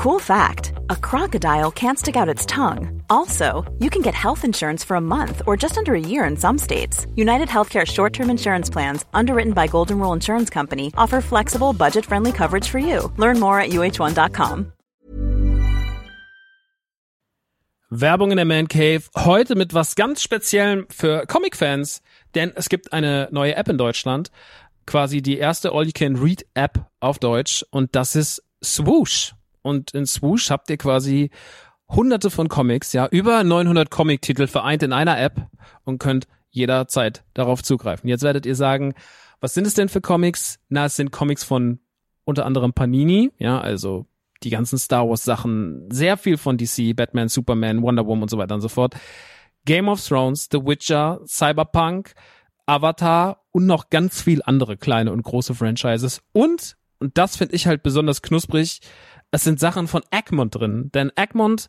Cool fact a crocodile can't stick out its tongue. Also, you can get health insurance for a month or just under a year in some states. United Healthcare short term insurance plans, underwritten by Golden Rule Insurance Company, offer flexible, budget friendly coverage for you. Learn more at uh1.com. Werbung in der Man Cave. Heute mit was ganz Speziellem für Comic-Fans, denn es gibt eine neue App in Deutschland. Quasi die erste All-You-Can-Read-App auf Deutsch und das ist Swoosh. Und in Swoosh habt ihr quasi hunderte von Comics, ja, über 900 Comic-Titel vereint in einer App und könnt jederzeit darauf zugreifen. Jetzt werdet ihr sagen, was sind es denn für Comics? Na, es sind Comics von unter anderem Panini, ja, also die ganzen Star Wars Sachen, sehr viel von DC, Batman, Superman, Wonder Woman und so weiter und so fort. Game of Thrones, The Witcher, Cyberpunk, Avatar und noch ganz viel andere kleine und große Franchises. Und, und das finde ich halt besonders knusprig, es sind Sachen von Egmont drin. Denn Egmont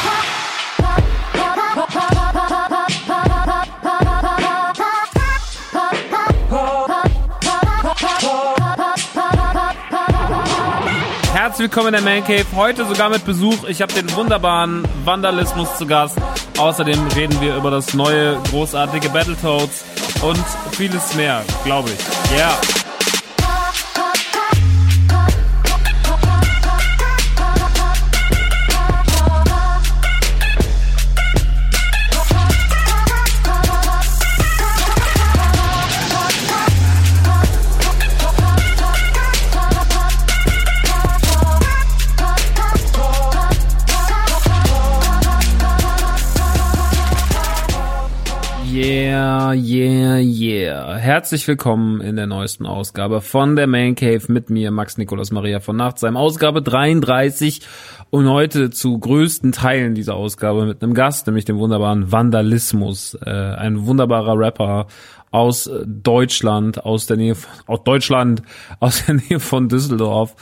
Willkommen in der Man Cave. Heute sogar mit Besuch. Ich habe den wunderbaren Vandalismus zu Gast. Außerdem reden wir über das neue, großartige Battletoads und vieles mehr, glaube ich. Ja. Yeah. Yeah. Yeah, yeah, yeah. Herzlich willkommen in der neuesten Ausgabe von der Man Cave mit mir, Max Nikolaus Maria von Nachtsheim. Ausgabe 33 und heute zu größten Teilen dieser Ausgabe mit einem Gast, nämlich dem wunderbaren Vandalismus. Äh, ein wunderbarer Rapper aus Deutschland, aus der Nähe, aus Deutschland, aus der Nähe von Düsseldorf,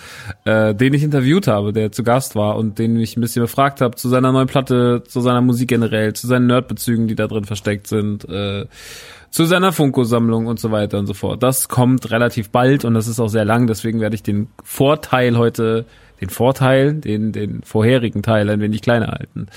äh, den ich interviewt habe, der zu Gast war und den ich ein bisschen befragt habe zu seiner neuen Platte, zu seiner Musik generell, zu seinen Nerdbezügen, die da drin versteckt sind, äh, zu seiner Funko-Sammlung und so weiter und so fort. Das kommt relativ bald und das ist auch sehr lang, deswegen werde ich den Vorteil heute, den Vorteil, den, den vorherigen Teil ein wenig kleiner halten.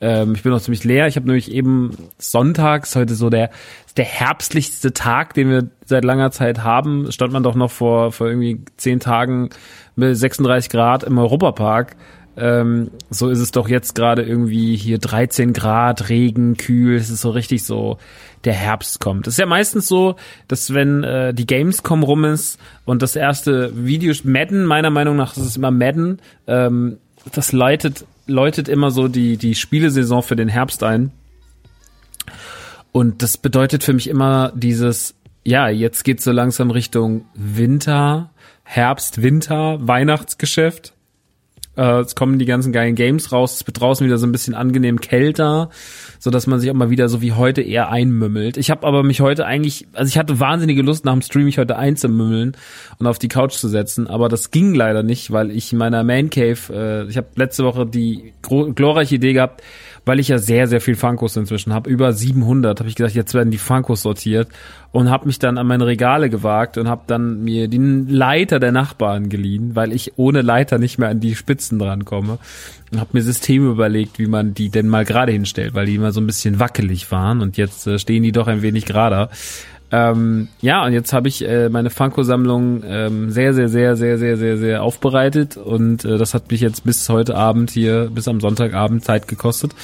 Ähm, ich bin noch ziemlich leer. Ich habe nämlich eben sonntags heute so der der herbstlichste Tag, den wir seit langer Zeit haben. Stand man doch noch vor vor irgendwie zehn Tagen mit 36 Grad im Europapark. Ähm, so ist es doch jetzt gerade irgendwie hier 13 Grad, Regen, kühl. Es ist so richtig so, der Herbst kommt. Es ist ja meistens so, dass wenn äh, die Gamescom rum ist und das erste Video, Madden, meiner Meinung nach ist es immer Madden, ähm, das leitet läutet immer so die, die Spielesaison für den Herbst ein. Und das bedeutet für mich immer dieses, ja, jetzt geht so langsam Richtung Winter, Herbst, Winter, Weihnachtsgeschäft. Äh, es kommen die ganzen geilen Games raus. Es wird draußen wieder so ein bisschen angenehm kälter, so dass man sich auch mal wieder so wie heute eher einmümmelt. Ich habe aber mich heute eigentlich, also ich hatte wahnsinnige Lust nach dem Stream mich heute einzumümmeln und auf die Couch zu setzen, aber das ging leider nicht, weil ich in meiner Man Cave, äh, ich habe letzte Woche die glorreiche Idee gehabt, weil ich ja sehr, sehr viel Funkos inzwischen habe, über 700, habe ich gesagt, jetzt werden die Funkos sortiert und habe mich dann an meine Regale gewagt und habe dann mir den Leiter der Nachbarn geliehen, weil ich ohne Leiter nicht mehr an die Spitzen drankomme und habe mir Systeme überlegt, wie man die denn mal gerade hinstellt, weil die immer so ein bisschen wackelig waren und jetzt äh, stehen die doch ein wenig gerader. Ähm, ja, und jetzt habe ich äh, meine Funko-Sammlung ähm, sehr, sehr, sehr, sehr, sehr, sehr, sehr aufbereitet und äh, das hat mich jetzt bis heute Abend hier, bis am Sonntagabend Zeit gekostet,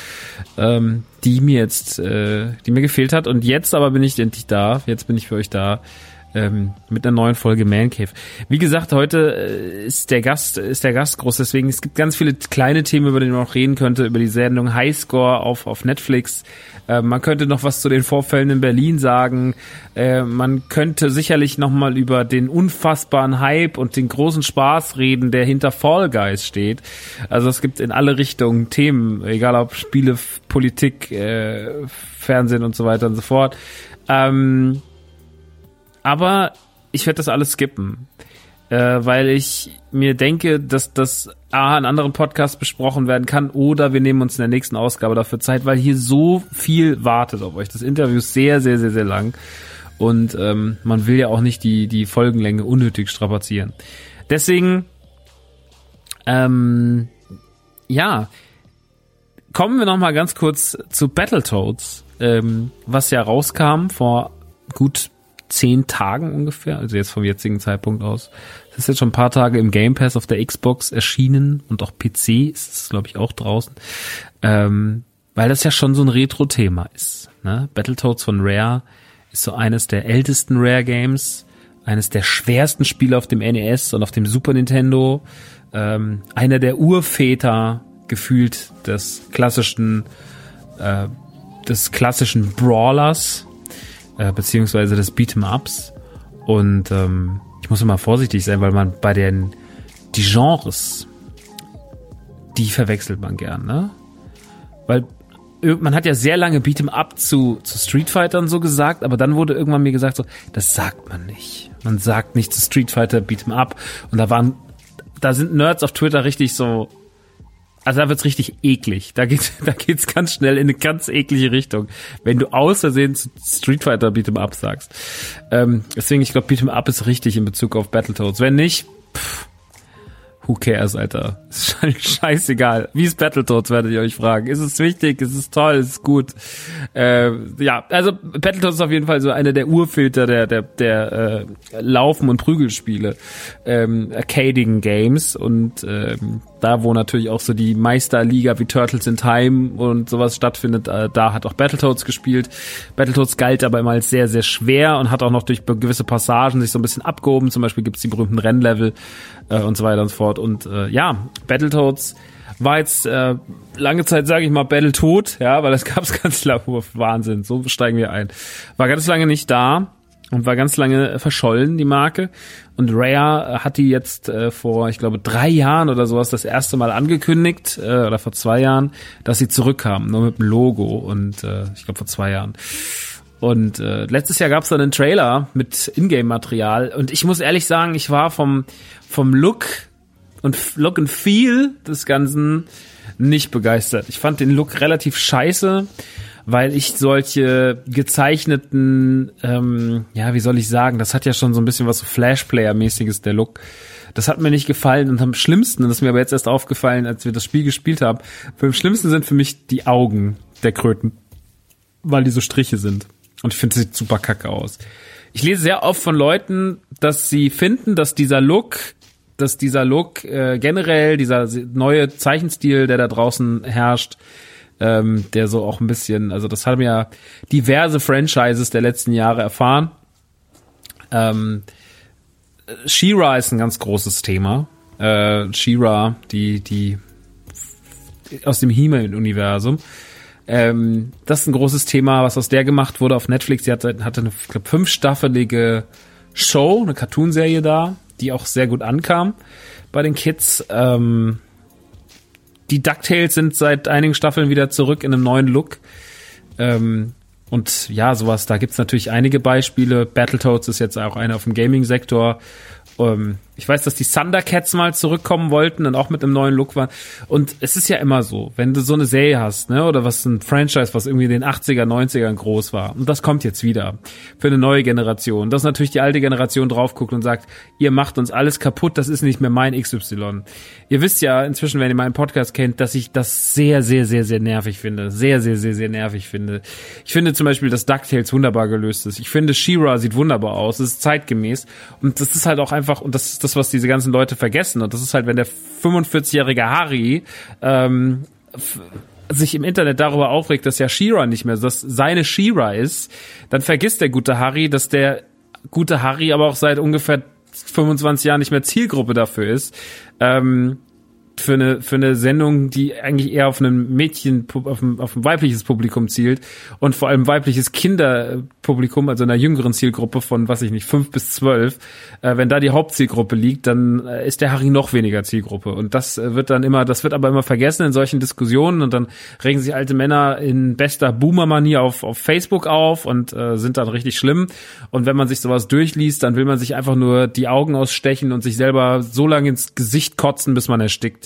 ähm, die mir jetzt, äh, die mir gefehlt hat. Und jetzt aber bin ich endlich da. Jetzt bin ich für euch da ähm, mit einer neuen Folge Man Cave. Wie gesagt, heute äh, ist der Gast ist der Gast groß, deswegen es gibt ganz viele kleine Themen, über die man noch reden könnte, über die Sendung Highscore auf auf Netflix. Äh, man könnte noch was zu den Vorfällen in Berlin sagen. Äh, man könnte sicherlich noch mal über den unfassbaren Hype und den großen Spaß reden, der hinter Fall Guys steht. Also es gibt in alle Richtungen Themen, egal ob Spiele, Politik, äh, Fernsehen und so weiter und so fort. Ähm, aber ich werde das alles skippen, äh, weil ich mir denke, dass das A in anderen Podcasts besprochen werden kann oder wir nehmen uns in der nächsten Ausgabe dafür Zeit, weil hier so viel wartet auf euch. Das Interview ist sehr, sehr, sehr, sehr lang und ähm, man will ja auch nicht die, die Folgenlänge unnötig strapazieren. Deswegen, ähm, ja, kommen wir noch mal ganz kurz zu Battletoads, ähm, was ja rauskam vor gut zehn Tagen ungefähr, also jetzt vom jetzigen Zeitpunkt aus. Es ist jetzt schon ein paar Tage im Game Pass auf der Xbox erschienen und auch PC ist es, glaube ich, auch draußen. Ähm, weil das ja schon so ein Retro-Thema ist. Ne? Battletoads von Rare ist so eines der ältesten Rare-Games, eines der schwersten Spiele auf dem NES und auf dem Super Nintendo, ähm, einer der Urväter gefühlt des klassischen, äh, des klassischen Brawlers, äh, beziehungsweise des Beat'em-Ups. Und ähm, ich muss immer vorsichtig sein, weil man bei den die Genres, die verwechselt man gern, ne? Weil man hat ja sehr lange Beat'em Up zu, zu Street Fighter so gesagt, aber dann wurde irgendwann mir gesagt so, das sagt man nicht. Man sagt nicht zu Street Fighter Beat'em Up. Und da waren, da sind Nerds auf Twitter richtig so also da wird's richtig eklig. Da geht's, da geht's ganz schnell in eine ganz eklige Richtung, wenn du aus Versehen Street Fighter Beat'em Up sagst. Ähm, deswegen, ich glaube, Beat'em Up ist richtig in Bezug auf Battletoads. Wenn nicht, pff, who cares, Alter? Scheißegal. Wie ist Battletoads, werdet ihr euch fragen. Ist es wichtig? Ist es toll? Ist es gut? Äh, ja, also Battletoads ist auf jeden Fall so einer der Urfilter der, der, der äh, Laufen- und Prügelspiele, ähm, Arcading Games und ähm, da, wo natürlich auch so die Meisterliga wie Turtles in Time und sowas stattfindet, äh, da hat auch Battletoads gespielt. Battletoads galt aber immer als sehr, sehr schwer und hat auch noch durch gewisse Passagen sich so ein bisschen abgehoben. Zum Beispiel gibt's die berühmten Rennlevel äh, und so weiter und so fort. Und äh, ja, Battletoads war jetzt äh, lange Zeit, sage ich mal, Battletoad, ja, weil das gab's ganz lange. Wahnsinn, so steigen wir ein. War ganz lange nicht da und war ganz lange verschollen, die Marke. Und Rare hat die jetzt äh, vor, ich glaube, drei Jahren oder sowas das erste Mal angekündigt, äh, oder vor zwei Jahren, dass sie zurückkamen, nur mit dem Logo und äh, ich glaube vor zwei Jahren. Und äh, letztes Jahr gab es dann einen Trailer mit Ingame-Material und ich muss ehrlich sagen, ich war vom, vom Look und Look and Feel des Ganzen nicht begeistert. Ich fand den Look relativ scheiße weil ich solche gezeichneten, ähm, ja, wie soll ich sagen, das hat ja schon so ein bisschen was so Flashplayer-mäßiges, der Look. Das hat mir nicht gefallen und am schlimmsten, das ist mir aber jetzt erst aufgefallen, als wir das Spiel gespielt haben, am schlimmsten sind für mich die Augen der Kröten, weil die so Striche sind. Und ich finde, es sieht super kacke aus. Ich lese sehr oft von Leuten, dass sie finden, dass dieser Look dass dieser Look äh, generell, dieser neue Zeichenstil, der da draußen herrscht, ähm, der so auch ein bisschen, also das haben ja diverse Franchises der letzten Jahre erfahren. Ähm, She-Ra ist ein ganz großes Thema. Äh, She-Ra, die, die aus dem He-Man-Universum. Ähm, das ist ein großes Thema, was aus der gemacht wurde auf Netflix. Sie hatte, hatte eine, ich glaube, fünfstaffelige Show, eine Cartoonserie da, die auch sehr gut ankam bei den Kids. Ähm, die DuckTales sind seit einigen Staffeln wieder zurück in einem neuen Look. Ähm, und ja, sowas, da gibt's natürlich einige Beispiele. Battletoads ist jetzt auch einer auf dem Gaming-Sektor. Ähm, ich weiß, dass die Thundercats mal zurückkommen wollten und auch mit einem neuen Look waren. Und es ist ja immer so, wenn du so eine Serie hast, ne, oder was ein Franchise, was irgendwie in den 80er, 90ern groß war. Und das kommt jetzt wieder für eine neue Generation. Dass natürlich die alte Generation drauf guckt und sagt, ihr macht uns alles kaputt, das ist nicht mehr mein XY. Ihr wisst ja inzwischen, wenn ihr meinen Podcast kennt, dass ich das sehr, sehr, sehr, sehr nervig finde. Sehr, sehr, sehr, sehr nervig finde. Ich finde zum Beispiel, dass DuckTales wunderbar gelöst ist. Ich finde, She-Ra sieht wunderbar aus. Es ist zeitgemäß. Und das ist halt auch einfach, und das ist das, was diese ganzen Leute vergessen. Und das ist halt, wenn der 45-jährige Harry ähm, sich im Internet darüber aufregt, dass ja Shira nicht mehr, dass seine Shira ist, dann vergisst der gute Harry, dass der gute Harry aber auch seit ungefähr 25 Jahren nicht mehr Zielgruppe dafür ist. Ähm, für eine für eine Sendung, die eigentlich eher auf ein Mädchen auf ein, auf ein weibliches Publikum zielt und vor allem weibliches Kinderpublikum, also einer jüngeren Zielgruppe von was ich nicht fünf bis zwölf, äh, wenn da die Hauptzielgruppe liegt, dann äh, ist der Harry noch weniger Zielgruppe. Und das äh, wird dann immer, das wird aber immer vergessen in solchen Diskussionen. Und dann regen sich alte Männer in bester Boomer-Manier auf auf Facebook auf und äh, sind dann richtig schlimm. Und wenn man sich sowas durchliest, dann will man sich einfach nur die Augen ausstechen und sich selber so lange ins Gesicht kotzen, bis man erstickt.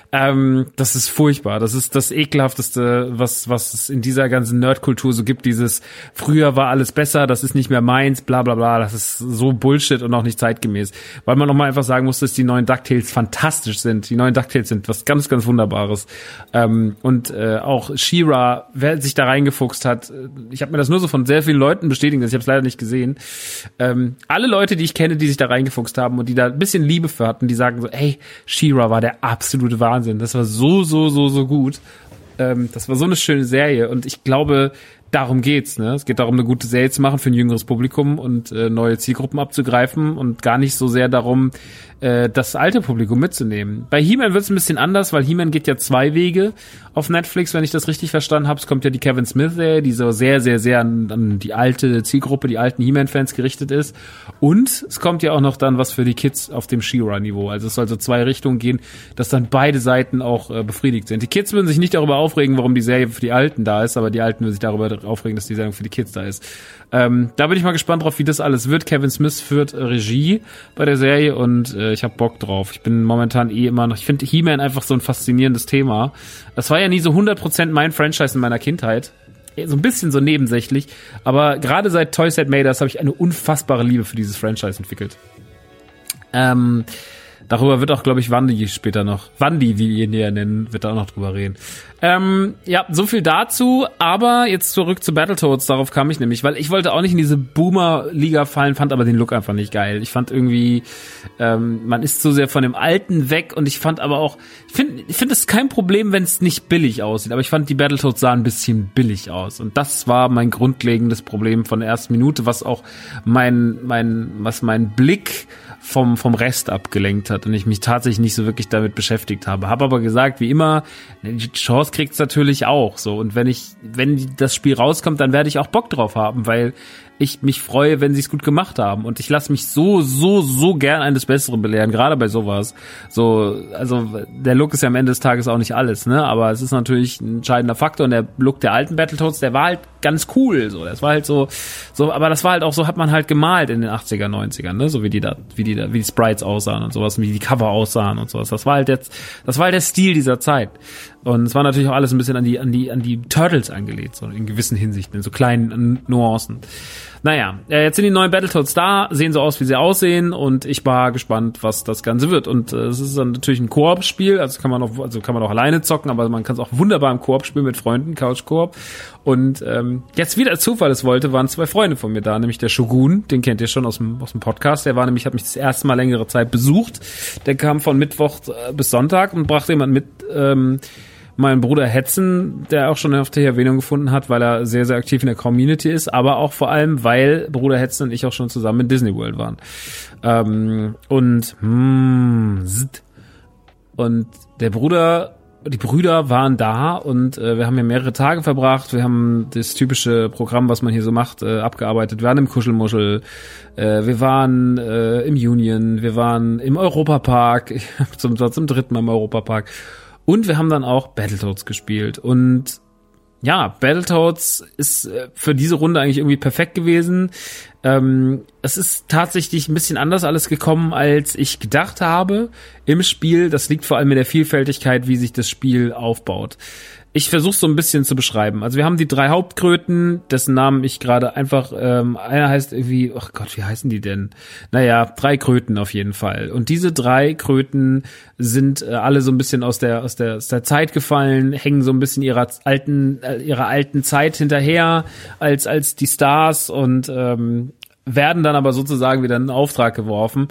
Ähm, das ist furchtbar. Das ist das ekelhafteste, was was es in dieser ganzen Nerdkultur so gibt. Dieses früher war alles besser, das ist nicht mehr meins, bla bla bla. Das ist so Bullshit und auch nicht zeitgemäß. Weil man noch mal einfach sagen muss, dass die neuen Ducktales fantastisch sind. Die neuen Ducktales sind was ganz ganz wunderbares. Ähm, und äh, auch Shira, wer sich da reingefuchst hat, äh, ich habe mir das nur so von sehr vielen Leuten bestätigt, ich habe es leider nicht gesehen. Ähm, alle Leute, die ich kenne, die sich da reingefuchst haben und die da ein bisschen Liebe für hatten, die sagen so, ey, Shira war der absolute Wahnsinn Wahnsinn. Das war so, so, so, so gut. Ähm, das war so eine schöne Serie und ich glaube, darum geht's. Ne? Es geht darum, eine gute Serie zu machen für ein jüngeres Publikum und äh, neue Zielgruppen abzugreifen und gar nicht so sehr darum, äh, das alte Publikum mitzunehmen. Bei He-Man wird es ein bisschen anders, weil He-Man geht ja zwei Wege auf Netflix, wenn ich das richtig verstanden habe. Es kommt ja die Kevin Smith-Serie, die so sehr, sehr, sehr an, an die alte Zielgruppe, die alten He-Man-Fans gerichtet ist. Und es kommt ja auch noch dann was für die Kids auf dem She-Ra-Niveau. Also es soll so zwei Richtungen gehen, dass dann beide Seiten auch äh, befriedigt sind. Die Kids würden sich nicht darüber aufregen, warum die Serie für die Alten da ist, aber die Alten würden sich darüber aufregen, dass die Sendung für die Kids da ist. Ähm, da bin ich mal gespannt drauf, wie das alles wird. Kevin Smith führt Regie bei der Serie und äh, ich habe Bock drauf. Ich bin momentan eh immer noch, ich finde He-Man einfach so ein faszinierendes Thema. Das war ja nie so 100% mein Franchise in meiner Kindheit. So ein bisschen so nebensächlich, aber gerade seit Toy Set Maders habe ich eine unfassbare Liebe für dieses Franchise entwickelt. Ähm, Darüber wird auch, glaube ich, Wandi später noch, Wandi, wie wir ihn ja nennen, wird da auch noch drüber reden. Ähm, ja, so viel dazu, aber jetzt zurück zu Battletoads, darauf kam ich nämlich, weil ich wollte auch nicht in diese Boomer-Liga fallen, fand aber den Look einfach nicht geil. Ich fand irgendwie, ähm, man ist so sehr von dem Alten weg und ich fand aber auch, ich finde, ich finde es kein Problem, wenn es nicht billig aussieht, aber ich fand die Battletoads sahen ein bisschen billig aus und das war mein grundlegendes Problem von der ersten Minute, was auch mein, mein, was mein Blick vom, vom Rest abgelenkt hat und ich mich tatsächlich nicht so wirklich damit beschäftigt habe. Habe aber gesagt, wie immer, die Chance kriegt's natürlich auch so. Und wenn ich, wenn das Spiel rauskommt, dann werde ich auch Bock drauf haben, weil ich mich freue, wenn sie es gut gemacht haben. Und ich lasse mich so, so, so gern eines Besseren belehren, gerade bei sowas. So, also der Look ist ja am Ende des Tages auch nicht alles, ne? Aber es ist natürlich ein entscheidender Faktor. Und der Look der alten Battletoads, der war halt ganz cool. So, das war halt so, so, aber das war halt auch so, hat man halt gemalt in den 80er, 90ern, ne? So wie die da, wie die da, wie die Sprites aussahen und sowas, wie die Cover aussahen und sowas. Das war halt jetzt, das war halt der Stil dieser Zeit. Und es war natürlich auch alles ein bisschen an die, an die, an die Turtles angelegt, so in gewissen Hinsichten, in so kleinen Nuancen. Naja, äh, jetzt sind die neuen Battletoads da, sehen so aus, wie sie aussehen und ich war gespannt, was das Ganze wird. Und äh, es ist dann natürlich ein Koop-Spiel, also kann man auch, also kann man auch alleine zocken, aber man kann es auch wunderbar im Koop spielen mit Freunden, Couch-Koop. Und ähm, jetzt wieder Zufall es wollte, waren zwei Freunde von mir da, nämlich der Shogun, den kennt ihr schon aus dem, aus dem Podcast. Der war nämlich, hat mich das erste Mal längere Zeit besucht. Der kam von Mittwoch äh, bis Sonntag und brachte jemand mit. Ähm, mein Bruder Hetzen, der auch schon die Erwähnung gefunden hat, weil er sehr, sehr aktiv in der Community ist, aber auch vor allem, weil Bruder Hetzen und ich auch schon zusammen in Disney World waren. Ähm, und, mm, und der Bruder die Brüder waren da und äh, wir haben ja mehrere Tage verbracht. Wir haben das typische Programm, was man hier so macht, äh, abgearbeitet. Wir waren im Kuschelmuschel, äh, wir waren äh, im Union, wir waren im Europapark, zum, zum dritten Mal im Europapark Und wir haben dann auch Battletoads gespielt. Und ja, Battletoads ist äh, für diese Runde eigentlich irgendwie perfekt gewesen. Ähm, es ist tatsächlich ein bisschen anders alles gekommen, als ich gedacht habe im Spiel. Das liegt vor allem in der Vielfältigkeit, wie sich das Spiel aufbaut ich versuche so ein bisschen zu beschreiben. Also wir haben die drei Hauptkröten, dessen Namen ich gerade einfach, ähm, einer heißt irgendwie, ach Gott, wie heißen die denn? Naja, drei Kröten auf jeden Fall. Und diese drei Kröten sind äh, alle so ein bisschen aus der, aus der, aus der Zeit gefallen, hängen so ein bisschen ihrer alten, äh, ihrer alten Zeit hinterher als, als die Stars und ähm, werden dann aber sozusagen wieder in Auftrag geworfen.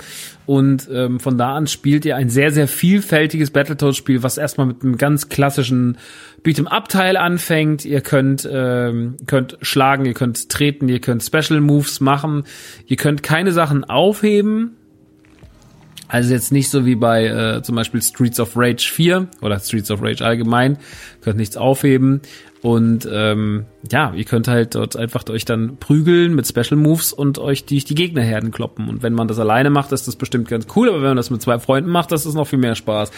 Und ähm, von da an spielt ihr ein sehr, sehr vielfältiges Battletoads-Spiel, was erstmal mit einem ganz klassischen Beat'em-Up-Teil anfängt. Ihr könnt, ähm, könnt schlagen, ihr könnt treten, ihr könnt Special Moves machen. Ihr könnt keine Sachen aufheben. Also jetzt nicht so wie bei äh, zum Beispiel Streets of Rage 4 oder Streets of Rage allgemein. Könnt nichts aufheben. Und ähm, ja, ihr könnt halt dort einfach euch dann prügeln mit Special Moves und euch die, die Gegnerherden kloppen. Und wenn man das alleine macht, ist das bestimmt ganz cool, aber wenn man das mit zwei Freunden macht, das ist noch viel mehr Spaß.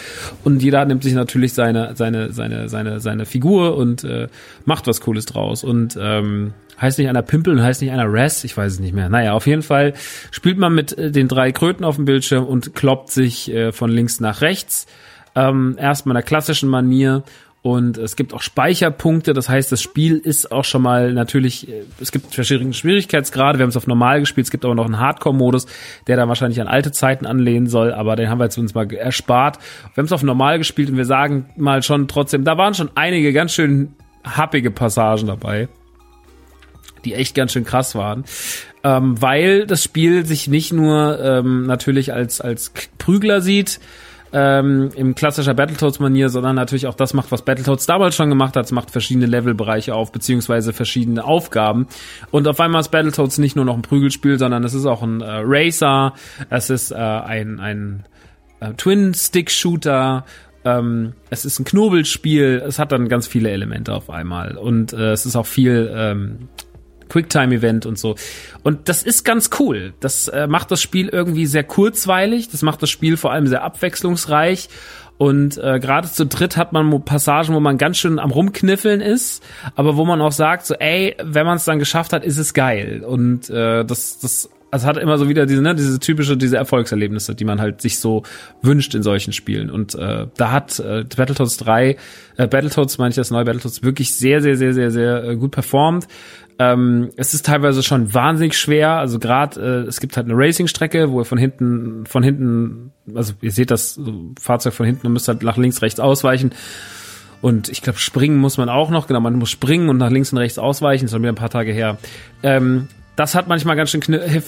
Und jeder nimmt sich natürlich seine, seine, seine, seine, seine Figur und äh, macht was Cooles draus. Und ähm, heißt nicht einer Pimpel und heißt nicht einer Res, ich weiß es nicht mehr. Naja, auf jeden Fall spielt man mit äh, den drei Kröten auf dem Bildschirm und kloppt sich äh, von links nach rechts. Ähm, erstmal in der klassischen Manier und es gibt auch Speicherpunkte, das heißt, das Spiel ist auch schon mal natürlich, äh, es gibt verschiedene Schwierigkeitsgrade, wir haben es auf normal gespielt, es gibt aber noch einen Hardcore-Modus, der da wahrscheinlich an alte Zeiten anlehnen soll, aber den haben wir jetzt uns mal erspart. Wir haben es auf normal gespielt und wir sagen mal schon trotzdem, da waren schon einige ganz schön happige Passagen dabei, die echt ganz schön krass waren. Ähm, weil das Spiel sich nicht nur ähm, natürlich als, als Prügler sieht, ähm, im klassischer Battletoads-Manier, sondern natürlich auch das macht, was Battletoads damals schon gemacht hat. Es macht verschiedene Levelbereiche auf, beziehungsweise verschiedene Aufgaben. Und auf einmal ist Battletoads nicht nur noch ein Prügelspiel, sondern es ist auch ein äh, Racer, es ist äh, ein, ein äh, Twin-Stick-Shooter, ähm, es ist ein Knobelspiel, es hat dann ganz viele Elemente auf einmal. Und äh, es ist auch viel ähm, Quicktime-Event und so. Und das ist ganz cool. Das äh, macht das Spiel irgendwie sehr kurzweilig. Das macht das Spiel vor allem sehr abwechslungsreich. Und äh, gerade zu dritt hat man Passagen, wo man ganz schön am rumkniffeln ist, aber wo man auch sagt, so, ey, wenn man es dann geschafft hat, ist es geil. Und äh, das, das also hat immer so wieder diese, ne, diese typische, diese Erfolgserlebnisse, die man halt sich so wünscht in solchen Spielen. Und äh, da hat äh, Battletoads 3, äh, Battletoads, meine ich das neue Battletoads, wirklich sehr, sehr, sehr, sehr, sehr äh, gut performt. Ähm, es ist teilweise schon wahnsinnig schwer. Also gerade äh, es gibt halt eine Racing-Strecke, wo ihr von hinten, von hinten, also ihr seht das Fahrzeug von hinten und müsst halt nach links, rechts ausweichen. Und ich glaube, springen muss man auch noch. Genau, man muss springen und nach links und rechts ausweichen. Das schon wieder ein paar Tage her. Ähm, das hat manchmal ganz schön äh,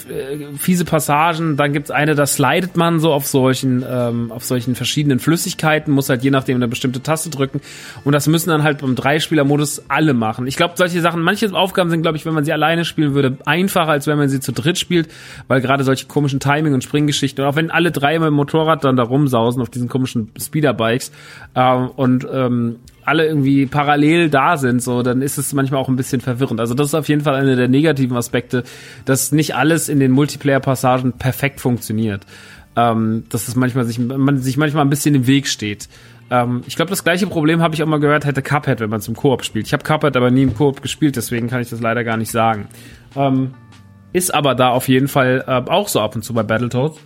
fiese Passagen. Dann gibt's eine, da slidet man so auf solchen, ähm, auf solchen verschiedenen Flüssigkeiten, muss halt je nachdem eine bestimmte Taste drücken. Und das müssen dann halt beim Dreispieler-Modus alle machen. Ich glaube, solche Sachen, manche Aufgaben sind, glaube ich, wenn man sie alleine spielen würde, einfacher, als wenn man sie zu dritt spielt, weil gerade solche komischen Timing- und Springgeschichten, und auch wenn alle drei mit dem Motorrad dann da rumsausen auf diesen komischen Speederbikes ähm, und ähm, alle irgendwie parallel da sind, so, dann ist es manchmal auch ein bisschen verwirrend. Also das ist auf jeden Fall einer der negativen Aspekte, dass nicht alles in den Multiplayer-Passagen perfekt funktioniert. Ähm, dass es manchmal sich, man sich manchmal ein bisschen im Weg steht. Ähm, ich glaube, das gleiche Problem habe ich auch mal gehört, hätte Cuphead, wenn man zum Koop spielt. Ich habe Cuphead aber nie im Koop gespielt, deswegen kann ich das leider gar nicht sagen. Ähm, ist aber da auf jeden Fall äh, auch so ab und zu bei Battletoads.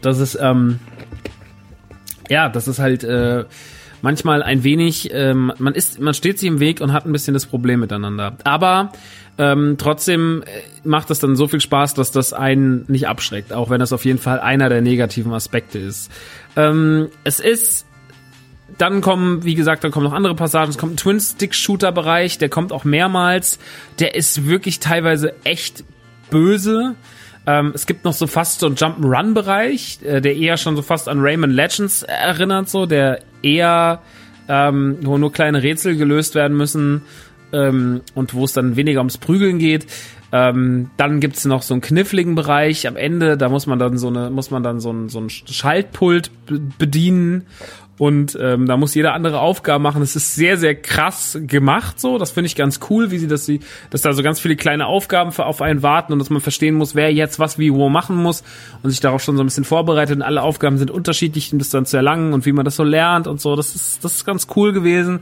Das ist, ähm, ja, das ist halt, äh, manchmal ein wenig, ähm, man ist, man steht sich im Weg und hat ein bisschen das Problem miteinander. Aber ähm, trotzdem äh, macht es dann so viel Spaß, dass das einen nicht abschreckt, auch wenn das auf jeden Fall einer der negativen Aspekte ist. Ähm, es ist dann kommen, wie gesagt, dann kommen noch andere Passagen. Es kommt ein Twin-Stick-Shooter-Bereich, der kommt auch mehrmals. Der ist wirklich teilweise echt böse. Ähm, es gibt noch so fast so einen Jump-Run-Bereich, äh, der eher schon so fast an Rayman Legends erinnert, so, der eher, ähm, wo nur kleine Rätsel gelöst werden müssen ähm, und wo es dann weniger ums Prügeln geht. Ähm, dann gibt's noch so einen kniffligen Bereich am Ende, da muss man dann so eine, muss man dann so ein, so ein Schaltpult bedienen und ähm, da muss jeder andere Aufgaben machen. Es ist sehr, sehr krass gemacht so. Das finde ich ganz cool, wie sie das, sie, dass da so ganz viele kleine Aufgaben für, auf einen warten und dass man verstehen muss, wer jetzt was wie wo machen muss und sich darauf schon so ein bisschen vorbereitet. Und alle Aufgaben sind unterschiedlich, um das dann zu erlangen und wie man das so lernt und so. Das ist, das ist ganz cool gewesen.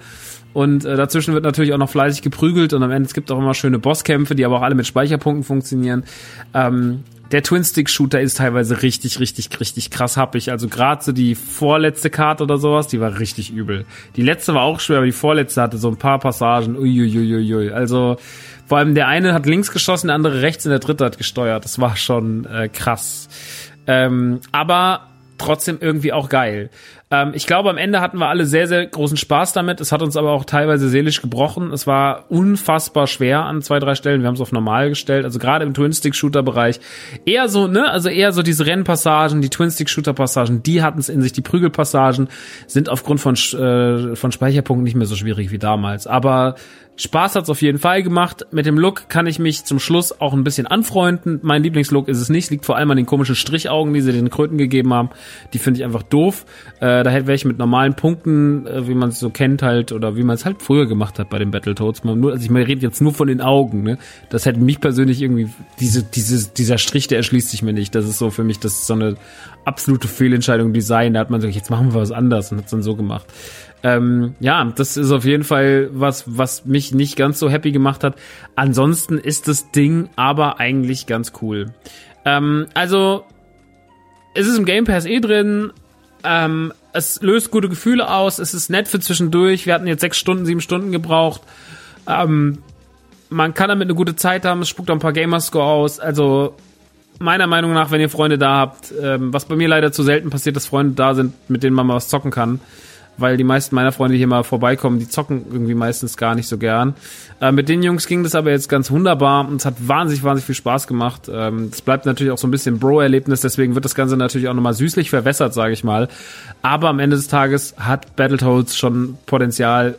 Und äh, dazwischen wird natürlich auch noch fleißig geprügelt und am Ende es gibt auch immer schöne Bosskämpfe, die aber auch alle mit Speicherpunkten funktionieren. Ähm, der Twin-Stick-Shooter ist teilweise richtig, richtig, richtig krass happig. Also gerade so die vorletzte Karte oder sowas, die war richtig übel. Die letzte war auch schwer, aber die vorletzte hatte so ein paar Passagen. Uiuiuiui. Also vor allem der eine hat links geschossen, der andere rechts und der dritte hat gesteuert. Das war schon äh, krass. Ähm, aber trotzdem irgendwie auch geil. Ähm, ich glaube, am Ende hatten wir alle sehr, sehr großen Spaß damit. Es hat uns aber auch teilweise seelisch gebrochen. Es war unfassbar schwer an zwei, drei Stellen. Wir haben es auf normal gestellt. Also gerade im Twin-Stick-Shooter-Bereich eher so, ne, also eher so diese Rennpassagen, die Twin-Stick-Shooter-Passagen, die hatten es in sich. Die Prügelpassagen sind aufgrund von, äh, von Speicherpunkten nicht mehr so schwierig wie damals. Aber Spaß hat's auf jeden Fall gemacht. Mit dem Look kann ich mich zum Schluss auch ein bisschen anfreunden. Mein Lieblingslook ist es nicht, liegt vor allem an den komischen Strichaugen, die sie den Kröten gegeben haben. Die finde ich einfach doof. Äh, da hätte welche mit normalen Punkten, äh, wie man es so kennt halt, oder wie man es halt früher gemacht hat bei den Battletoads. Man nur, also ich rede jetzt nur von den Augen. Ne? Das hätte mich persönlich irgendwie, diese, diese, dieser Strich, der erschließt sich mir nicht. Das ist so für mich, das ist so eine absolute Fehlentscheidung Design. Da hat man so, jetzt machen wir was anders und hat es dann so gemacht. Ähm, ja, das ist auf jeden Fall was, was mich nicht ganz so happy gemacht hat. Ansonsten ist das Ding aber eigentlich ganz cool. Ähm, also, es ist im Game Pass eh drin. Ähm, es löst gute Gefühle aus. Es ist nett für zwischendurch. Wir hatten jetzt sechs Stunden, sieben Stunden gebraucht. Ähm, man kann damit eine gute Zeit haben. Es spuckt auch ein paar Gamerscore aus. Also, meiner Meinung nach, wenn ihr Freunde da habt, ähm, was bei mir leider zu selten passiert, dass Freunde da sind, mit denen man mal was zocken kann weil die meisten meiner Freunde, hier mal vorbeikommen, die zocken irgendwie meistens gar nicht so gern. Äh, mit den Jungs ging das aber jetzt ganz wunderbar und es hat wahnsinnig, wahnsinnig viel Spaß gemacht. Ähm, es bleibt natürlich auch so ein bisschen Bro-Erlebnis, deswegen wird das Ganze natürlich auch nochmal süßlich verwässert, sage ich mal. Aber am Ende des Tages hat Battletoads schon Potenzial,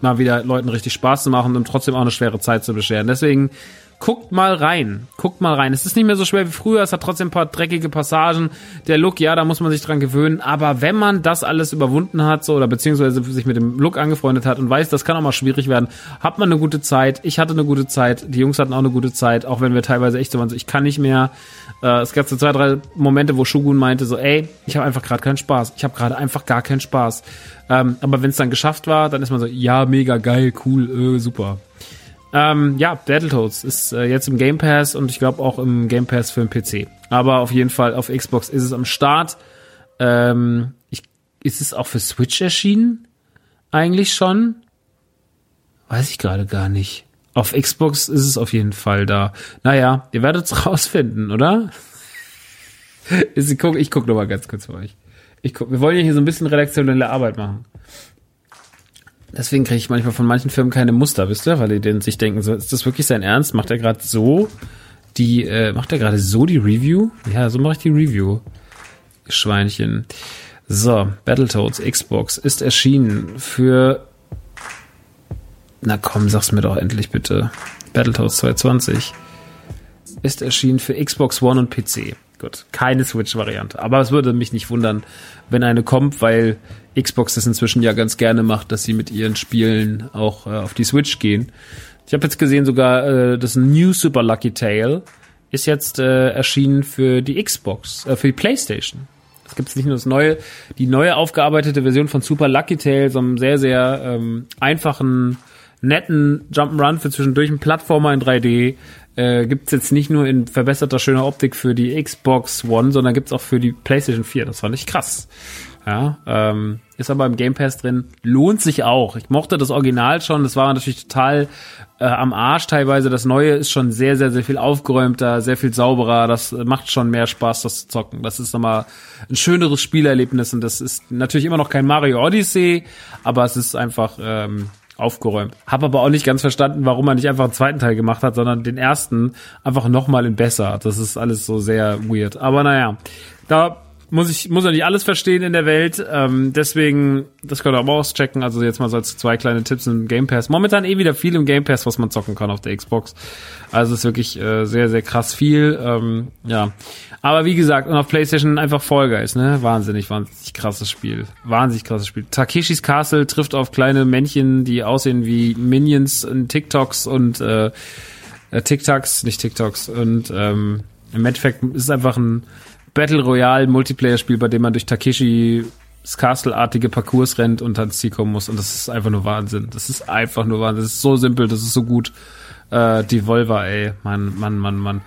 mal wieder Leuten richtig Spaß zu machen und trotzdem auch eine schwere Zeit zu bescheren. Deswegen guckt mal rein. Guckt mal rein. Es ist nicht mehr so schwer wie früher, es hat trotzdem ein paar dreckige Passagen. Der Look, ja, da muss man sich dran gewöhnen. Aber wenn man das alles überwunden hat, so, oder beziehungsweise sich mit dem Look angefreundet hat und weiß, das kann auch mal schwierig werden, hat man eine gute Zeit. Ich hatte eine gute Zeit. Die Jungs hatten auch eine gute Zeit, auch wenn wir teilweise echt so waren, so, ich kann nicht mehr. Äh, es gab so zwei, drei Momente, wo Shogun meinte so, ey, ich habe einfach gerade keinen Spaß. Ich habe gerade einfach gar keinen Spaß. Ähm, aber wenn es dann geschafft war, dann ist man so, ja, mega geil, cool, äh, super. Ähm, ja, Battletoads ist äh, jetzt im Game Pass und ich glaube auch im Game Pass für den PC. Aber auf jeden Fall auf Xbox ist es am Start. Ähm, ich, ist es auch für Switch erschienen? Eigentlich schon? Weiß ich gerade gar nicht. Auf Xbox ist es auf jeden Fall da. Naja, ihr werdet es rausfinden, oder? ich guck, ich guck noch mal ganz kurz für euch. Ich guck, wir wollen ja hier so ein bisschen redaktionelle Arbeit machen. Deswegen kriege ich manchmal von manchen Firmen keine Muster, wisst ihr, weil die denn sich denken, so, ist das wirklich sein Ernst? Macht er gerade so die, äh, macht er gerade so die Review? Ja, so mache ich die Review. Schweinchen. So, Battletoads Xbox ist erschienen für, na komm, sag's mir doch endlich bitte. Battletoads 220 ist erschienen für Xbox One und PC. Gut, keine Switch-Variante. Aber es würde mich nicht wundern, wenn eine kommt, weil Xbox das inzwischen ja ganz gerne macht, dass sie mit ihren Spielen auch äh, auf die Switch gehen. Ich habe jetzt gesehen, sogar äh, das New Super Lucky Tale ist jetzt äh, erschienen für die Xbox, äh, für die PlayStation. Es gibt nicht nur das neue, die neue aufgearbeitete Version von Super Lucky Tale, so einem sehr, sehr ähm, einfachen, netten Jump'n'Run für zwischendurch einen Plattformer in 3D, äh, gibt jetzt nicht nur in verbesserter schöner Optik für die Xbox One, sondern gibt's auch für die PlayStation 4. Das fand ich krass. Ja, ähm, ist aber im Game Pass drin. Lohnt sich auch. Ich mochte das Original schon. Das war natürlich total äh, am Arsch teilweise. Das Neue ist schon sehr, sehr, sehr viel aufgeräumter, sehr viel sauberer. Das macht schon mehr Spaß, das zu zocken. Das ist nochmal ein schöneres Spielerlebnis und das ist natürlich immer noch kein Mario Odyssey, aber es ist einfach ähm, aufgeräumt. Hab aber auch nicht ganz verstanden, warum man nicht einfach einen zweiten Teil gemacht hat, sondern den ersten einfach nochmal in besser. Das ist alles so sehr weird. Aber naja, da muss ich muss ja nicht alles verstehen in der Welt. Ähm, deswegen, das könnt ihr auch mal auschecken. Also jetzt mal so als zwei kleine Tipps im Game Pass. Momentan eh wieder viel im Game Pass, was man zocken kann auf der Xbox. Also ist wirklich äh, sehr, sehr krass viel. Ähm, ja. Aber wie gesagt, und auf PlayStation einfach Guys, ne? Wahnsinnig, wahnsinnig krasses Spiel. Wahnsinnig krasses Spiel. Takeshis Castle trifft auf kleine Männchen, die aussehen wie Minions in TikToks und äh, äh TikToks, nicht TikToks. Und ähm, im Endeffekt ist es einfach ein Battle Royale Multiplayer Spiel, bei dem man durch Takeshi Castle-artige Parcours rennt und ans Ziel kommen muss. Und das ist einfach nur Wahnsinn. Das ist einfach nur Wahnsinn. Das ist so simpel, das ist so gut. Äh, Devolver, ey. Mann, Mann, Mann, Mann.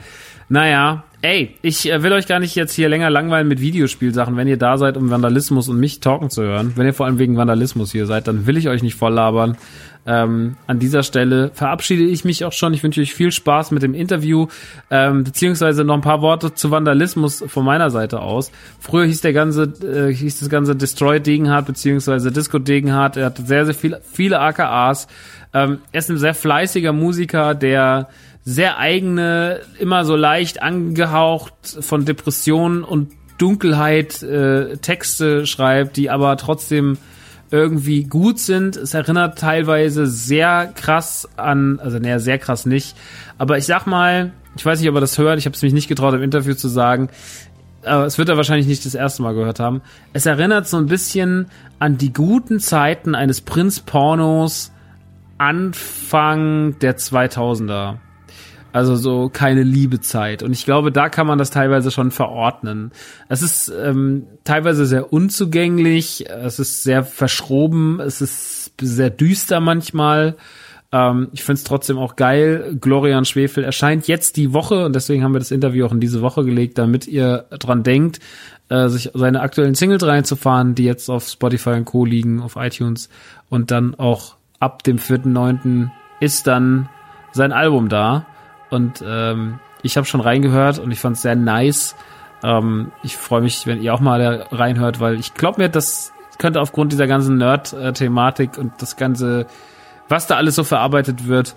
Naja, ey, ich äh, will euch gar nicht jetzt hier länger langweilen mit Videospielsachen. Wenn ihr da seid, um Vandalismus und mich talken zu hören, wenn ihr vor allem wegen Vandalismus hier seid, dann will ich euch nicht voll labern. Ähm, an dieser Stelle verabschiede ich mich auch schon. Ich wünsche euch viel Spaß mit dem Interview, ähm, beziehungsweise noch ein paar Worte zu Vandalismus von meiner Seite aus. Früher hieß der ganze, äh, hieß das ganze Destroy Degenhardt, beziehungsweise Disco Degenhardt. Er hat sehr, sehr viel, viele AKAs. Ähm, er ist ein sehr fleißiger Musiker, der sehr eigene, immer so leicht angehaucht von Depressionen und Dunkelheit äh, Texte schreibt, die aber trotzdem irgendwie gut sind. Es erinnert teilweise sehr krass an, also naja, sehr krass nicht. Aber ich sag mal, ich weiß nicht, ob er das hört, ich habe es mich nicht getraut im Interview zu sagen. Aber es wird er wahrscheinlich nicht das erste Mal gehört haben. Es erinnert so ein bisschen an die guten Zeiten eines Prinz-Pornos Anfang der 2000er. Also so keine Liebezeit. Und ich glaube, da kann man das teilweise schon verordnen. Es ist ähm, teilweise sehr unzugänglich, es ist sehr verschroben, es ist sehr düster manchmal. Ähm, ich finde es trotzdem auch geil. Glorian Schwefel erscheint jetzt die Woche und deswegen haben wir das Interview auch in diese Woche gelegt, damit ihr dran denkt, äh, sich seine aktuellen Singles reinzufahren, die jetzt auf Spotify und Co. liegen, auf iTunes. Und dann auch ab dem 4.9. ist dann sein Album da. Und ähm, ich habe schon reingehört und ich fand es sehr nice. Ähm, ich freue mich, wenn ihr auch mal reinhört, weil ich glaube mir, das könnte aufgrund dieser ganzen Nerd-Thematik und das ganze, was da alles so verarbeitet wird,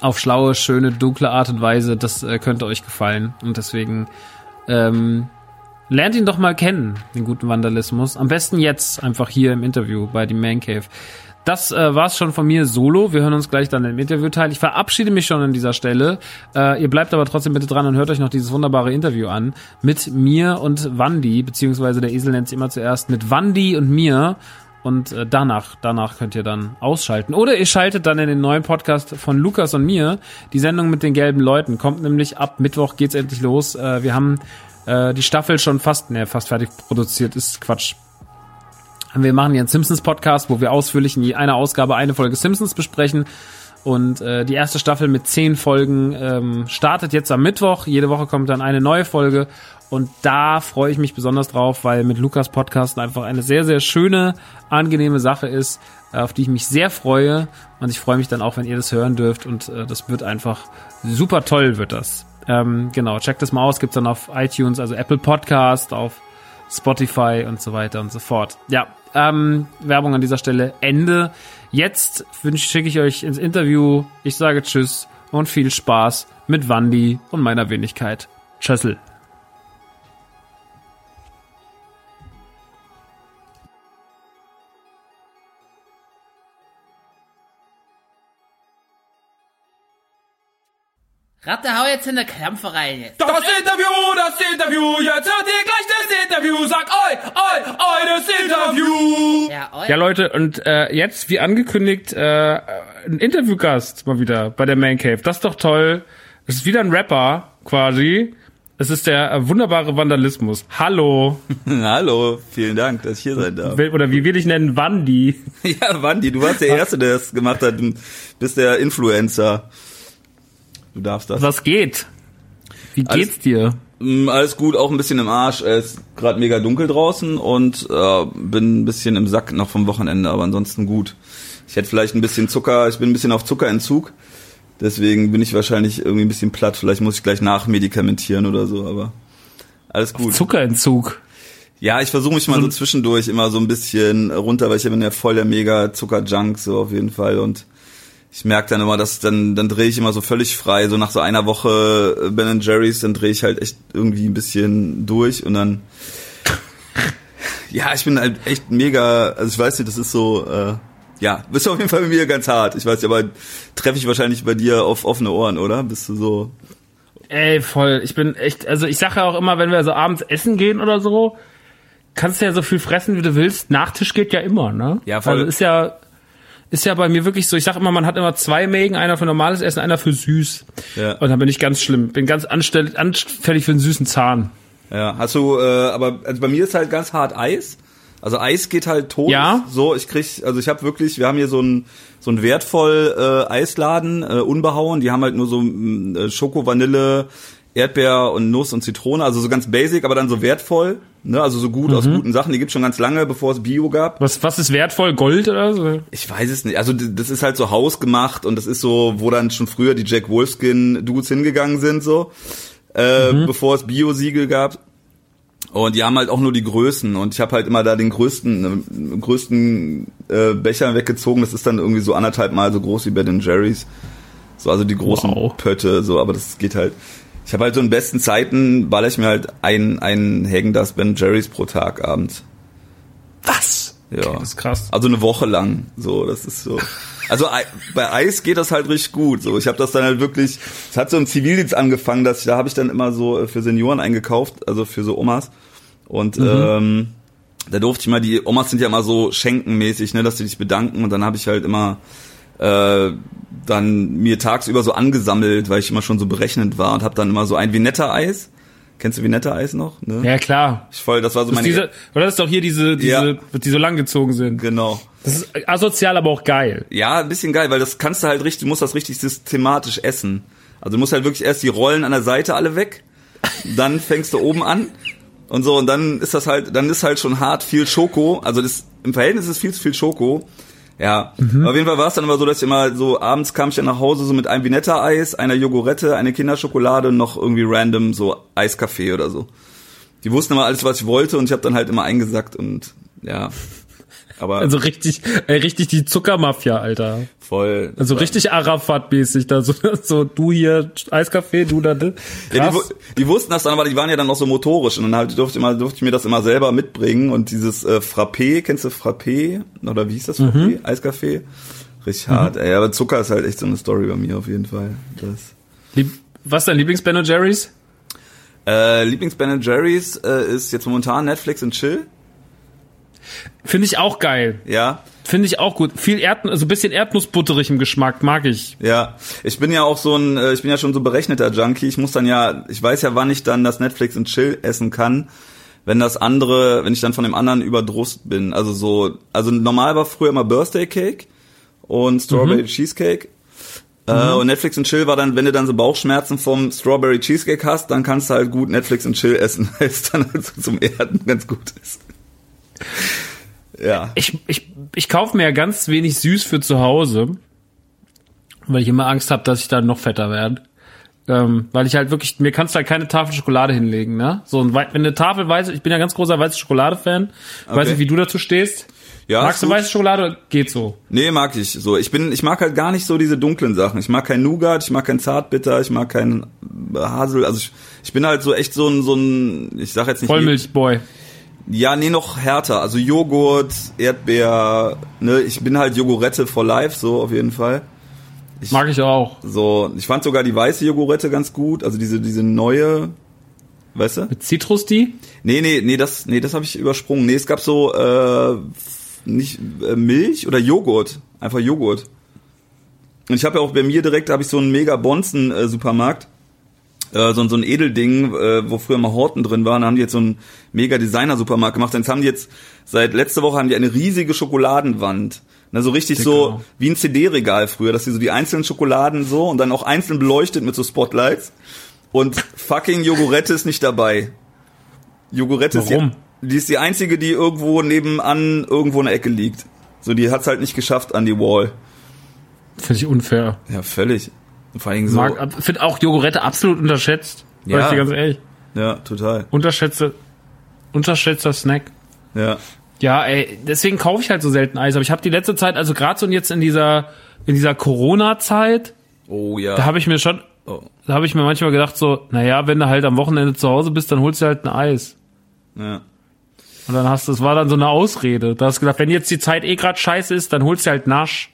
auf schlaue, schöne, dunkle Art und Weise, das äh, könnte euch gefallen. Und deswegen ähm, lernt ihn doch mal kennen, den guten Vandalismus. Am besten jetzt, einfach hier im Interview bei dem Man Cave. Das äh, war's schon von mir solo. Wir hören uns gleich dann im Interviewteil. Ich verabschiede mich schon an dieser Stelle. Äh, ihr bleibt aber trotzdem bitte dran und hört euch noch dieses wunderbare Interview an mit mir und Wandi, beziehungsweise der Esel nennt es immer zuerst mit Wandi und mir. Und äh, danach, danach könnt ihr dann ausschalten. Oder ihr schaltet dann in den neuen Podcast von Lukas und mir. Die Sendung mit den gelben Leuten kommt nämlich ab Mittwoch geht's endlich los. Äh, wir haben äh, die Staffel schon fast, ne, fast fertig produziert. Ist Quatsch wir machen hier einen Simpsons-Podcast, wo wir ausführlich in einer Ausgabe eine Folge Simpsons besprechen. Und äh, die erste Staffel mit zehn Folgen ähm, startet jetzt am Mittwoch. Jede Woche kommt dann eine neue Folge. Und da freue ich mich besonders drauf, weil mit Lukas Podcast einfach eine sehr, sehr schöne, angenehme Sache ist, auf die ich mich sehr freue. Und ich freue mich dann auch, wenn ihr das hören dürft. Und äh, das wird einfach super toll, wird das. Ähm, genau, checkt das mal aus. Gibt's dann auf iTunes, also Apple Podcast, auf Spotify und so weiter und so fort. Ja, ähm, Werbung an dieser Stelle Ende. Jetzt schicke ich euch ins Interview. Ich sage Tschüss und viel Spaß mit Wandi und meiner Wenigkeit. Tschüssel. Ratte, hau jetzt in der Krampfe rein jetzt. Das Interview, das Interview, jetzt hört ihr gleich das Interview. Sag oi, oi, oi, das Interview. Ja, oi. ja Leute, und äh, jetzt, wie angekündigt, äh, ein Interviewgast mal wieder bei der Man Cave. Das ist doch toll. Das ist wieder ein Rapper, quasi. Es ist der äh, wunderbare Vandalismus. Hallo. Hallo, vielen Dank, dass ich hier sein darf. Oder wie will ich nennen? Wandi. ja, Wandi, du warst der Erste, der das gemacht hat. Du bist der Influencer. Du darfst das. Was geht? Wie geht's dir? Mm, alles gut, auch ein bisschen im Arsch. Es ist gerade mega dunkel draußen und äh, bin ein bisschen im Sack noch vom Wochenende, aber ansonsten gut. Ich hätte vielleicht ein bisschen Zucker, ich bin ein bisschen auf Zuckerentzug. Deswegen bin ich wahrscheinlich irgendwie ein bisschen platt. Vielleicht muss ich gleich nachmedikamentieren oder so, aber alles gut. Auf Zuckerentzug. Ja, ich versuche mich mal so zwischendurch immer so ein bisschen runter, weil ich bin ja voll der mega Zuckerjunk so auf jeden Fall und ich merke dann immer, dass dann dann drehe ich immer so völlig frei, so nach so einer Woche äh, Ben Jerry's, dann drehe ich halt echt irgendwie ein bisschen durch und dann ja, ich bin halt echt mega, also ich weiß nicht, das ist so äh, ja, bist du auf jeden Fall bei mir ganz hart. Ich weiß nicht, aber treffe ich wahrscheinlich bei dir auf offene Ohren, oder? Bist du so Ey, voll. Ich bin echt, also ich sage ja auch immer, wenn wir so abends essen gehen oder so, kannst du ja so viel fressen, wie du willst. Nachtisch geht ja immer, ne? Ja, voll. Also ist ja, ist ja bei mir wirklich so, ich sag immer, man hat immer zwei Mägen, einer für normales Essen, einer für süß. Ja. Und dann bin ich ganz schlimm, bin ganz anstell, anfällig für einen süßen Zahn. Ja, hast du, äh, aber also bei mir ist halt ganz hart Eis. Also Eis geht halt tot. Ja. So, ich krieg, also ich habe wirklich, wir haben hier so ein so ein wertvoll äh, Eisladen, äh, unbehauen. Die haben halt nur so äh, Schoko, Vanille, Erdbeer und Nuss und Zitrone, also so ganz basic, aber dann so wertvoll, ne? Also so gut aus guten Sachen. Die gibt's schon ganz lange, bevor es Bio gab. Was, was ist wertvoll? Gold oder so? Ich weiß es nicht. Also das ist halt so hausgemacht und das ist so, wo dann schon früher die Jack Wolfskin Dudes hingegangen sind, so, äh, bevor es Bio-Siegel gab. Und die haben halt auch nur die Größen und ich habe halt immer da den größten, äh, größten äh, Becher weggezogen. Das ist dann irgendwie so anderthalb Mal so groß wie Ben Jerry's. So, also die großen Wow. Pötte, so, aber das geht halt. Ich habe halt so in besten Zeiten baller ich mir halt ein, ein Hägen-Das Ben Jerry's pro Tag abends. Was? Ja. Das ist krass. Also eine Woche lang. So, das ist so. Also Ei- bei Eis geht das halt richtig gut. So, ich habe das dann halt wirklich. Es hat so im Zivildienst angefangen, dass ich, da habe ich dann immer so äh, für Senioren eingekauft, also für so Omas. Und ähm, da durfte ich mal die Omas sind ja immer so schenkenmäßig, ne, dass sie dich bedanken. Und dann habe ich halt immer äh, dann mir tagsüber so angesammelt, weil ich immer schon so berechnend war und habe dann immer so ein Vinetta-Eis. Kennst du Vinetta-Eis noch? Ne? Ja, klar. Ich voll, das war so Das meine. ist diese, oder das ist doch hier diese, diese, Ja. die so langgezogen sind. genau. Das ist asozial, aber auch geil. Ja, ein bisschen geil, weil das kannst du halt richtig, du musst das richtig systematisch essen. Also du musst halt wirklich erst die Rollen an der Seite alle weg, dann fängst du oben an und so und dann ist das halt, dann ist halt schon hart viel Schoko. Also das im Verhältnis ist viel zu viel Schoko. Ja, Mhm. auf jeden Fall war es dann immer so, dass ich immer so abends kam ich dann nach Hause so mit einem Vinetta-Eis, einer Jogurette, eine Kinderschokolade und noch irgendwie random so Eiskaffee oder so. Die wussten immer alles, was ich wollte und ich habe dann halt immer eingesackt und ja. Aber Also richtig, äh, richtig die Zuckermafia, Alter. voll. Also richtig Arafat-mäßig, da so, so du hier Eiskaffee, du da. ne? Ja, die, Krass. die wussten das dann, aber die waren ja dann auch so motorisch und dann halt durfte, ich immer, durfte ich mir das immer selber mitbringen und dieses äh, Frappé, kennst du Frappé? Oder wie hieß das Frappé? Eiskaffee? Richtig hart, ey, aber Zucker ist halt echt so eine Story bei mir auf jeden Fall. Das. Lieb, was ist dein Lieblings-Ben Jerry's? Äh, Lieblings Ben Jerry's äh, ist jetzt momentan Netflix und Chill. Finde ich auch geil. Ja, Finde ich auch gut. Viel Erd, also ein bisschen erdnussbutterig im Geschmack, mag ich. ja. Ich bin ja auch so ein, äh, ich bin ja schon so berechneter Junkie. Ich muss dann ja, ich weiß ja, wann ich dann das Netflix und Chill essen kann, wenn das andere, wenn ich dann von dem anderen überdrust bin. Also so, also normal war früher immer Birthday Cake und Strawberry Cheesecake. Äh, und Netflix und Chill war dann, wenn du dann so Bauchschmerzen vom Strawberry Cheesecake hast, dann kannst du halt gut Netflix und Chill essen, weil es dann halt so zum Erden ganz gut ist. Ja. Ich, ich, ich kaufe mir ja ganz wenig süß für zu Hause, weil ich immer Angst habe, dass ich dann noch fetter werde. Ähm, weil ich halt wirklich, mir kannst du halt keine Tafel Schokolade hinlegen, ne? So, wei- wenn eine Tafel weiße, ich bin ja ganz großer weiße Schokolade-Fan. Weiß Okay. nicht, wie du dazu stehst. Ja, Magst du gut. weiße Schokolade? Geht so. Nee, mag ich so. Ich bin, ich mag halt gar nicht so diese dunklen Sachen. Ich mag kein Nougat, ich mag kein Zartbitter, ich mag kein Hasel. Also ich, ich bin halt so echt so ein, so ein, ich sag jetzt nicht. Vollmilchboy. Ja, nee, noch härter. Also Joghurt, Erdbeer, ne, ich bin halt Jogurette for life, so auf jeden Fall. Mag ich auch. So, ich fand sogar die weiße Jogurette ganz gut, also diese, diese neue, weißt du? Mit Zitrus die? Nee, nee, nee, das, nee, das habe ich übersprungen. Nee, es gab so, äh, nicht äh, Milch oder Joghurt, einfach Joghurt. Und ich habe ja auch bei mir direkt, habe ich so einen mega Bonzen äh, so, so ein Edelding, äh, wo früher mal Horten drin waren, da haben die jetzt so einen mega Designer Supermarkt gemacht. Jetzt haben die jetzt seit letzter Woche haben die eine riesige Schokoladenwand. Na, so richtig so Dicker. wie ein CD-Regal früher, dass die so die einzelnen Schokoladen so und dann auch einzeln beleuchtet mit so Spotlights. Und fucking Jogurette ist nicht dabei. Jogurette ist die, die ist die einzige, die irgendwo nebenan irgendwo in der Ecke liegt. So, die hat's halt nicht geschafft an die Wall. Finde ich unfair. Ja, völlig. Vor allem so. Mag, finde auch Jogurette absolut unterschätzt. Ja. Sag ich dir ganz ehrlich. ja, total. Unterschätze, unterschätzter Snack. Ja. Ja, ey, deswegen kaufe ich halt so selten Eis. Aber ich habe die letzte Zeit, also gerade so jetzt in dieser in dieser Corona-Zeit, Oh ja. da habe ich mir schon, oh. da habe ich mir manchmal gedacht so, naja, wenn du halt am Wochenende zu Hause bist, dann holst du halt ein Eis. ja. Und dann hast du, das war dann so eine Ausrede. Da hast du gedacht, wenn jetzt die Zeit eh grad scheiße ist, dann holst du halt Nasch.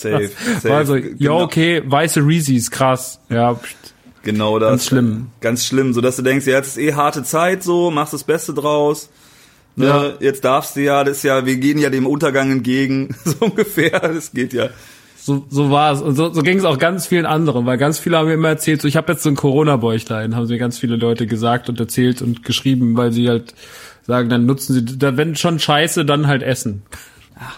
Safe. safe. War so, ja, Genau- okay, weiße Reese's, krass. Ja. Genau das. Ganz schlimm. Ganz schlimm, so dass du denkst, ja, jetzt ist eh harte Zeit so, machst das Beste draus. Ne, Ja. Jetzt darfst du ja, das ist ja, wir gehen ja dem Untergang entgegen, so ungefähr. Das geht ja. so, so war es. Und so, so ging es auch ganz vielen anderen, weil ganz viele haben mir immer erzählt, so ich habe jetzt so ein Corona-Bäuchlein, haben mir ganz viele Leute gesagt und erzählt und geschrieben, weil sie halt sagen, dann nutzen sie, da, wenn schon scheiße, dann halt essen.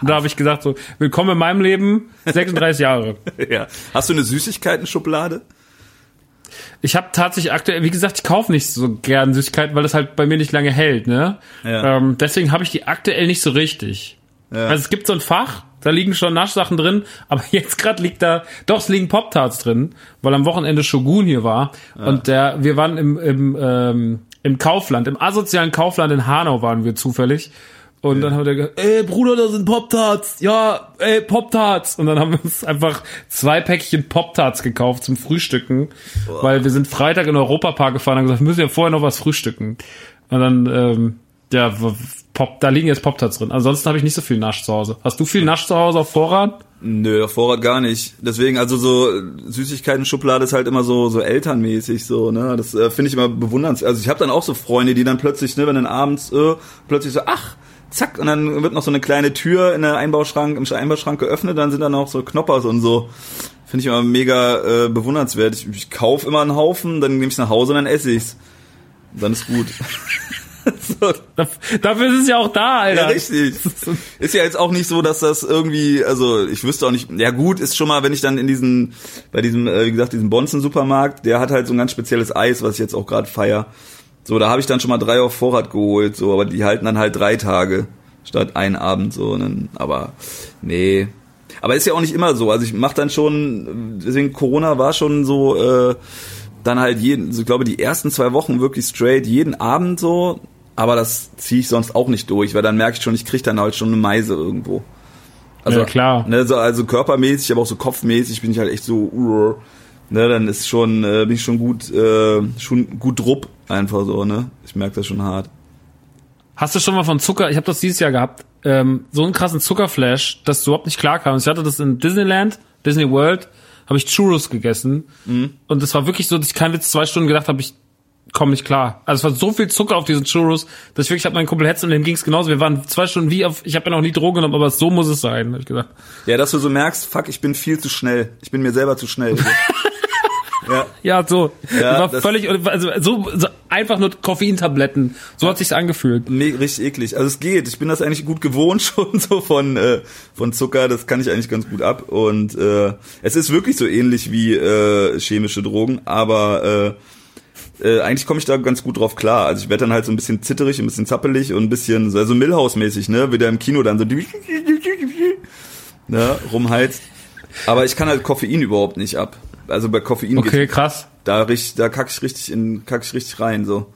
Und da habe ich gesagt, so, willkommen in meinem Leben, 36 Jahre. ja. Hast du eine Süßigkeiten-Schublade? Ich habe tatsächlich aktuell, wie gesagt, ich kaufe nicht so gern Süßigkeiten, weil das halt bei mir nicht lange hält, ne? Ja. Ähm, deswegen habe ich die aktuell nicht so richtig. Also es gibt so ein Fach, da liegen schon Naschsachen drin, aber jetzt gerade liegt da, doch, es liegen Pop-Tarts drin, weil am Wochenende Shogun hier war und der, wir waren im, im, ähm, im Kaufland, im asozialen Kaufland in Hanau waren wir zufällig. Und dann haben wir gesagt, ey Bruder, da sind Pop-Tarts. Ja, ey, Pop-Tarts. Und dann haben wir uns einfach zwei Päckchen Pop-Tarts gekauft zum Frühstücken. Weil wir sind Freitag in den Europapark gefahren und haben gesagt, wir müssen ja vorher noch was frühstücken. Und dann, ähm, ja, Pop, da liegen jetzt Pop-Tarts drin. Ansonsten habe ich nicht so viel Nasch zu Hause. Hast du viel Nasch zu Hause auf Vorrat? Nö, auf Vorrat gar nicht. Deswegen, also so Süßigkeiten-Schublade ist halt immer so so elternmäßig so, ne? Das äh, finde ich immer bewundernswert. Also ich habe dann auch so Freunde, die dann plötzlich, ne, wenn dann abends äh, plötzlich so, ach, zack, und dann wird noch so eine kleine Tür in der Einbauschrank, im Einbauschrank geöffnet, dann sind dann auch so Knoppers und so. Finde ich immer mega äh, bewundernswert. Ich, ich kaufe immer einen Haufen, dann nehme ich nach Hause und dann esse ich's. Dann ist gut. so, Daf- Dafür ist es ja auch da, Alter. ja, richtig. Ist ja jetzt auch nicht so, dass das irgendwie, also ich wüsste auch nicht, ja gut, ist schon mal, wenn ich dann in diesen, bei diesem, äh, wie gesagt, diesem Bonzen-Supermarkt, der hat halt so ein ganz spezielles Eis, was ich jetzt auch gerade feier. So, da habe ich dann schon mal drei auf Vorrat geholt, so, aber die halten dann halt drei Tage statt ein Abend, so, dann, aber nee. Aber ist ja auch nicht immer so. Also ich mache dann schon, deswegen Corona war schon so, äh, dann halt jeden, so, ich glaube die ersten zwei Wochen wirklich straight, jeden Abend so, aber das ziehe ich sonst auch nicht durch, weil dann merke ich schon, ich kriege dann halt schon eine Meise irgendwo. Also, Ja, klar. Ne, so, also körpermäßig, aber auch so kopfmäßig bin ich halt echt so, uh, ne, dann ist schon, äh, bin ich schon gut, äh, schon gut drupp einfach so, ne. Ich merke das schon hart. Hast du schon mal von Zucker, ich habe das dieses Jahr gehabt, ähm, so einen krassen Zuckerflash, dass du überhaupt nicht klarkamst. Ich hatte das in Disneyland, Disney World, habe ich Churros gegessen. Und das war wirklich so, dass ich kein Witz zwei Stunden gedacht habe, ich komme nicht klar. Also es war so viel Zucker auf diesen Churros, dass ich wirklich, ich habe meinen Kumpel Hetz und dem ging's genauso. Wir waren zwei Stunden wie auf, ich habe ja noch nie Drogen genommen, aber so muss es sein, hab ich gesagt. Ja, dass du so merkst, fuck, ich bin viel zu schnell. Ich bin mir selber zu schnell. ja. Ja, so. Ja, das war völlig, also so, so einfach nur Koffeintabletten. So hat sich's angefühlt. Nee, richtig eklig. Also es geht. Ich bin das eigentlich gut gewohnt schon so von äh, von Zucker. Das kann ich eigentlich ganz gut ab. Und äh, es ist wirklich so ähnlich wie äh, chemische Drogen, aber äh, äh, eigentlich komme ich da ganz gut drauf klar. Also ich werde dann halt so ein bisschen zitterig, ein bisschen zappelig und ein bisschen so also Millhaus-mäßig, ne, wieder im Kino dann so ne, rumheizt. Aber ich kann halt Koffein überhaupt nicht ab. Also bei Koffein Okay, krass. da da kack ich richtig in kack ich richtig rein so.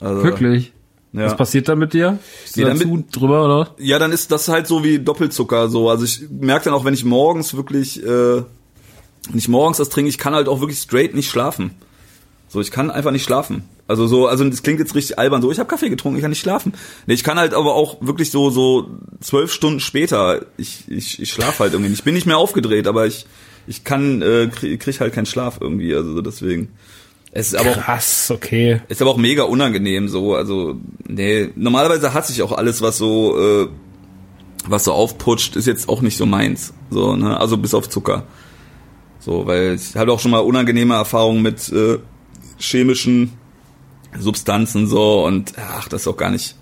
Also, Wirklich. Ja. Was passiert da mit dir? Bist du Nee, dazu drüber, oder? Ja, dann ist das halt so wie Doppelzucker so. Also ich merke dann auch, wenn ich morgens wirklich, äh, ich morgens das trinke, ich kann halt auch wirklich straight nicht schlafen. So, ich kann einfach nicht schlafen. Also so, also das klingt jetzt richtig albern. So, ich habe Kaffee getrunken, ich kann nicht schlafen. Nee, ich kann halt aber auch wirklich so so zwölf Stunden später, ich ich, ich schlafe halt irgendwie. nicht. Ich bin nicht mehr aufgedreht, aber ich ich kann äh, krieg, krieg halt keinen Schlaf irgendwie. Also deswegen. Es ist aber auch Krass, okay. ist aber auch mega unangenehm so, also nee, normalerweise hasse ich auch alles, was so äh, was so aufputscht, ist jetzt auch nicht so meins, so, ne? Also bis auf Zucker. So, weil ich hatte auch schon mal unangenehme Erfahrungen mit äh, chemischen Substanzen so und ach, das ist auch gar nicht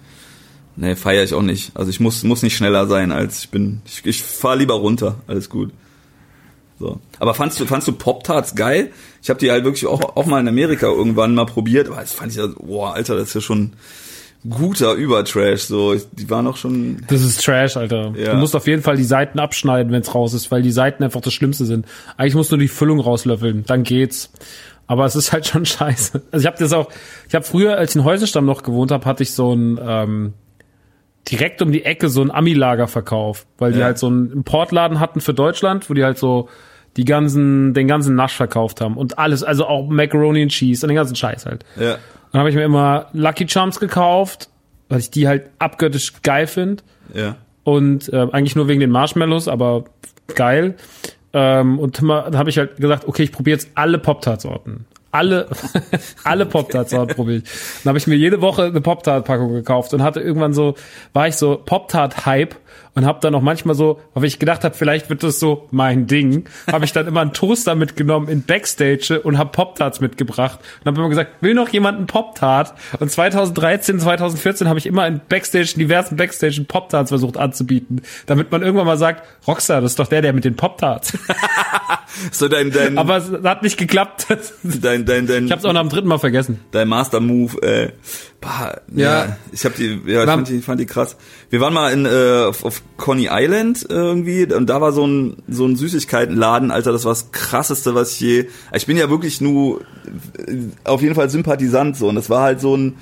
Nee, feiere ich auch nicht. Also ich muss muss nicht schneller sein als ich bin. Ich, ich fahre lieber runter. Alles gut. So. Aber fandst du, fandst du Pop-Tarts geil? Ich habe die halt wirklich auch, auch mal in Amerika irgendwann mal probiert, aber das fand ich ja, boah, Alter, das ist ja schon guter Übertrash, so. Die waren auch schon, Das ist Trash, Alter. Ja. Du musst auf jeden Fall die Seiten abschneiden, wenn's raus ist, weil die Seiten einfach das Schlimmste sind. Eigentlich musst du nur die Füllung rauslöffeln, dann geht's. Aber es ist halt schon scheiße. Also ich habe das auch, ich habe früher, als ich in Häuserstamm noch gewohnt habe, hatte ich so ein, ähm, direkt um die Ecke so ein Ami-Lagerverkauf, weil die Ja. halt so einen Importladen hatten für Deutschland, wo die halt so die ganzen, den ganzen Nasch verkauft haben und alles, also auch Macaroni and Cheese und den ganzen Scheiß halt. Ja. Dann habe ich mir immer Lucky Charms gekauft, weil ich die halt abgöttisch geil finde Ja. und äh, eigentlich nur wegen den Marshmallows, aber geil. Ähm, und dann habe ich halt gesagt, okay, ich probiere jetzt alle Pop-Tart-Sorten. Alle, alle Pop-Tart-Sorten probiere ich. Dann habe ich mir jede Woche eine Pop-Tart-Packung gekauft und hatte irgendwann so, war ich so Pop-Tart-Hype und habe dann auch manchmal so, weil ich gedacht habe, vielleicht wird das so mein Ding, habe ich dann immer einen Toaster mitgenommen in Backstage und habe Pop-Tarts mitgebracht und habe immer gesagt, will noch jemand einen Pop-Tart? Und 2013, 2014 habe ich immer in Backstage, in diversen Backstage Pop-Tarts versucht anzubieten, damit man irgendwann mal sagt, Rockstar, das ist doch der, der mit den Pop-Tarts. So dein, dein, Aber es hat nicht geklappt. dein, dein, dein, Ich habe es auch nach dem dritten Mal vergessen. dein Master Move, äh, bah, ja. Ja. ich habe die, ja, ich fand die, fand die krass. Wir waren mal in äh, auf, auf Coney Island irgendwie und da war so ein so ein Süßigkeitenladen, Alter, das war das krasseste, was ich je. Ich bin ja wirklich nur äh, auf jeden Fall Sympathisant so und das war halt so ein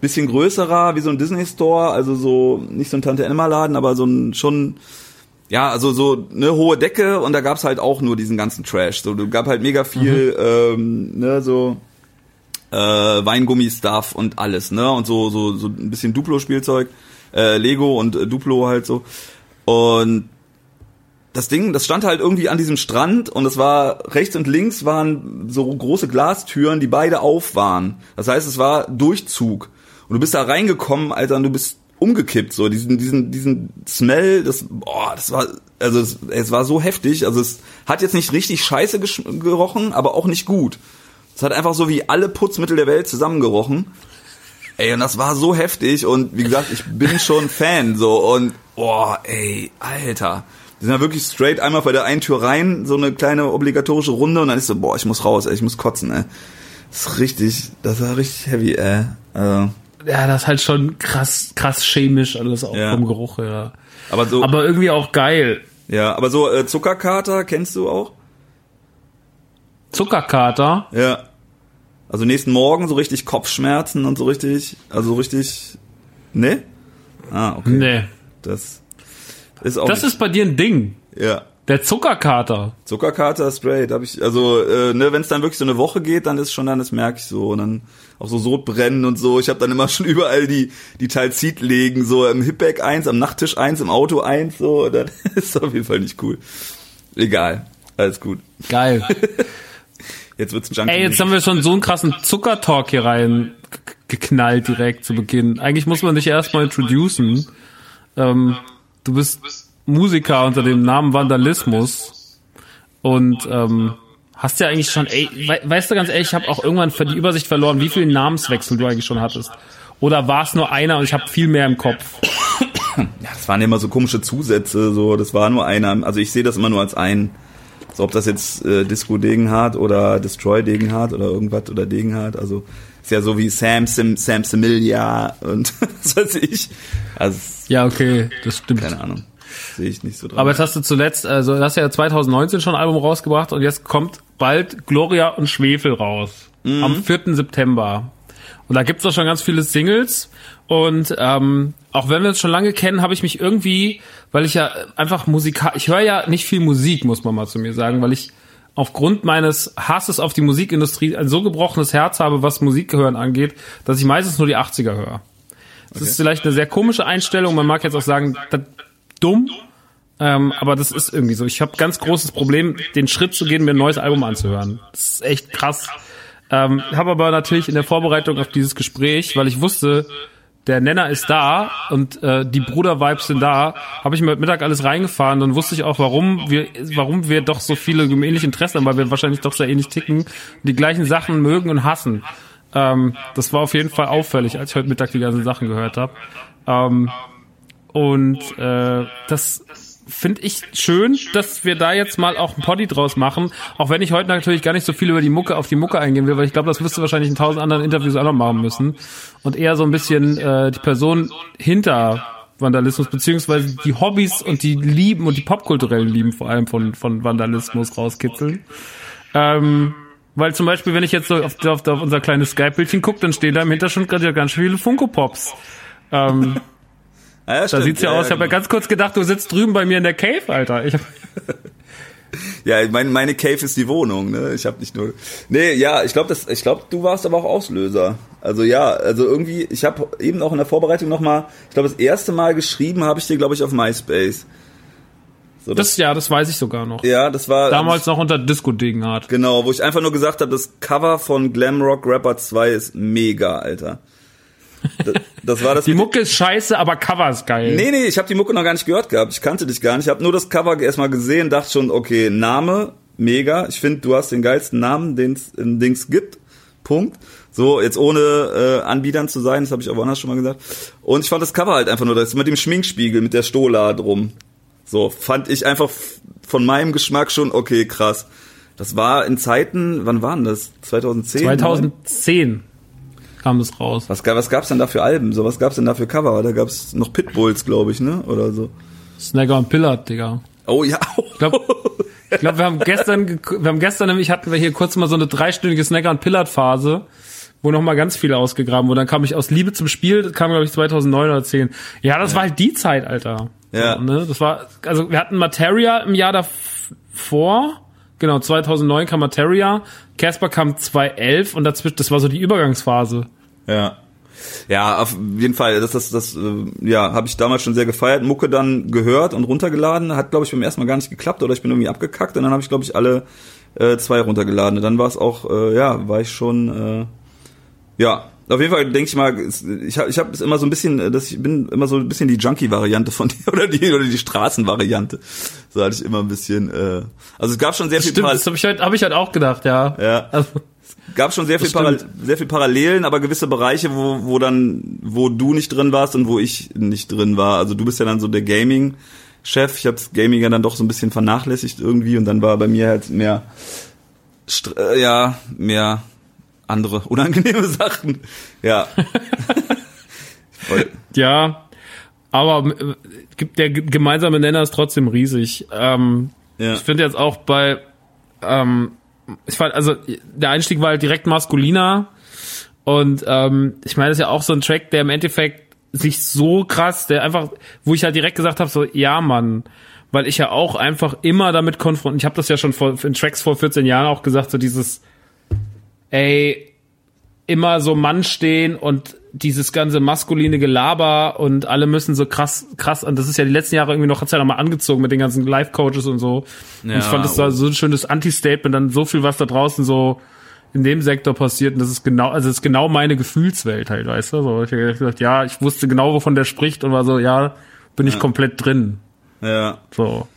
bisschen größerer, wie so ein Disney Store, also so nicht so ein Tante Emma Laden, aber so ein schon ja, also so eine hohe Decke und da gab's halt auch nur diesen ganzen Trash. So, du gab halt mega viel, ähm, ne, so äh, Weingummi-Stuff und alles, ne? Und so, so, so ein bisschen Duplo-Spielzeug, äh, Lego und äh, Duplo halt so. Und das Ding, das stand halt irgendwie an diesem Strand und es war rechts und links waren so große Glastüren, die beide auf waren. Das heißt, es war Durchzug. Und du bist da reingekommen, Alter, und du bist umgekippt, so diesen diesen diesen Smell, das boah, das war also es, es war so heftig, also es hat jetzt nicht richtig scheiße gerochen, aber auch nicht gut. Es hat einfach so wie alle Putzmittel der Welt zusammengerochen. Ey, und das war so heftig und wie gesagt, ich bin schon Fan so und boah, ey, Alter. Wir sind ja wirklich straight einmal bei der einen Tür rein, so eine kleine obligatorische Runde und dann ist so, boah, ich muss raus, ey, ich muss kotzen, ey. Das ist richtig, das war richtig heavy, ey. Also, Ja, das ist halt schon krass, krass chemisch alles auch Ja. vom Geruch her. aber so, Aber irgendwie auch geil. ja, aber so äh, Zuckerkater kennst du auch? Zuckerkater. Ja. Also nächsten Morgen so richtig Kopfschmerzen und so richtig, also so richtig, ne? Ah, okay. Nee. Das ist auch Das nicht- ist bei dir ein Ding. ja. Der Zuckerkater. Zuckerkater straight, habe ich also äh, ne, wenn es dann wirklich so eine Woche geht, dann ist schon dann das merke ich so und dann auch so Sodbrennen und so. Ich habe dann immer schon überall die die Talzit legen, so im Hipback eins, am Nachttisch eins, im Auto eins, so das ist auf jeden Fall nicht cool. Egal, alles gut. Geil. Jetzt wird's Junkie. Ey, jetzt haben wir schon so einen krassen Zuckertalk hier rein geknallt direkt zu Beginn. Eigentlich muss man dich erstmal introducen. Ähm, du bist Musiker unter dem Namen Vandalismus und ähm, hast ja eigentlich schon, ey, we weißt du ganz ehrlich, ich habe auch irgendwann für die Übersicht verloren, wie viele Namenswechsel du eigentlich schon hattest. Oder war es nur einer und ich habe viel mehr im Kopf? Ja, das waren immer so komische Zusätze, so das war nur einer. Also ich sehe das immer nur als ein. So ob das jetzt äh, Disco Degenhardt oder Destroy Degenhardt oder irgendwas oder Degenhardt, also ist ja so wie Sam Sim, Sam Similia und was weiß ich. Also Ja, okay, das stimmt. keine Ahnung. Sehe ich nicht so dran. Aber jetzt hast du zuletzt, also du hast ja 2019 schon ein Album rausgebracht und jetzt kommt bald Gloria und Schwefel raus. Am 4. September. Und da gibt's auch schon ganz viele Singles. Und ähm, auch wenn wir uns schon lange kennen, habe ich mich irgendwie, weil ich ja einfach Musik, ich höre ja nicht viel Musik, muss man mal zu mir sagen, weil ich aufgrund meines Hasses auf die Musikindustrie ein so gebrochenes Herz habe, was Musikhören angeht, dass ich meistens nur die 80er höre. Das ist vielleicht eine sehr komische Einstellung. Man mag jetzt auch sagen, das, dumm, ähm, aber das ist irgendwie so. Ich habe ganz großes Problem, den Schritt zu gehen, mir ein neues Album anzuhören. Das ist echt krass. Ähm, habe aber natürlich in der Vorbereitung auf dieses Gespräch, weil ich wusste, der Nenner ist da und äh, die Bruder-Vibes sind da, habe ich mir heute Mittag alles reingefahren. Dann wusste ich auch, warum wir, warum wir doch so viele ähnliche Interessen haben, weil wir wahrscheinlich doch sehr ähnlich ticken, die gleichen Sachen mögen und hassen. Ähm, das war auf jeden Fall auffällig, als ich heute Mittag die ganzen Sachen gehört habe. Ähm, und äh, das finde ich schön, dass wir da jetzt mal auch ein Poddy draus machen. Auch wenn ich heute natürlich gar nicht so viel über die Mucke auf die Mucke eingehen will, weil ich glaube, das wirst du wahrscheinlich in tausend anderen Interviews auch noch machen müssen. Und eher so ein bisschen äh, die Person hinter Vandalismus, beziehungsweise die Hobbys und die Lieben und die popkulturellen Lieben vor allem von, von Vandalismus rauskitzeln. Ähm, weil zum Beispiel, wenn ich jetzt so auf, auf, auf unser kleines Skype-Bildchen gucke, dann stehen da im Hintergrund gerade ja ganz viele Funko Pops. Ähm, Ja, da sieht's ja, Ja, aus. Ich habe ja genau. ganz kurz gedacht, du sitzt drüben bei mir in der Cave, Alter. Ich hab, Ja, mein, meine Cave ist die Wohnung, ne? Ich habe nicht nur. Nee, ja, ich glaube, das ich glaube, du warst aber auch Auslöser. Also ja, also irgendwie ich habe eben auch in der Vorbereitung noch mal, ich glaube, das erste Mal geschrieben habe ich dir glaube ich auf MySpace. So, das, ja, das weiß ich sogar noch. ja, das war Damals noch unter Disco-Degen genau, wo ich einfach nur gesagt habe, das Cover von Glamrock Rapper 2 ist mega, Alter. Das, das war das Die Mucke ist scheiße, aber Cover ist geil. Nee, nee, ich habe die Mucke noch gar nicht gehört gehabt. Ich kannte dich gar nicht. Ich habe nur das Cover erstmal gesehen, dachte schon, okay, Name, mega. Ich finde, du hast den geilsten Namen, den es in Dings gibt. Punkt. So, jetzt ohne äh, Anbietern zu sein, das habe ich auch woanders schon mal gesagt. Und ich fand das Cover halt einfach nur, das mit dem Schminkspiegel, mit der Stola drum. So, fand ich einfach von meinem Geschmack schon, okay, krass. Das war in Zeiten, wann waren das? 2010? 2010 kam das raus. Was, was gab's denn da für Alben? So, was gab's denn da für Cover? Da gab's noch Pitbulls, glaube ich, ne? Oder so. Snagger und Pillard, Digga. Oh ja. Ich glaube, ich glaub, wir haben gestern, wir haben gestern nämlich hatten wir hier kurz mal so eine dreistündige Snagger und Pillard Phase, wo noch mal ganz viele ausgegraben wurden. Dann kam ich aus Liebe zum Spiel, das kam glaube ich 2009 oder 10. Ja, das war halt die Zeit, Alter. Ja. So, ne? Das war, also wir hatten Materia im Jahr davor. Genau, 2009 kam Materia. Casper kam 2011 und dazwischen, das war so die Übergangsphase. Ja. Ja, auf jeden Fall. Das, das, das, äh, ja, habe ich damals schon sehr gefeiert. Mucke dann gehört und runtergeladen. Hat, glaube ich, beim ersten Mal gar nicht geklappt oder ich bin irgendwie abgekackt und dann habe ich, glaube ich, alle äh, zwei runtergeladen. Dann war es auch, äh, ja, war ich schon, äh, ja. Auf jeden Fall denke ich mal, ich habe ich hab immer so ein bisschen, äh, dass ich bin immer so ein bisschen die Junkie-Variante von dir oder die oder die Straßenvariante. So hatte ich immer ein bisschen. Äh, also es gab schon sehr viel Stimmt, Paral- das habe ich, halt, hab ich auch gedacht, ja. Ja. Also, gab schon sehr viel, Das Paral sehr viel Parallelen, aber gewisse Bereiche, wo, wo dann, wo du nicht drin warst und wo ich nicht drin war. Also du bist ja dann so der Gaming-Chef. Ich habe das Gaming ja dann doch so ein bisschen vernachlässigt irgendwie und dann war bei mir halt mehr, Str äh, ja, mehr andere unangenehme Sachen. Ja. Ja, aber äh, der gemeinsame Nenner ist trotzdem riesig. Ähm, Ja. Ich finde jetzt auch bei, ähm, ich fand, also der Einstieg war halt direkt maskuliner und ähm, ich meine, das ist ja auch so ein Track, der im Endeffekt sich so krass, der einfach, wo ich halt direkt gesagt habe, so ja, Mann, weil ich ja auch einfach immer damit konfrontiert, ich habe das ja schon vor, in Tracks vor 14 Jahren auch gesagt, so dieses, ey, immer so Mann stehen und dieses ganze maskuline Gelaber und alle müssen so krass, krass, und das ist ja die letzten Jahre irgendwie noch, hat's ja noch mal angezogen mit den ganzen Life-Coaches und so. und ich fand das war so ein schönes Anti-Statement, dann so viel, was da draußen so in dem Sektor passiert und das ist genau, also das ist genau meine Gefühlswelt halt, weißt du, so, ich hab gesagt, ja, ich wusste genau, wovon der spricht und war so, ja, bin ich komplett drin, Ja. so.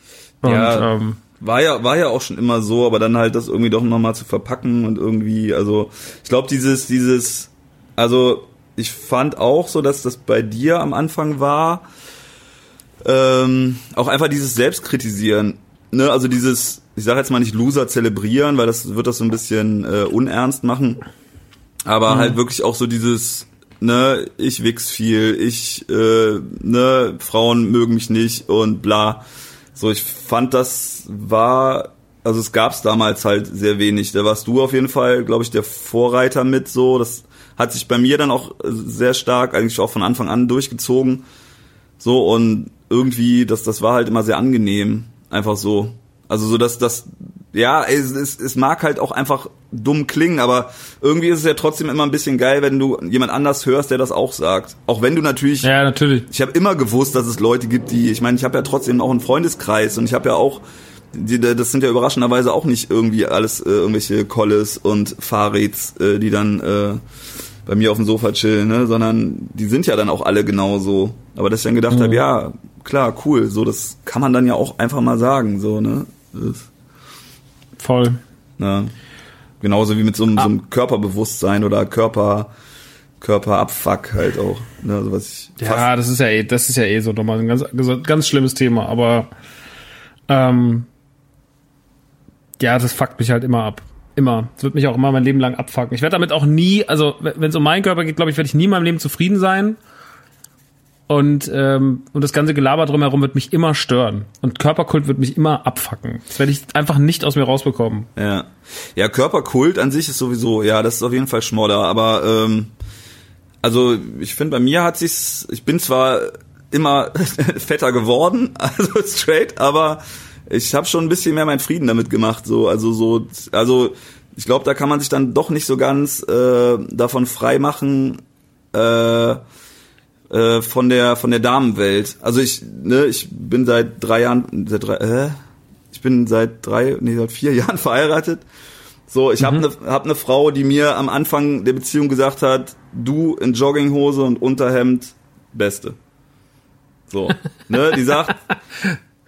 Und, Ja. ähm, War ja, war ja auch schon immer so, aber dann halt das irgendwie doch nochmal zu verpacken und irgendwie, also ich glaube dieses, dieses, also ich fand auch so, dass das bei dir am Anfang war, ähm, auch einfach dieses Selbstkritisieren, ne, also dieses, ich sage jetzt mal nicht Loser zelebrieren, weil das wird das so ein bisschen äh, unernst machen, aber halt wirklich auch so dieses, ne, ich wichs viel, ich, äh, ne, Frauen mögen mich nicht und bla. So, ich fand, das war, also es gab's damals halt sehr wenig. Da warst du auf jeden Fall, glaube ich, der Vorreiter mit so. Das hat sich bei mir dann auch sehr stark, eigentlich auch von Anfang an durchgezogen. So, und irgendwie, das, das war halt immer sehr angenehm. Einfach so. Also so, dass das, ja, es, es, es mag halt auch einfach dumm klingen, aber irgendwie ist es ja trotzdem immer ein bisschen geil, wenn du jemand anders hörst, der das auch sagt. Auch wenn du natürlich ja, natürlich. ich habe immer gewusst, dass es Leute gibt, die, ich meine, ich habe ja trotzdem auch einen Freundeskreis und ich habe ja auch, die, das sind ja überraschenderweise auch nicht irgendwie alles äh, irgendwelche Colles und Fahrräds, äh, die dann äh, bei mir auf dem Sofa chillen, ne? sondern die sind ja dann auch alle genauso. Aber dass ich dann gedacht habe, ja, klar, cool, so das kann man dann ja auch einfach mal sagen, so, ne? Das, Voll. na, genauso wie mit so, einem- so einem Körperbewusstsein oder Körper Körperabfuck halt auch, ne? Also was ich Ja, das ist ja eh, das ist ja eh so nochmal ein ganz, ganz schlimmes Thema, aber ähm, ja, das fuckt mich halt immer ab. Immer. Das wird mich auch immer mein Leben lang abfucken. Ich werde damit auch nie, also wenn es um meinen Körper geht, glaube ich, werde ich nie in meinem Leben zufrieden sein. Und, ähm, und das ganze Gelaber drumherum wird mich immer stören. Und Körperkult wird mich immer abfucken. Das werde ich einfach nicht aus mir rausbekommen. Ja. Ja, Körperkult an sich ist sowieso, ja, das ist auf jeden Fall Schmodder, aber ähm, also ich finde, bei mir hat sich's, ich bin zwar immer fetter geworden, also straight, aber ich habe schon ein bisschen mehr meinen Frieden damit gemacht, so also so also ich glaube, da kann man sich dann doch nicht so ganz äh, davon frei machen äh, äh, von der von der Damenwelt. Also ich ne, ich bin seit drei Jahren seit drei, äh, ich bin seit drei nee seit vier Jahren verheiratet. So, ich mhm. habe eine hab ne Frau, die mir am Anfang der Beziehung gesagt hat, du in Jogginghose und Unterhemd, beste. So, ne, die sagt,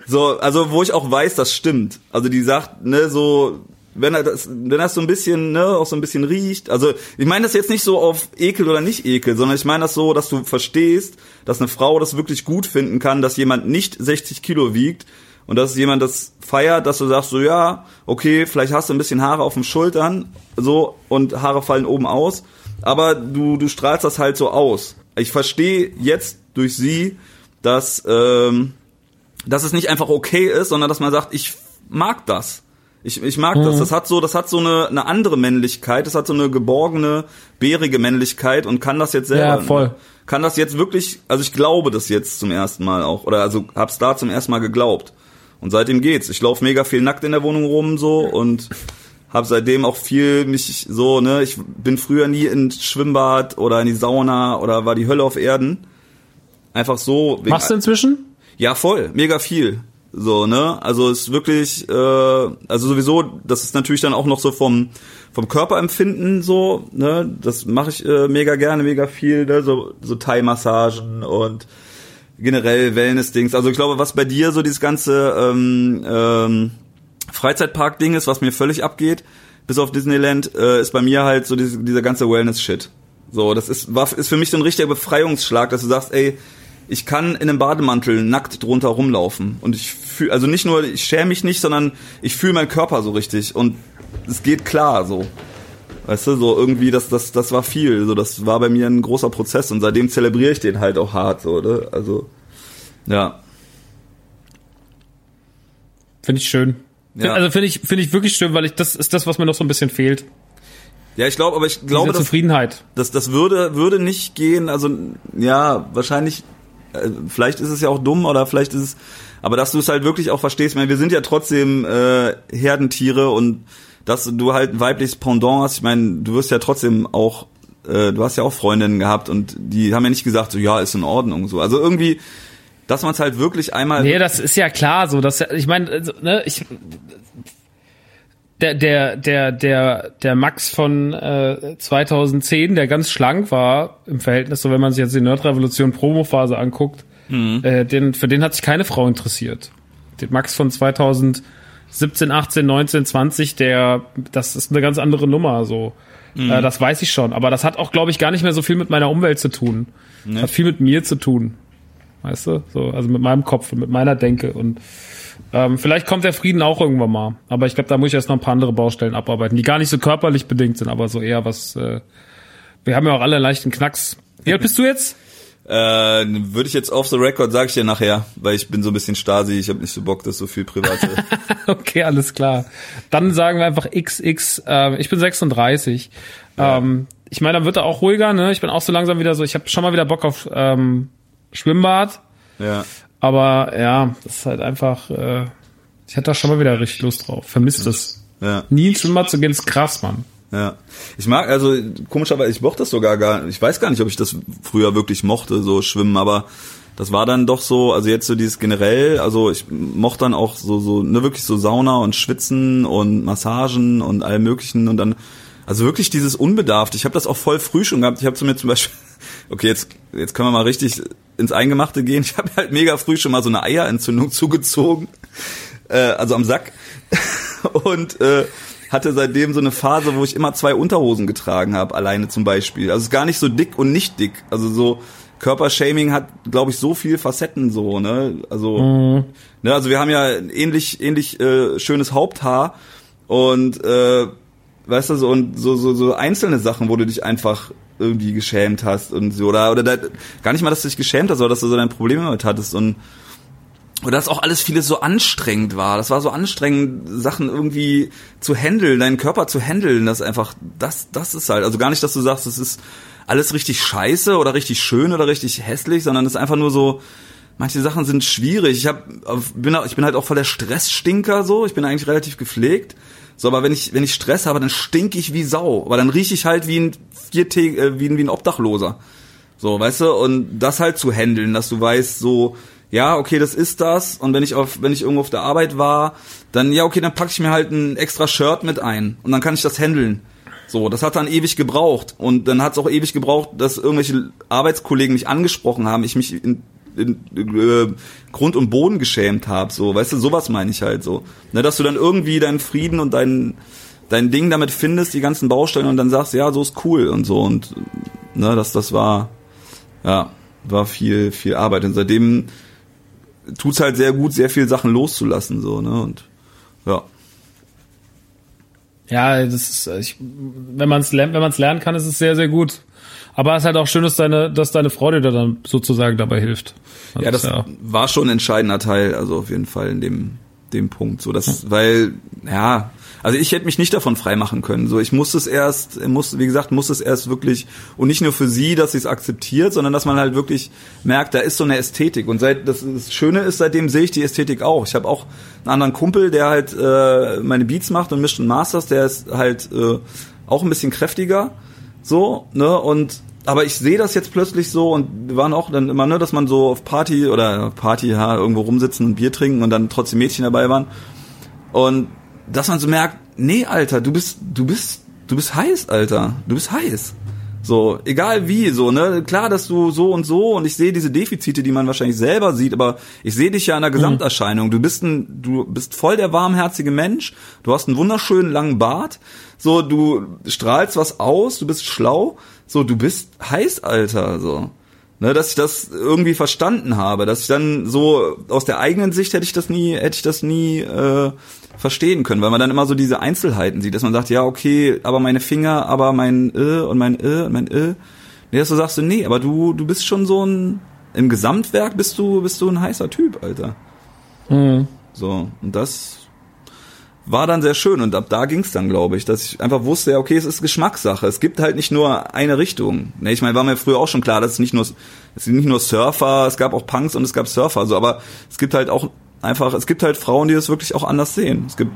so, also wo ich auch weiß, das stimmt. Also die sagt, ne, so, wenn er das, wenn das so ein bisschen, ne, auch so ein bisschen riecht. Also ich meine das jetzt nicht so auf Ekel oder nicht Ekel, sondern ich meine das so, dass du verstehst, dass eine Frau das wirklich gut finden kann, dass jemand nicht 60 Kilo wiegt und dass jemand das feiert, dass du sagst so, ja, okay, vielleicht hast du ein bisschen Haare auf den Schultern, so und Haare fallen oben aus, aber du du strahlst das halt so aus. Ich verstehe jetzt durch sie, dass ähm, dass es nicht einfach okay ist, sondern dass man sagt, ich mag das. Ich, ich mag mhm. das. Das hat so, das hat so eine, eine andere Männlichkeit. Das hat so eine geborgene, bärige Männlichkeit und kann das jetzt selber. Ja, voll. Kann das jetzt wirklich, also ich glaube das jetzt zum ersten Mal auch. Oder also hab's da zum ersten Mal geglaubt. Und seitdem geht's. Ich laufe mega viel nackt in der Wohnung rum so und habe seitdem auch viel mich so, ne, ich bin früher nie ins Schwimmbad oder in die Sauna oder war die Hölle auf Erden. Einfach so. Machst du inzwischen? Ja, voll. Mega viel. So, ne? Also ist wirklich, äh, also sowieso, das ist natürlich dann auch noch so vom vom Körperempfinden so, ne? Das mache ich äh, mega gerne, mega viel, ne? So so Thai-Massagen und generell Wellness-Dings. Also ich glaube, was bei dir so dieses ganze ähm, ähm, Freizeitpark-Ding ist, was mir völlig abgeht, bis auf Disneyland, äh, ist bei mir halt so diese, dieser ganze Wellness-Shit. So, das ist, war, ist für mich so ein richtiger Befreiungsschlag, dass du sagst, ey, ich kann in einem Bademantel nackt drunter rumlaufen. Und ich fühle, also nicht nur, ich schäme mich nicht, sondern ich fühle meinen Körper so richtig. Und es geht klar so. Weißt du, so irgendwie, das, das, das war viel. So, das war bei mir ein großer Prozess und seitdem zelebriere ich den halt auch hart, so, oder? Also, ja. Finde ich schön. Ja. Also finde ich, finde ich wirklich schön, weil ich, das ist das, was mir noch so ein bisschen fehlt. Ja, ich glaube, aber ich glaube, Diese Zufriedenheit. Das, das würde, würde nicht gehen. Also, ja, wahrscheinlich vielleicht ist es ja auch dumm oder vielleicht ist es, aber dass du es halt wirklich auch verstehst, ich meine, wir sind ja trotzdem äh, Herdentiere und dass du halt ein weibliches Pendant hast, ich meine, du wirst ja trotzdem auch, äh, du hast ja auch Freundinnen gehabt und die haben ja nicht gesagt, so ja, ist in Ordnung so. Also irgendwie, dass man es halt wirklich einmal. Nee, das ist ja klar so. Dass, ich meine, also, ne, ich der, der, der, der, der Max von äh, 2010, der ganz schlank war im Verhältnis, so wenn man sich jetzt die Nerdrevolution Promo-Phase anguckt, mhm. äh, den, für den hat sich keine Frau interessiert. Den Max von 2017, 18, 19, 20, der, das ist eine ganz andere Nummer, so. Mhm. Äh, das weiß ich schon. Aber das hat auch, glaube ich, gar nicht mehr so viel mit meiner Umwelt zu tun. Nee. Hat viel mit mir zu tun. Weißt du? So, also mit meinem Kopf und mit meiner Denke und ähm, vielleicht kommt der Frieden auch irgendwann mal. Aber ich glaube, da muss ich erst noch ein paar andere Baustellen abarbeiten, die gar nicht so körperlich bedingt sind, aber so eher was. Äh, wir haben ja auch alle leichten Knacks. Wie alt bist du jetzt? Äh, würde ich jetzt off the record, sage ich dir nachher, weil ich bin so ein bisschen Stasi, ich habe nicht so Bock, dass so viel private. okay, alles klar. Dann sagen wir einfach XX. Äh, ich bin 36. Ja. Ähm, ich meine, dann wird er auch ruhiger. Ne? Ich bin auch so langsam wieder so. Ich habe schon mal wieder Bock auf ähm, Schwimmbad. Ja. Aber ja, das ist halt einfach, äh, ich hätte da schon mal wieder richtig Lust drauf. Vermisst es. Ja. Nie ins Schwimmbad zu gehen, ist krass, Mann. Ja. Ich mag, also komischerweise, ich mochte das sogar gar Ich weiß gar nicht, ob ich das früher wirklich mochte, so schwimmen, aber das war dann doch so, also jetzt so dieses generell, also ich mochte dann auch so, so, ne, wirklich so Sauna und Schwitzen und Massagen und allem möglichen und dann, also wirklich dieses Unbedarft. Ich habe das auch voll früh schon gehabt. Ich habe zu mir zum Beispiel, okay, jetzt, jetzt können wir mal richtig ins Eingemachte gehen. Ich habe halt mega früh schon mal so eine Eierentzündung zugezogen, äh, also am Sack und äh, hatte seitdem so eine Phase, wo ich immer zwei Unterhosen getragen habe, alleine zum Beispiel. Also es ist gar nicht so dick und nicht dick. Also so Körpershaming hat, glaube ich, so viel Facetten so, ne? Also, mhm. ne, also wir haben ja ähnlich ähnlich äh, schönes Haupthaar und äh, weißt du so und so so so einzelne Sachen, wo du dich einfach irgendwie geschämt hast und so oder oder da, gar nicht mal, dass du dich geschämt hast, sondern dass du so dein Problem damit hattest und oder dass auch alles vieles so anstrengend war. Das war so anstrengend, Sachen irgendwie zu handeln, deinen Körper zu handeln. Das einfach, das, das ist halt, also gar nicht, dass du sagst, es ist alles richtig scheiße oder richtig schön oder richtig hässlich, sondern es ist einfach nur so, manche Sachen sind schwierig. Ich hab, bin, ich bin halt auch voll der Stressstinker so. Ich bin eigentlich relativ gepflegt. So, aber wenn ich, wenn ich Stress habe, dann stink ich wie Sau. Aber dann rieche ich halt wie ein Viertä äh, wie, ein- wie ein Obdachloser. So, weißt du, und das halt zu handeln, dass du weißt, so, ja, okay, das ist das. Und wenn ich auf, wenn ich irgendwo auf der Arbeit war, dann, ja, okay, dann packe ich mir halt ein extra Shirt mit ein. Und dann kann ich das handeln. So, das hat dann ewig gebraucht. Und dann hat es auch ewig gebraucht, dass irgendwelche Arbeitskollegen mich angesprochen haben, ich mich in, in, äh, Grund und Boden geschämt habe. So, weißt du, sowas meine ich halt so. Ne, dass du dann irgendwie deinen Frieden und dein, dein Ding damit findest, die ganzen Baustellen und dann sagst, ja, so ist cool und so. Und ne, das, das war, ja, war viel, viel Arbeit. Und seitdem tut's halt sehr gut, sehr viel Sachen loszulassen, so, ne, und, ja. Ja, das ist, ich, wenn man es lernt, wenn man es lernen kann, ist es sehr, sehr gut. Aber es ist halt auch schön, dass deine, dass deine Frau dir da dann sozusagen dabei hilft. Ja, das ja, war schon ein entscheidender Teil, also auf jeden Fall in dem, dem Punkt, so, das, weil, ja, also ich hätte mich nicht davon freimachen können, so, ich musste es erst, muss, wie gesagt, musste es erst wirklich, und nicht nur für sie, dass sie es akzeptiert, sondern dass man halt wirklich merkt, da ist so eine Ästhetik. Und seit, das, das Schöne ist, seitdem sehe ich die Ästhetik auch. Ich habe auch einen anderen Kumpel, der halt äh, meine Beats macht und mischt und masters, der ist halt äh, auch ein bisschen kräftiger, so, ne, und aber ich sehe das jetzt plötzlich so und wir waren auch dann immer, ne, dass man so auf Party oder Party, ja, irgendwo rumsitzen und Bier trinken und dann trotzdem Mädchen dabei waren. Und dass man so merkt, nee, Alter, du bist, du bist, du bist heiß, Alter. Du bist heiß. So, egal wie, so, ne? Klar, dass du so und so und ich sehe diese Defizite, die man wahrscheinlich selber sieht, aber ich sehe dich ja in der Gesamterscheinung. Du bist ein, du bist voll der warmherzige Mensch, du hast einen wunderschönen langen Bart, so, du strahlst was aus, du bist schlau, so, du bist heiß, Alter, so. Ne, dass ich das irgendwie verstanden habe, dass ich dann so aus der eigenen Sicht hätte ich das nie, hätte ich das nie äh, verstehen können, weil man dann immer so diese Einzelheiten sieht, dass man sagt, ja okay, aber meine Finger, aber mein äh und mein äh und mein äh. Nee, dass du sagst, nee, aber du du bist schon so ein im Gesamtwerk bist du bist du ein heißer Typ, Alter. Mhm. So und das war dann sehr schön und ab da ging's dann, glaube ich, dass ich einfach wusste, ja, okay, es ist Geschmackssache. Es gibt halt nicht nur eine Richtung. Ne, ich meine, war mir früher auch schon klar, dass es nicht nur es sind nicht nur Surfer, es gab auch Punks und es gab Surfer, so, aber es gibt halt auch einfach, es gibt halt Frauen, die das wirklich auch anders sehen. Es gibt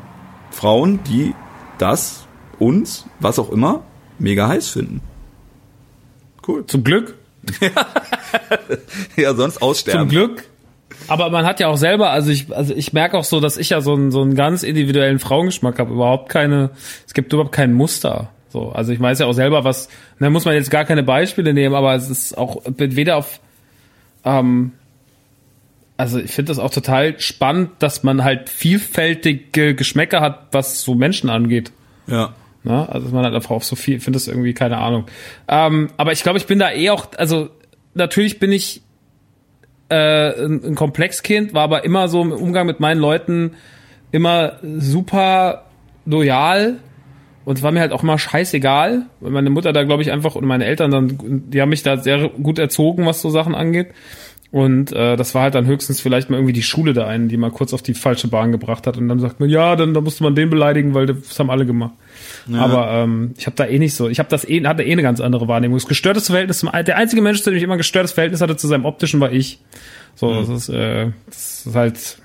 Frauen, die das uns, was auch immer, mega heiß finden. Cool. Zum Glück. Ja, sonst aussterben. Zum Glück. Aber man hat ja auch selber, also ich, also ich merke auch so, dass ich ja so einen, so einen ganz individuellen Frauengeschmack habe. Überhaupt keine, es gibt überhaupt kein Muster. So, also ich weiß ja auch selber, was, da muss man jetzt gar keine Beispiele nehmen, aber es ist auch weder auf, ähm, also ich finde das auch total spannend, dass man halt vielfältige Geschmäcker hat, was so Menschen angeht. Ja. Ne? Also dass man halt einfach auf so viel, finde das irgendwie, keine Ahnung. Ähm, aber ich glaube, ich bin da eh auch, also natürlich bin ich äh, ein, ein Komplexkind, war aber immer so im Umgang mit meinen Leuten immer super loyal und es war mir halt auch immer scheißegal, weil meine Mutter da, glaube ich, einfach und meine Eltern dann, die haben mich da sehr gut erzogen, was so Sachen angeht. Und äh, das war halt dann höchstens vielleicht mal irgendwie die Schule da einen, die mal kurz auf die falsche Bahn gebracht hat. Und dann sagt man, ja, dann da musste man den beleidigen, weil das haben alle gemacht. Aber ähm, ich habe da eh nicht so, ich habe das eh, hatte eh eine ganz andere Wahrnehmung. Das gestörtes Verhältnis zum der einzige Mensch, zu dem ich immer gestörtes Verhältnis hatte zu seinem optischen, war ich. So, das ist, äh, das ist halt.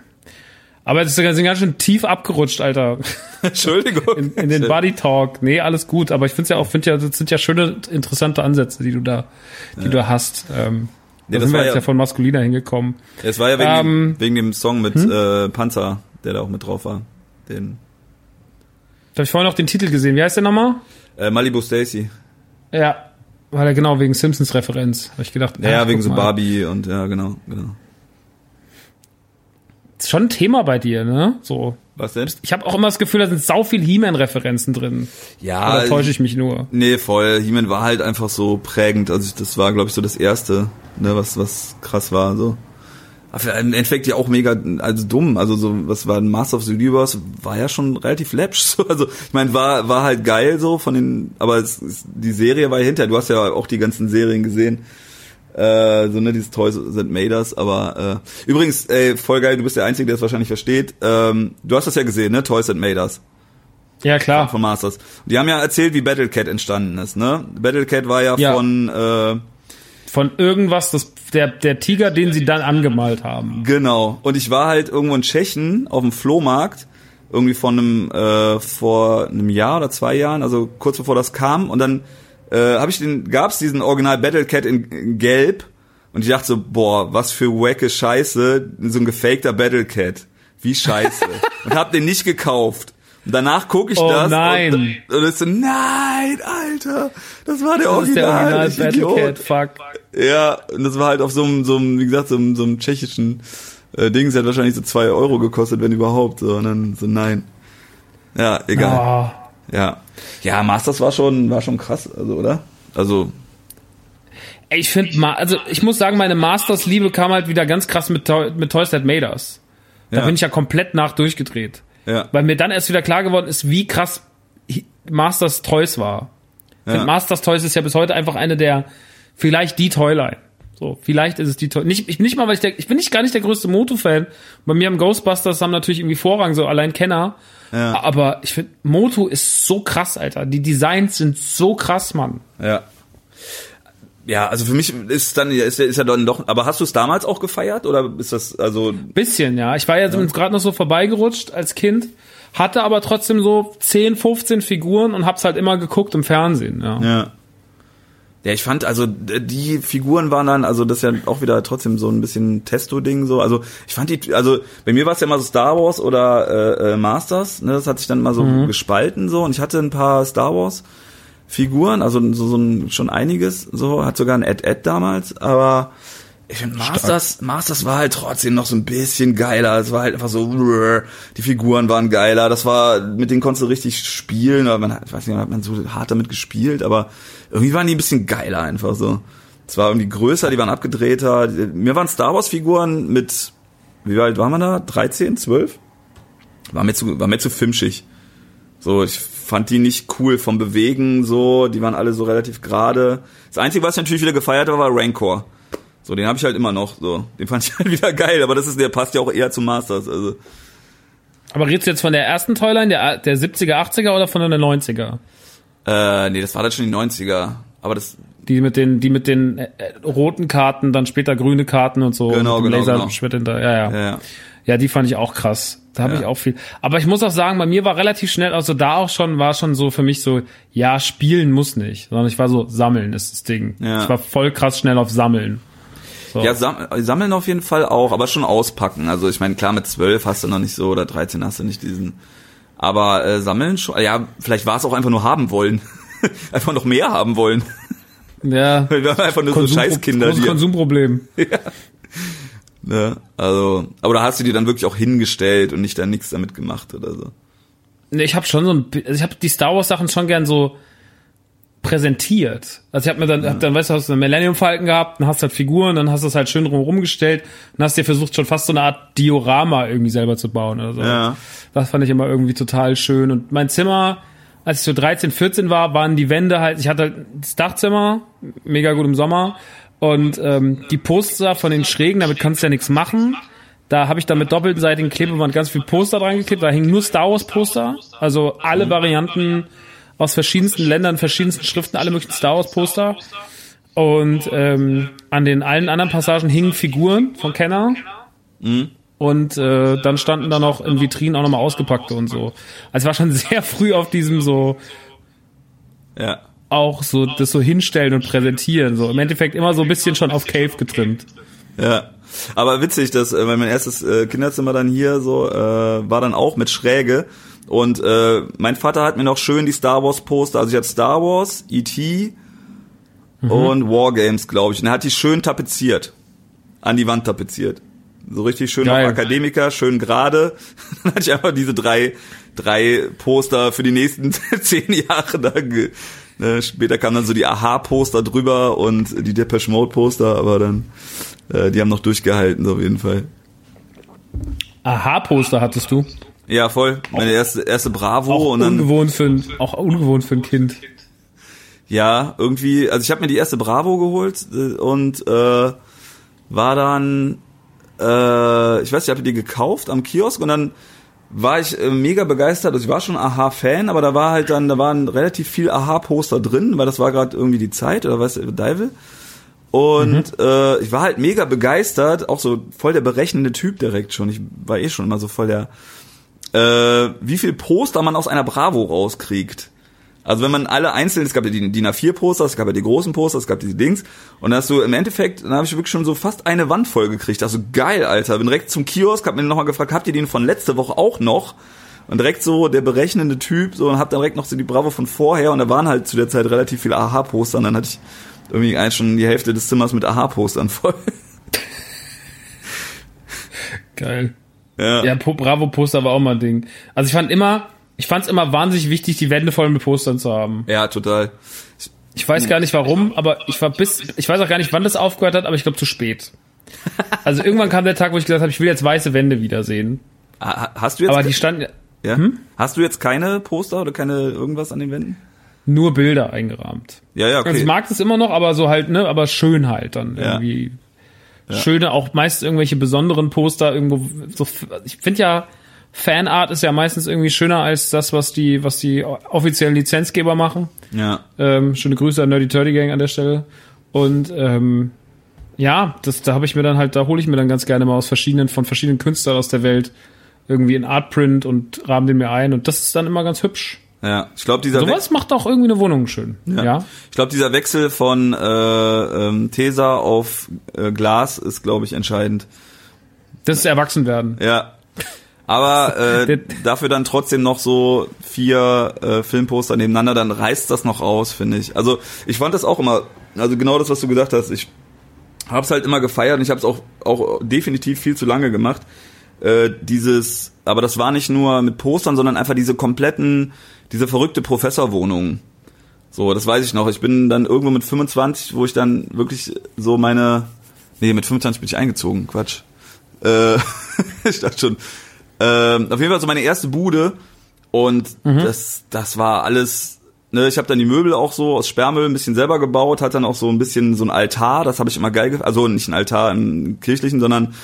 Aber das ist ganz schön tief abgerutscht, Alter. Entschuldigung. In, in den Body Talk. Nee, alles gut. Aber ich finde ja auch, finde ja, das sind ja schöne, interessante Ansätze, die du da, die du hast. Ähm, Nee, da das sind wir jetzt ja- ja von maskuliner hingekommen. Es war ja wegen, Ähm, dem, wegen dem Song mit äh, Panzer, der da auch mit drauf war. Den Da habe ich vorhin noch den Titel gesehen. Wie heißt der nochmal? äh, Malibu Stacy. Ja. War der genau wegen Simpsons Referenz. Habe ich gedacht. Ja, ach, wegen guck so mal. Barbie und ja, genau, genau. Ist schon ein Thema bei dir, ne? So. Was denn? Ich habe auch immer das Gefühl, da sind sau viel He-Man-Referenzen drin. Ja, Oder täusche ich mich nur? Nee, voll. He-Man war halt einfach so prägend. Also ich- das war, glaube ich, so das erste, ne, was was krass war. So. Im Endeffekt ja auch mega, also dumm. Also so, was war ein Master of the Universe, war ja schon relativ läppsch. So. Also ich meine, war war halt geil so von den, aber es, es, die Serie war ja hinter. Du hast ja auch die ganzen Serien gesehen. Äh, so ne, dieses Toys sind Maders, aber äh, übrigens, ey, voll geil, du bist der Einzige, der es wahrscheinlich versteht. Ähm, du hast das ja gesehen, ne? Toys and Maders Ja, klar. von Masters. Die haben ja erzählt, wie Battlecat entstanden ist, ne? Battlecat war ja, Ja. von äh, von irgendwas, das, der, der Tiger, den sie dann angemalt haben. Genau. Und ich war halt irgendwo in Tschechien auf dem Flohmarkt, irgendwie vor einem, äh, vor einem Jahr oder zwei Jahren, also kurz bevor das kam. Und dann äh, habe ich den, gab's diesen Original Battle Cat in, in Gelb. Und ich dachte so, boah, was für wacke Scheiße, so ein gefakter Battle Cat. Wie scheiße. und hab den nicht gekauft. Und danach gucke ich Oh das nein. und, und es so, nein, Alter, das war der Das ist der Original, Original Battle. Cat, fuck. Ja, und das war halt auf so einem, so einem wie gesagt, so einem, so einem tschechischen äh, Ding. Es hat wahrscheinlich so zwei Euro gekostet, wenn überhaupt. So, und dann so, nein. Ja, egal. Ah. Ja. Ja, Masters war schon, war schon krass, also, oder? Also, ich finde, also ich muss sagen, meine Masters-Liebe kam halt wieder ganz krass mit, Toy- mit Toys That Made Us. Da Ja. bin ich ja komplett nach durchgedreht. ja. Weil mir dann erst wieder klar geworden ist, wie krass Masters Toys war. Ja. Masters Toys ist ja bis heute einfach eine der, vielleicht die Toyline. So, vielleicht ist es die Toy. Nicht, ich bin nicht mal, weil ich der, ich bin nicht gar nicht der größte Moto-Fan. Bei mir am Ghostbusters haben natürlich irgendwie Vorrang, so allein Kenner. Ja. Aber ich finde, Moto ist so krass, Alter. Die Designs sind so krass, Mann. Ja. Ja, also für mich ist dann ist ja, ist ja dann doch. Aber hast du es damals auch gefeiert oder ist das also? Bisschen, ja. Ich war ja, ja. gerade noch so vorbeigerutscht als Kind, hatte aber trotzdem so 10, 15 Figuren und hab's halt immer geguckt im Fernsehen, ja. Ja. Ja, ich fand, also die Figuren waren dann, also das ist ja auch wieder trotzdem so ein bisschen Testo-Ding so. Also ich fand die, also bei mir war es ja immer so Star Wars oder äh, äh, Masters, ne? Das hat sich dann mal so gespalten so und ich hatte ein paar Star Wars Figuren, also so, so ein, schon einiges, so, hat sogar ein Ed-Ed damals, aber ich finde Masters, Masters war halt trotzdem noch so ein bisschen geiler. Es war halt einfach so, die Figuren waren geiler. Das war, mit denen konntest du richtig spielen. Aber man, hat- ich weiß nicht, hat man so hart damit gespielt, aber irgendwie waren die ein bisschen geiler einfach so. Es war irgendwie größer, die waren abgedrehter. Mir waren Star Wars Figuren mit, wie alt waren wir da? 13, 12? War mir zu, war mir zu filmschig. So, ich fand die nicht cool vom Bewegen, so, die waren alle so relativ gerade. Das Einzige, was ich natürlich wieder gefeiert habe, war Rancor. So, den habe ich halt immer noch, so. Den fand ich halt wieder geil, aber das ist, der passt ja auch eher zum Masters, also. Aber redest du jetzt von der ersten Toyline, der, der 70er, 80er oder von der 90er? Äh, nee, das war dann schon die 90er. Aber das, Die mit den, die mit den äh, äh, roten Karten, dann später grüne Karten und so. Genau, dem genau, genau. Laserschwert hinter. Ja, ja, ja, ja. Ja, die fand ich auch krass. Da habe Ja. ich auch viel. Aber ich muss auch sagen, bei mir war relativ schnell, also da auch schon, war schon so für mich so, ja, spielen muss nicht, sondern ich war so, sammeln ist das Ding. Ja. Ich war voll krass schnell auf Sammeln. So. Ja, sam sammeln auf jeden Fall auch, aber schon auspacken. Also ich meine, klar, mit 12 hast du noch nicht so, oder 13 hast du nicht diesen. Aber äh, sammeln schon, ja, vielleicht war es auch einfach nur haben wollen. einfach noch mehr haben wollen. ja. Wir waren einfach nur so Konsum- Scheißkinder, großes die. Konsumproblem. Ne? Also, aber da hast du die dann wirklich auch hingestellt und nicht da nichts damit gemacht oder so. Nee, ich habe schon so ein, also ich habe die Star Wars Sachen schon gern so präsentiert. Also ich habe mir dann, hab dann, weißt du, hast du einen Millennium Falcon gehabt, dann hast du halt Figuren, dann hast du es halt schön drumherum gestellt und hast dir versucht schon fast so eine Art Diorama irgendwie selber zu bauen oder so. Ja. Das fand ich immer irgendwie total schön und mein Zimmer, als ich so 13, 14 war, waren die Wände halt, ich hatte halt das Dachzimmer, mega gut im Sommer und ähm, die Poster von den Schrägen, damit kannst du ja nichts machen. Da habe ich dann mit doppelseitigen Klebeband ganz viel Poster dran geklebt. Da hingen nur Star Wars Poster, also alle Varianten aus verschiedensten Ländern, verschiedensten Schriften, alle möglichen Star Wars Poster. Und ähm, an den allen anderen Passagen hingen Figuren von Kenner. Und äh, dann standen da noch in Vitrinen auch nochmal ausgepackte und so. Also war schon sehr früh auf diesem so Ja. auch so das so hinstellen und präsentieren. So im Endeffekt immer so ein bisschen schon auf Cave getrimmt. Ja. Aber witzig, dass äh, mein erstes äh, Kinderzimmer dann hier so äh, war dann auch mit Schräge und äh, mein Vater hat mir noch schön die Star Wars Poster, also ich hatte Star Wars, E.T. und Wargames, glaube ich, und er hat die schön tapeziert, an die Wand tapeziert. So richtig schön Geil. auf Akademiker, schön gerade. Dann hatte ich einfach diese drei drei Poster für die nächsten zehn Jahre da. Ne, später kamen dann so die Aha-Poster drüber und die Depeche Mode-Poster, aber dann äh, die haben noch durchgehalten, so auf jeden Fall. Aha-Poster hattest du. Ja, voll. Meine erste, erste Bravo Auch und dann, ungewohnt für ein, auch ungewohnt für ein Kind. ja, irgendwie, also ich habe mir die erste Bravo geholt äh, und äh, war dann, äh, ich weiß nicht, ich habe die gekauft am Kiosk und dann war ich äh, mega begeistert. Also ich war schon Aha-Fan, aber da war halt dann, da waren relativ viel Aha-Poster drin, weil das war gerade irgendwie die Zeit oder was, Deivel. Und äh, ich war halt mega begeistert, auch so voll der berechnende Typ direkt schon. Ich war eh schon immer so voll der, äh, wie viel Poster man aus einer Bravo rauskriegt. Also wenn man alle einzeln, es gab ja die DIN A4-Poster, es gab ja die großen Poster, es gab diese Dings. Und dann hast du im Endeffekt, dann habe ich wirklich schon so fast eine Wand voll gekriegt. Also geil, Alter. Bin direkt zum Kiosk, hab mir nochmal gefragt, habt ihr den von letzte Woche auch noch? Und direkt so der berechnende Typ, so und hab dann direkt noch so die Bravo von vorher und da waren halt zu der Zeit relativ viele Aha-Poster und dann hatte ich irgendwie eigentlich schon die Hälfte des Zimmers mit Aha-Postern voll. Geil. Ja. Ja, Po- Bravo-Poster war auch mal ein Ding. Also ich fand immer, ich fand es immer wahnsinnig wichtig, die Wände voll mit Postern zu haben. Ja, total. Ich weiß gar nicht warum, aber ich war bis, ich weiß auch gar nicht, wann das aufgehört hat, aber ich glaube zu spät. Also irgendwann kam der Tag, wo ich gesagt habe, ich will jetzt weiße Wände wiedersehen. Ha- Hast du jetzt Aber die standen ja? Hast du jetzt keine Poster oder keine irgendwas an den Wänden? nur Bilder eingerahmt. Ja, ja, Also ich okay. mag das immer noch, aber so halt, ne, aber schön halt dann Ja. irgendwie. Schöne, auch meist irgendwelche besonderen Poster irgendwo, so, ich finde ja, Fanart ist ja meistens irgendwie schöner als das, was die, was die offiziellen Lizenzgeber machen. Ja. Ähm, schöne Grüße an Nerdy Turdy Gang an der Stelle. Und ähm, ja, das, da habe ich mir dann halt, da hole ich mir dann ganz gerne mal aus verschiedenen, von verschiedenen Künstlern aus der Welt irgendwie in Artprint und rahmen den mir ein. Und das ist dann immer ganz hübsch. Ja, ich glaube dieser Sowas macht auch irgendwie eine Wohnung schön. Ja. Ich glaube dieser Wechsel von äh, ähm, Tesa auf äh, Glas ist glaube ich entscheidend. Das ist Erwachsenwerden. Ja. Aber äh, dafür dann trotzdem noch so vier äh, Filmposter nebeneinander, dann reißt das noch aus, finde ich. Also ich fand das auch immer, also genau das, was du gesagt hast. Ich hab's halt immer gefeiert und ich habe es auch auch definitiv viel zu lange gemacht. Äh, dieses, aber das war nicht nur mit Postern, sondern einfach diese kompletten, diese verrückte Professorwohnung. So, das weiß ich noch. Ich bin dann irgendwo mit 25, wo ich dann wirklich so meine, nee, mit 25 bin ich eingezogen, Quatsch. Äh, ich dachte schon. Ähm, auf jeden Fall so meine erste Bude und das, das war alles. Ne, ich habe dann die Möbel auch so aus Sperrmüll ein bisschen selber gebaut, hat dann auch so ein bisschen so ein Altar, das habe ich immer geil, also nicht ein Altar im kirchlichen, sondern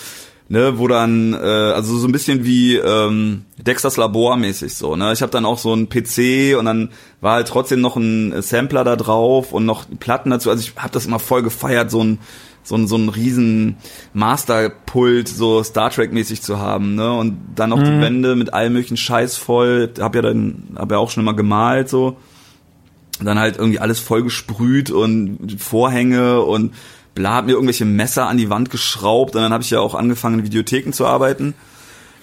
ne, wo dann äh, also so ein bisschen wie ähm, Dexters Labor mäßig so, ne? Ich habe dann auch so ein PC und dann war halt trotzdem noch ein Sampler da drauf und noch Platten dazu. Also ich habe das immer voll gefeiert, so ein so ein so ein riesen Masterpult so Star Trek mäßig zu haben, ne? Und dann noch die Wände mit allem möglichen Scheiß voll. Hab ja dann hab ja auch schon immer gemalt so. Und dann halt irgendwie alles voll gesprüht und Vorhänge und bla, hab mir irgendwelche Messer an die Wand geschraubt und dann habe ich ja auch angefangen in Videotheken zu arbeiten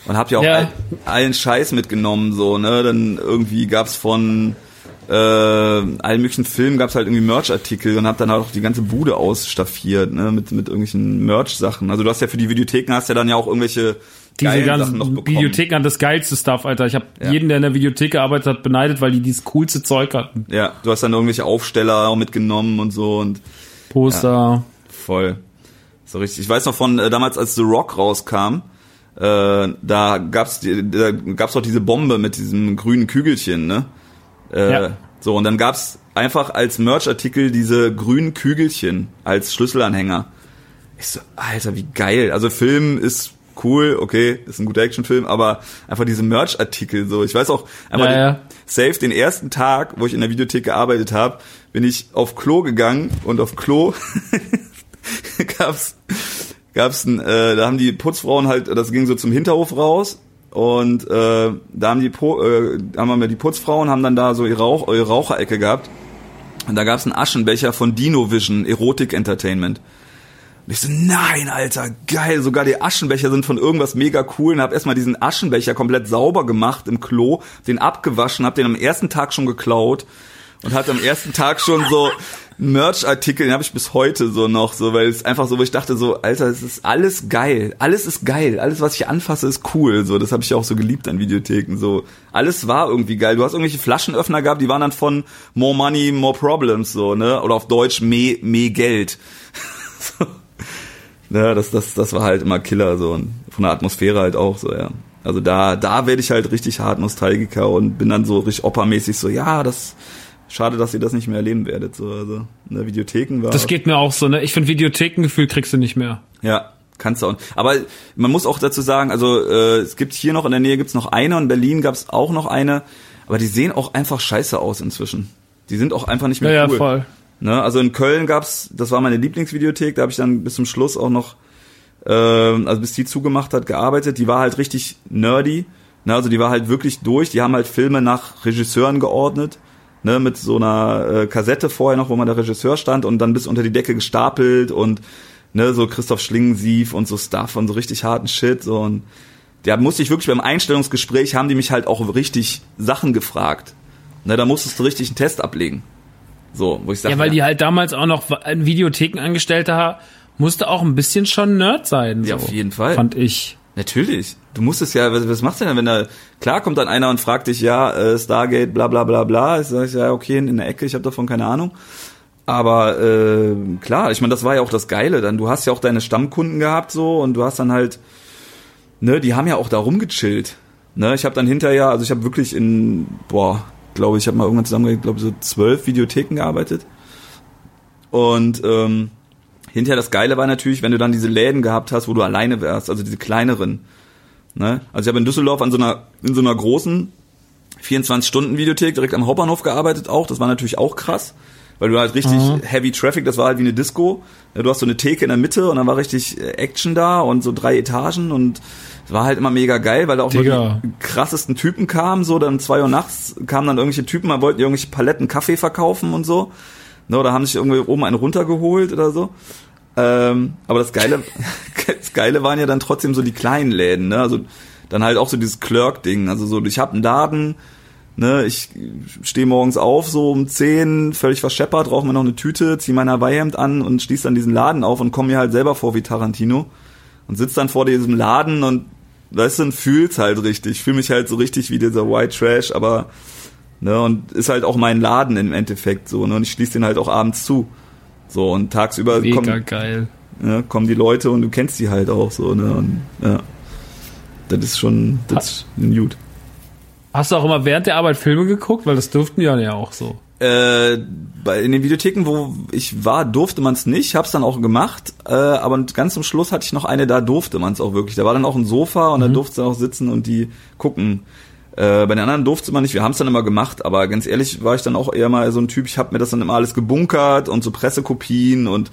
und hab ja auch Ja. all, allen Scheiß mitgenommen so, ne? Dann irgendwie gab's von äh, allen möglichen Filmen gab's halt irgendwie Merch-Artikel und hab dann halt auch die ganze Bude ausstaffiert, ne, mit mit irgendwelchen Merch-Sachen. Also du hast ja für die Videotheken hast ja dann ja auch irgendwelche Diese ganzen. Videotheken haben das geilste Stuff, Alter. Ich habe Ja. jeden, der in der Videothek gearbeitet hat, beneidet, weil die dieses coolste Zeug hatten. Ja, du hast dann irgendwelche Aufsteller auch mitgenommen und so und Poster. Voll. So richtig. Ich weiß noch von äh, damals, als The Rock rauskam, äh, da gab's die, da gab's doch diese Bombe mit diesem grünen Kügelchen, ne? Äh, Ja. So und dann gab's einfach als Merch-Artikel diese grünen Kügelchen als Schlüsselanhänger. Ich so, Alter, wie geil. Also Film ist cool, okay, ist ein guter Actionfilm, aber einfach diese Merch-Artikel so. Ich weiß auch, einfach Ja, ja. safe den ersten Tag, wo ich in der Videothek gearbeitet habe, bin ich auf Klo gegangen und auf Klo gab's gab's ein, äh, da haben die Putzfrauen halt, das ging so zum Hinterhof raus und äh, da haben die po, äh, haben wir die Putzfrauen haben dann da so ihre, Rauch, ihre Raucherecke gehabt und da gab's einen Aschenbecher von Dino Vision Erotic Entertainment. Und ich so, nein, Alter, geil. Sogar die Aschenbecher sind von irgendwas mega cool. Und hab erstmal diesen Aschenbecher komplett sauber gemacht im Klo, den abgewaschen, hab den am ersten Tag schon geklaut und hatte am ersten Tag schon so Merch-Artikel, den habe ich bis heute so noch, so, weil es einfach so, wo ich dachte so, Alter, es ist alles geil. Alles ist geil. Alles, was ich anfasse, ist cool. So, das habe ich auch so geliebt an Videotheken. So, alles war irgendwie geil. Du hast irgendwelche Flaschenöffner gehabt, die waren dann von More Money, More Problems, so, ne? Oder auf Deutsch mehr, mehr Geld. so. Ja, das, das, das war halt immer Killer so und von der Atmosphäre halt auch so, ja. Also da, da werde ich halt richtig hart Nostalgiker und bin dann so richtig oppermäßig so, ja, das, schade, dass ihr das nicht mehr erleben werdet, so, also, in der Videotheken war. Das geht mir auch so, ne? Ich finde Videothekengefühl kriegst du nicht mehr. Ja, kannst du auch. Aber man muss auch dazu sagen, also äh, es gibt hier noch in der Nähe gibt's noch eine und in Berlin gab's auch noch eine, aber die sehen auch einfach scheiße aus inzwischen. Die sind auch einfach nicht mehr Ja, ja, cool. voll. Ne? Also in Köln gab's, das war meine Lieblingsvideothek, da habe ich dann bis zum Schluss auch noch, äh, also bis die zugemacht hat, gearbeitet. Die war halt richtig nerdy. Ne? Also die war halt wirklich durch. Die haben halt Filme nach Regisseuren geordnet. Ne, mit so einer äh, Kassette vorher noch, wo man der Regisseur stand und dann bis unter die Decke gestapelt und ne, so Christoph Schlingensief und so Stuff und so richtig harten Shit so und da musste ich wirklich beim Einstellungsgespräch haben die mich halt auch richtig Sachen gefragt. Ne, da musstest du richtig einen Test ablegen. So, wo ich sage, Ja, weil die halt damals auch noch ein Videothekenangestellter musste auch ein bisschen schon Nerd sein. So, Ja, auf jeden Fall. Fand ich. Natürlich. Du musst es ja, was, was machst du denn, wenn da, klar kommt dann einer und fragt dich, ja, äh, Stargate, bla bla bla bla. Ich sag, ja, okay, in der Ecke, ich habe davon keine Ahnung. Aber äh, klar, ich meine, das war ja auch das Geile. Dann, du hast ja auch deine Stammkunden gehabt so und du hast dann halt, ne, die haben ja auch da rumgechillt. Ne, ich habe dann hinterher, also ich habe wirklich in, boah, glaube ich, habe mal irgendwann zusammen, glaube so zwölf Videotheken gearbeitet. Und ähm, hinterher das Geile war natürlich, wenn du dann diese Läden gehabt hast, wo du alleine wärst, also diese kleineren. Ne? Also ich habe in Düsseldorf an so einer, in so einer großen 24-Stunden-Videothek direkt am Hauptbahnhof gearbeitet auch. Das war natürlich auch krass, weil du halt richtig Heavy Traffic, das war halt wie eine Disco. Du hast so eine Theke in der Mitte und dann war richtig äh, Action da und so drei Etagen und es war halt immer mega geil, weil da auch nur Digga. die krassesten Typen kamen, so dann zwei Uhr nachts kamen dann irgendwelche Typen, man wollten irgendwelche Paletten Kaffee verkaufen und so. Ne, oder haben sich irgendwie oben einen runtergeholt oder so. Ähm, aber das Geile, das Geile waren ja dann trotzdem so die kleinen Läden, ne? Also dann halt auch so dieses Clerk-Ding. Also so, ich habe einen Laden, ne, ich stehe morgens auf, so um 10, völlig verscheppert, rauche mir noch eine Tüte, zieh mein Hawaii-Hemd an und schließe dann diesen Laden auf und komme mir halt selber vor wie Tarantino. Und sitz dann vor diesem Laden und weißt du, und fühl's halt richtig. Ich fühle mich halt so richtig wie dieser White Trash, aber ne, und ist halt auch mein Laden im Endeffekt so, ne? Und ich schließe den halt auch abends zu. So, und tagsüber Mega kommen, geil. ne, kommen die Leute und du kennst die halt auch so, ne? Und ja. Das ist schon, das ist gut. Hast du auch immer während der Arbeit Filme geguckt? Weil das durften ja auch so. Äh, bei, in den Videotheken, wo ich war, durfte man es nicht, hab's dann auch gemacht, äh, aber ganz zum Schluss hatte ich noch eine, da durfte man es auch wirklich. Da war dann auch ein Sofa und da durfte du auch sitzen und die gucken. Äh, bei den anderen durfte man nicht, wir haben es dann immer gemacht, aber ganz ehrlich war ich dann auch eher mal so ein Typ, ich habe mir das dann immer alles gebunkert und so Pressekopien und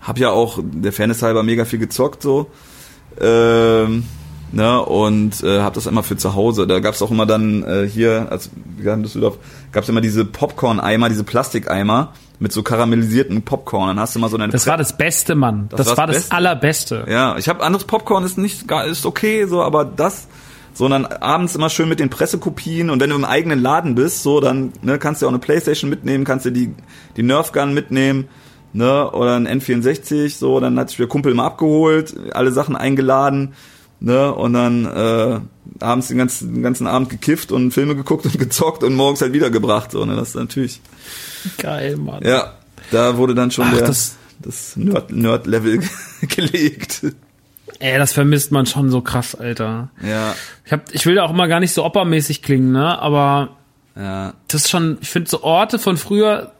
hab ja auch, der Fairness halber, mega viel gezockt so. Ähm, ne, und äh, habe das immer für zu Hause. Da gab's auch immer dann äh, hier, als wir in Düsseldorf, gab's immer diese Popcorn-Eimer, diese Plastikeimer mit so karamellisierten Popcorn. Dann hast du immer so eine Das war das Beste, Mann. Das, war's war das Beste. allerbeste. ja, ich habe anderes Popcorn ist nicht ist okay so, aber das sondern abends immer schön mit den Pressekopien und wenn du im eigenen Laden bist, so dann ne, kannst du auch eine Playstation mitnehmen, kannst du die die Nerf Gun mitnehmen, ne, oder ein N64, so dann hat sich der Kumpel mal abgeholt, alle Sachen eingeladen, ne, und dann äh, abends den ganzen, den ganzen Abend gekifft und Filme geguckt und gezockt und morgens halt wiedergebracht, so, ne, das ist natürlich Geil, Mann. ja, da wurde dann schon Ach, der das- das Nerd Nerd gelegt. Ey, das vermisst man schon so krass, Alter. Ja, Ich, hab, ich will da auch immer gar nicht so oppermäßig klingen, ne? Aber ja. das ist schon, ich finde so Orte von früher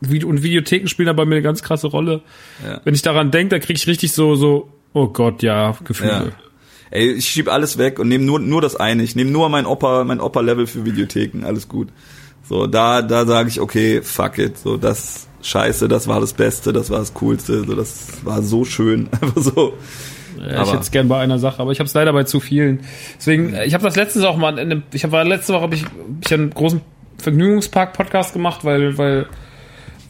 und Videotheken spielen da bei mir eine ganz krasse Rolle. Ja. Wenn ich daran denke, da krieg ich richtig so, so, oh Gott, ja, Ja. Gefühle. Ey, ich schieb alles weg und nehme nur nur das eine. Ich nehme nur mein Opa, mein Opa Level für Videotheken, alles gut. So, da da sage ich okay, fuck it, so das scheiße, das war das Beste, das war das coolste, so das war so schön, einfach so. Ja, ich es gern bei einer Sache, aber ich habe es leider bei zu vielen. Deswegen, äh, ich habe das letztens auch mal, in einem, ich habe letzte Woche habe ich, ich einen großen Vergnügungspark-Podcast gemacht, weil weil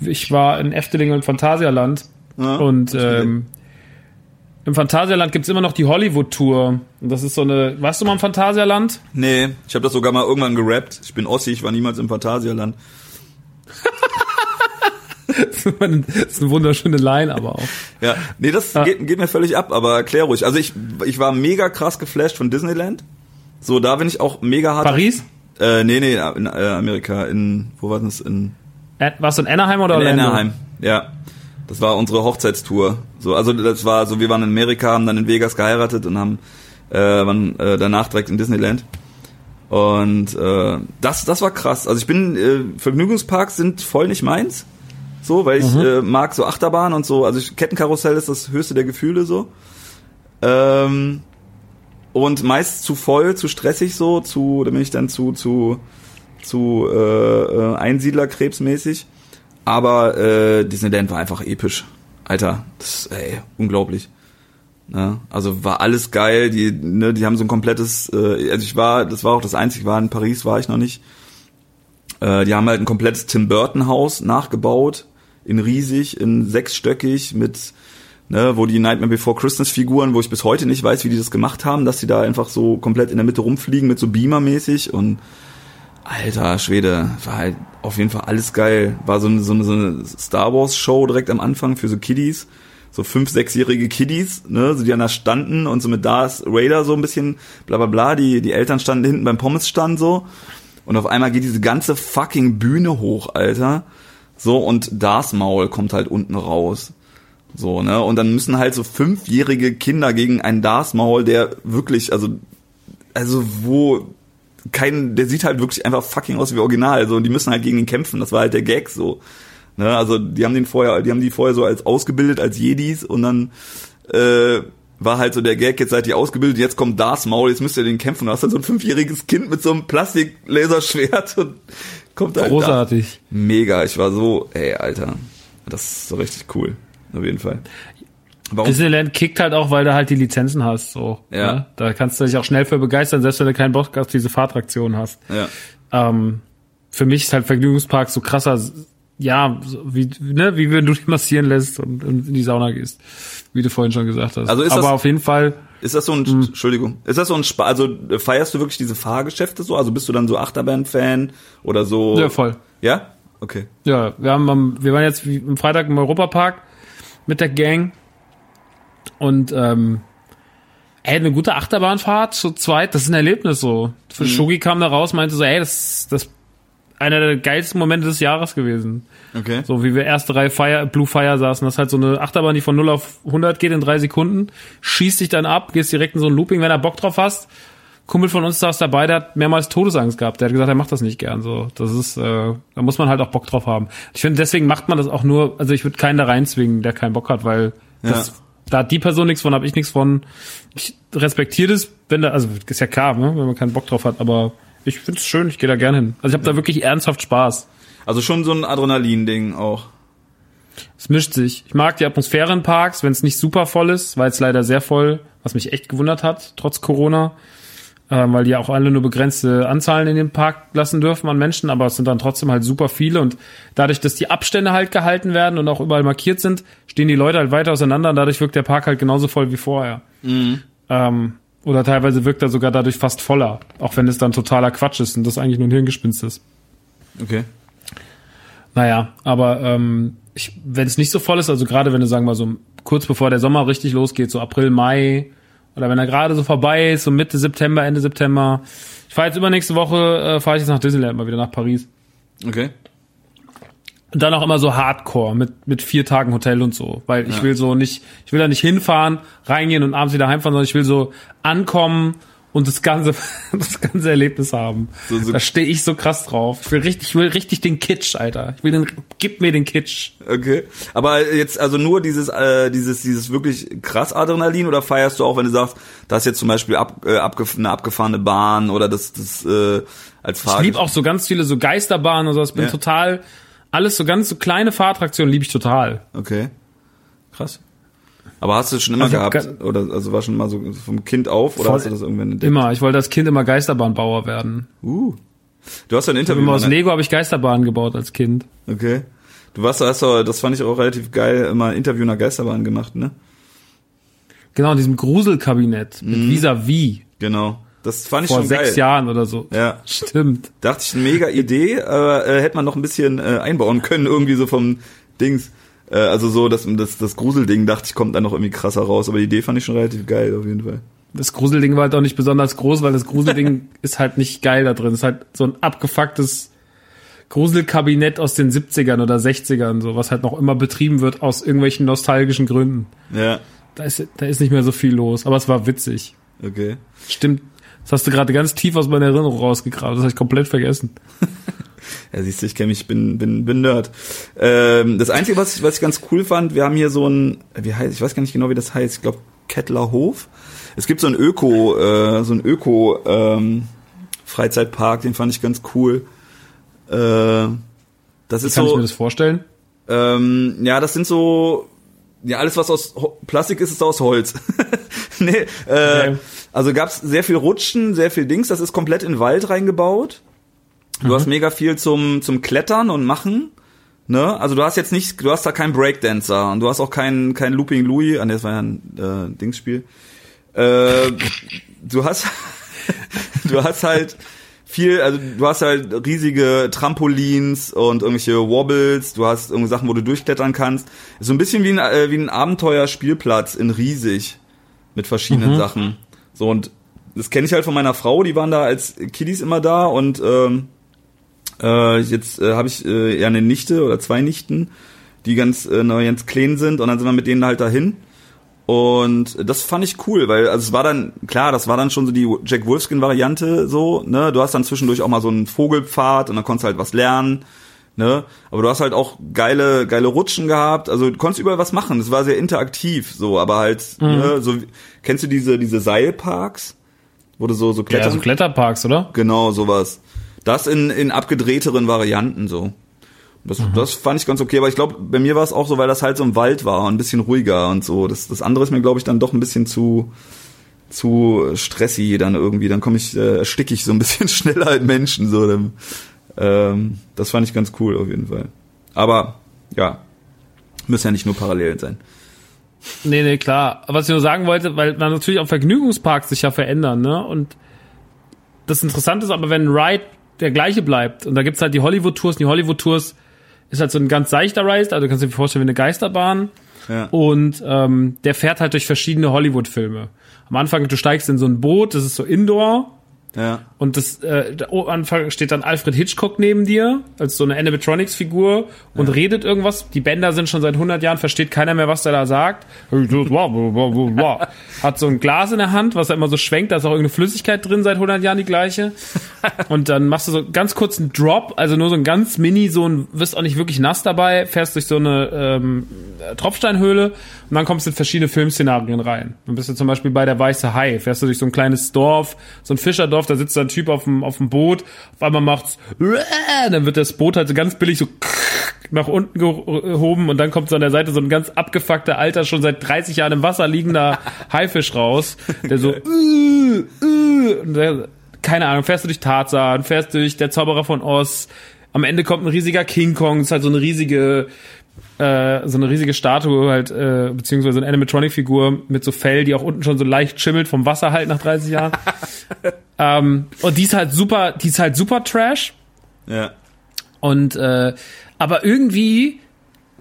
ich war in Efteling und Phantasialand Ja, und ähm, im Phantasialand gibt's immer noch die Hollywood-Tour. Und das ist so eine, weißt du mal im Phantasialand? Nee, ich habe das sogar mal irgendwann gerappt. Ich bin Ossi, ich war niemals im Phantasialand. das ist eine wunderschöne Line, aber auch. Ja, nee, das Ja. geht, geht mir völlig ab, aber erklär ruhig. Also ich ich war mega krass geflasht von Disneyland. So, da bin ich auch mega hart. Paris? Äh, nee, nee, in äh, Amerika, in wo war das in Warst du in Anaheim oder In Orlando? Anaheim, ja. Das war unsere Hochzeitstour. So, also das war so, wir waren in Amerika, haben dann in Vegas geheiratet und haben äh, waren äh, danach direkt in Disneyland. Und äh, das, das war krass. Also ich bin äh, Vergnügungsparks sind voll nicht meins. So, weil ich äh, mag so Achterbahn und so. Also ich, Kettenkarussell ist das höchste der Gefühle so. Ähm, und meist zu voll, zu stressig so, zu, da bin ich dann zu, zu, zu äh, äh, Einsiedlerkrebsmäßig. aber äh, Disneyland war einfach episch. Alter, das ey, unglaublich. Ne? Also war alles geil, die, ne, die haben so ein komplettes, äh, also ich war, das war auch das einzige, war in Paris, war ich noch nicht. Äh, die haben halt ein komplettes Tim Burton Haus nachgebaut, in riesig, in sechsstöckig, mit, ne, wo die Nightmare Before Christmas Figuren, wo ich bis heute nicht weiß, wie die das gemacht haben, dass die da einfach so komplett in der Mitte rumfliegen mit so Beamer mäßig und Alter Schwede, war halt auf jeden Fall alles geil. War so eine, so eine, so eine Star Wars Show direkt am Anfang für so Kiddies. So fünf, sechsjährige Kiddies, ne, so die dann da standen und so mit Darth Raider so ein bisschen bla bla bla, die, die Eltern standen hinten beim Pommesstand so. Und auf einmal geht diese ganze fucking Bühne hoch, Alter. So, und Darth Maul kommt halt unten raus. So, ne, und dann müssen halt so fünfjährige Kinder gegen einen Darth Maul, der wirklich, also, also wo kein, der sieht halt wirklich einfach fucking aus wie Original, so, und die müssen halt gegen ihn kämpfen, das war halt der Gag, so. Ne, also, die haben den vorher, die haben die vorher so als ausgebildet, als Jedis, und dann, äh, war halt so der Gag, jetzt seid ihr ausgebildet, jetzt kommt Darth Maul, jetzt müsst ihr den kämpfen. Du hast dann so ein fünfjähriges Kind mit so einem Plastik-Laserschwert und kommt Großartig. Da. Mega, ich war so, ey, Alter, das ist so richtig cool, auf jeden Fall. Warum? Disneyland kickt halt auch, weil du halt die Lizenzen hast, so. Ja. Ne? Da kannst du dich auch schnell für begeistern, selbst wenn du keinen Bock auf diese Fahrtraktion hast. Ja. Ähm, für mich ist halt Vergnügungspark so krasser, ja, wie, ne, wie wenn du dich massieren lässt und in die Sauna gehst, wie du vorhin schon gesagt hast. Also ist Aber das, auf jeden Fall. Ist das so ein, Hm. Entschuldigung, ist das so ein, Spa also äh, feierst du wirklich diese Fahrgeschäfte so? Also bist du dann so Achterbahn-Fan oder so? Ja, voll. Ja? Okay. Ja, wir haben wir waren jetzt wie am Freitag im Europapark mit der Gang und ähm, ey, eine gute Achterbahnfahrt zu zweit, das ist ein Erlebnis so. Für Shogi kam da raus, meinte so, ey, das das einer der geilsten Momente des Jahres gewesen. Okay. So wie wir erste Reihe Fire, Blue Fire saßen. Das ist halt so eine Achterbahn, die von 0 auf 100 geht in drei Sekunden. Schießt dich dann ab, gehst direkt in so ein Looping, wenn er Bock drauf hast. Kumpel von uns saß dabei, der hat mehrmals Todesangst gehabt. Der hat gesagt, er macht das nicht gern. So, das ist, äh, da muss man halt auch Bock drauf haben. Ich finde, deswegen macht man das auch nur. Also ich würde keinen da reinzwingen, der keinen Bock hat, weil das, Ja. da hat die Person nichts von, habe ich nichts von. Ich respektiere das, wenn da, also ist ja klar, ne, wenn man keinen Bock drauf hat. Aber ich finde es schön, ich gehe da gerne hin. Also ich habe da wirklich ernsthaft Spaß. Also schon so ein Adrenalin-Ding auch. Es mischt sich. Ich mag die Atmosphäre in Parks, wenn es nicht super voll ist, weil es leider sehr voll, was mich echt gewundert hat, trotz Corona. Ähm, weil die ja auch alle nur begrenzte Anzahlen in den Park lassen dürfen an Menschen, aber es sind dann trotzdem halt super viele und dadurch, dass die Abstände halt gehalten werden und auch überall markiert sind, stehen die Leute halt weiter auseinander und dadurch wirkt der Park halt genauso voll wie vorher. Ähm, oder teilweise wirkt er sogar dadurch fast voller, auch wenn es dann totaler Quatsch ist und das eigentlich nur ein Hirngespinst ist. Okay. Naja, aber ähm, wenn es nicht so voll ist, also gerade wenn du sagen wir mal so kurz bevor der Sommer richtig losgeht, so April, Mai, oder wenn er gerade so vorbei ist, so Mitte September, Ende September. Ich fahre jetzt übernächste Woche, äh, fahre ich jetzt nach Disneyland mal wieder nach Paris. Okay. Und dann auch immer so Hardcore mit mit vier Tagen Hotel und so, weil ich Ja. will so nicht, ich will da nicht hinfahren, reingehen und abends wieder heimfahren, sondern ich will so ankommen und das ganze das ganze Erlebnis haben. So- so- da stehe ich so krass drauf. Ich will richtig, ich will richtig den Kitsch, Alter. Ich will den, gib mir den Kitsch. Okay. Aber jetzt also nur dieses äh, dieses dieses wirklich krass Adrenalin oder feierst du auch, wenn du sagst, das ist jetzt zum Beispiel ab, äh, abgef eine abgefahrene Bahn oder das das äh, als Ich Fahrer. liebe auch so ganz viele so Geisterbahnen und so. Ich bin Ja. total alles so ganz so kleine Fahrattraktionen liebe ich total. Okay. Krass. Aber hast du das schon immer Also gehabt oder also war schon mal so vom Kind auf oder hast du das irgendwann entdeckt? Immer. Ich wollte als Kind immer Geisterbahnbauer werden. Uh. Du hast ja ein Interview Immer aus Lego habe ich Geisterbahnen gebaut als Kind. Okay. Du warst hast doch, das fand ich auch relativ geil, immer ein Interview nach Geisterbahn gemacht, ne? Genau, in diesem Gruselkabinett mit Vis-a-vis Genau. Das fand ich vor schon sechs geil. Jahren oder so. Ja. Stimmt. Dachte ich, eine mega Idee, aber äh, hätte man noch ein bisschen äh, einbauen können, irgendwie so vom Dings. Äh, also so, das, das, das Gruselding, dachte ich, kommt dann noch irgendwie krasser raus. Aber die Idee fand ich schon relativ geil, auf jeden Fall. Das Gruselding war halt auch nicht besonders groß, weil das Gruselding ist halt nicht geil da drin. Es ist halt so ein abgefucktes Gruselkabinett aus den 70ern oder 60ern, so, was halt noch immer betrieben wird aus irgendwelchen nostalgischen Gründen. Ja, Da ist, da ist nicht mehr so viel los, aber es war witzig. okay. Stimmt. Das hast du gerade ganz tief aus meiner Erinnerung rausgegraben. Das habe ich komplett vergessen. Ja, siehst du, ich kenne mich, bin, bin, bin Nerd. Ähm, das Einzige, was ich, was ich ganz cool fand, wir haben hier so ein, wie heißt, ich weiß gar nicht genau, wie das heißt, ich glaube Kettler Hof. Es gibt so ein Öko, äh, so ein Öko ähm, Freizeitpark, den fand ich ganz cool. Äh, das ist Kann ich so, mir das vorstellen? Ähm, ja, das sind so, ja, alles was aus Ho Plastik ist, ist aus Holz. nee, äh, Okay. Also gab's sehr viel Rutschen, sehr viel Dings, das ist komplett in Wald reingebaut. Du hast mega viel zum, zum Klettern und Machen. Ne? Also du hast jetzt nicht, du hast da keinen Breakdancer und du hast auch keinen kein Looping Louis, ah, nee, das war ja ein äh, Dingsspiel. Äh, du hast du hast halt viel, also du hast halt riesige Trampolins und irgendwelche Wobbles, du hast irgendwie Sachen, wo du durchklettern kannst. So ein bisschen wie ein, äh, wie ein Abenteuerspielplatz in riesig mit verschiedenen Sachen. So und das kenne ich halt von meiner Frau, die waren da als Kiddies immer da und ähm, äh, jetzt äh, habe ich äh, ja eine Nichte oder zwei Nichten, die ganz äh, neu ganz klein sind und dann sind wir mit denen halt dahin. Und das fand ich cool, weil also es war dann klar, das war dann schon so die Jack Wolfskin Variante so, ne? Du hast dann zwischendurch auch mal so einen Vogelpfad und dann konntest du halt was lernen, ne? Aber du hast halt auch geile geile Rutschen gehabt, also du konntest überall was machen. Es war sehr interaktiv so, aber halt ne, so kennst du diese diese Seilparks, du so so Ja, klettern so Kletterparks, oder? Genau, sowas. Das in, in abgedrehteren Varianten so. Das, das fand ich ganz okay, aber ich glaube, bei mir war es auch so, weil das halt so im Wald war und ein bisschen ruhiger und so. Das, das andere ist mir, glaube ich, dann doch ein bisschen zu, zu stressy dann irgendwie. Dann komme ich, äh, ersticke ich so ein bisschen schneller als Menschen. So. Dann, ähm, das fand ich ganz cool auf jeden Fall. Aber ja, müssen ja nicht nur parallel sein. Nee, nee, klar. Was ich nur sagen wollte, weil man natürlich auch Vergnügungsparks sich ja verändern, ne? Und das Interessante ist aber, wenn ein Ride der gleiche bleibt, und da gibt's halt die Hollywood-Tours, die Hollywood-Tours ist halt so ein ganz seichter Ride, also du kannst dir vorstellen wie eine Geisterbahn. Ja. Und ähm, der fährt halt durch verschiedene Hollywood-Filme. Am Anfang, du steigst in so ein Boot, das ist so Indoor, Ja. und das äh, Anfang steht dann Alfred Hitchcock neben dir als so eine Animatronics-Figur und redet irgendwas. Die Bänder sind schon seit 100 Jahren, versteht keiner mehr, was der da sagt. Hat so ein Glas in der Hand, was er immer so schwenkt, da ist auch irgendeine Flüssigkeit drin, seit 100 Jahren die gleiche. Und dann machst du so ganz kurz einen Drop, also nur so ein ganz mini, so ein, wirst auch nicht wirklich nass dabei, fährst durch so eine ähm, Tropfsteinhöhle und dann kommst du in verschiedene Filmszenarien rein. Dann bist du zum Beispiel bei der Weiße Hai, fährst du durch so ein kleines Dorf, so ein Fischerdorf, da sitzt da ein Typ auf dem, auf dem Boot, auf einmal macht's, dann wird das Boot halt so ganz billig so nach unten gehoben und dann kommt so an der Seite so ein ganz abgefuckter, alter, schon seit 30 Jahren im Wasser liegender Haifisch raus, der so, äh, äh, und der, keine Ahnung, fährst du durch Tarzan, fährst durch der Zauberer von Oz, am Ende kommt ein riesiger King Kong, ist halt so eine riesige, äh, so eine riesige Statue halt, äh, beziehungsweise eine Animatronic-Figur mit so Fell, die auch unten schon so leicht schimmelt vom Wasser halt nach 30 Jahren. ähm, und die ist halt super, die ist halt super Trash. Ja. Und äh, aber irgendwie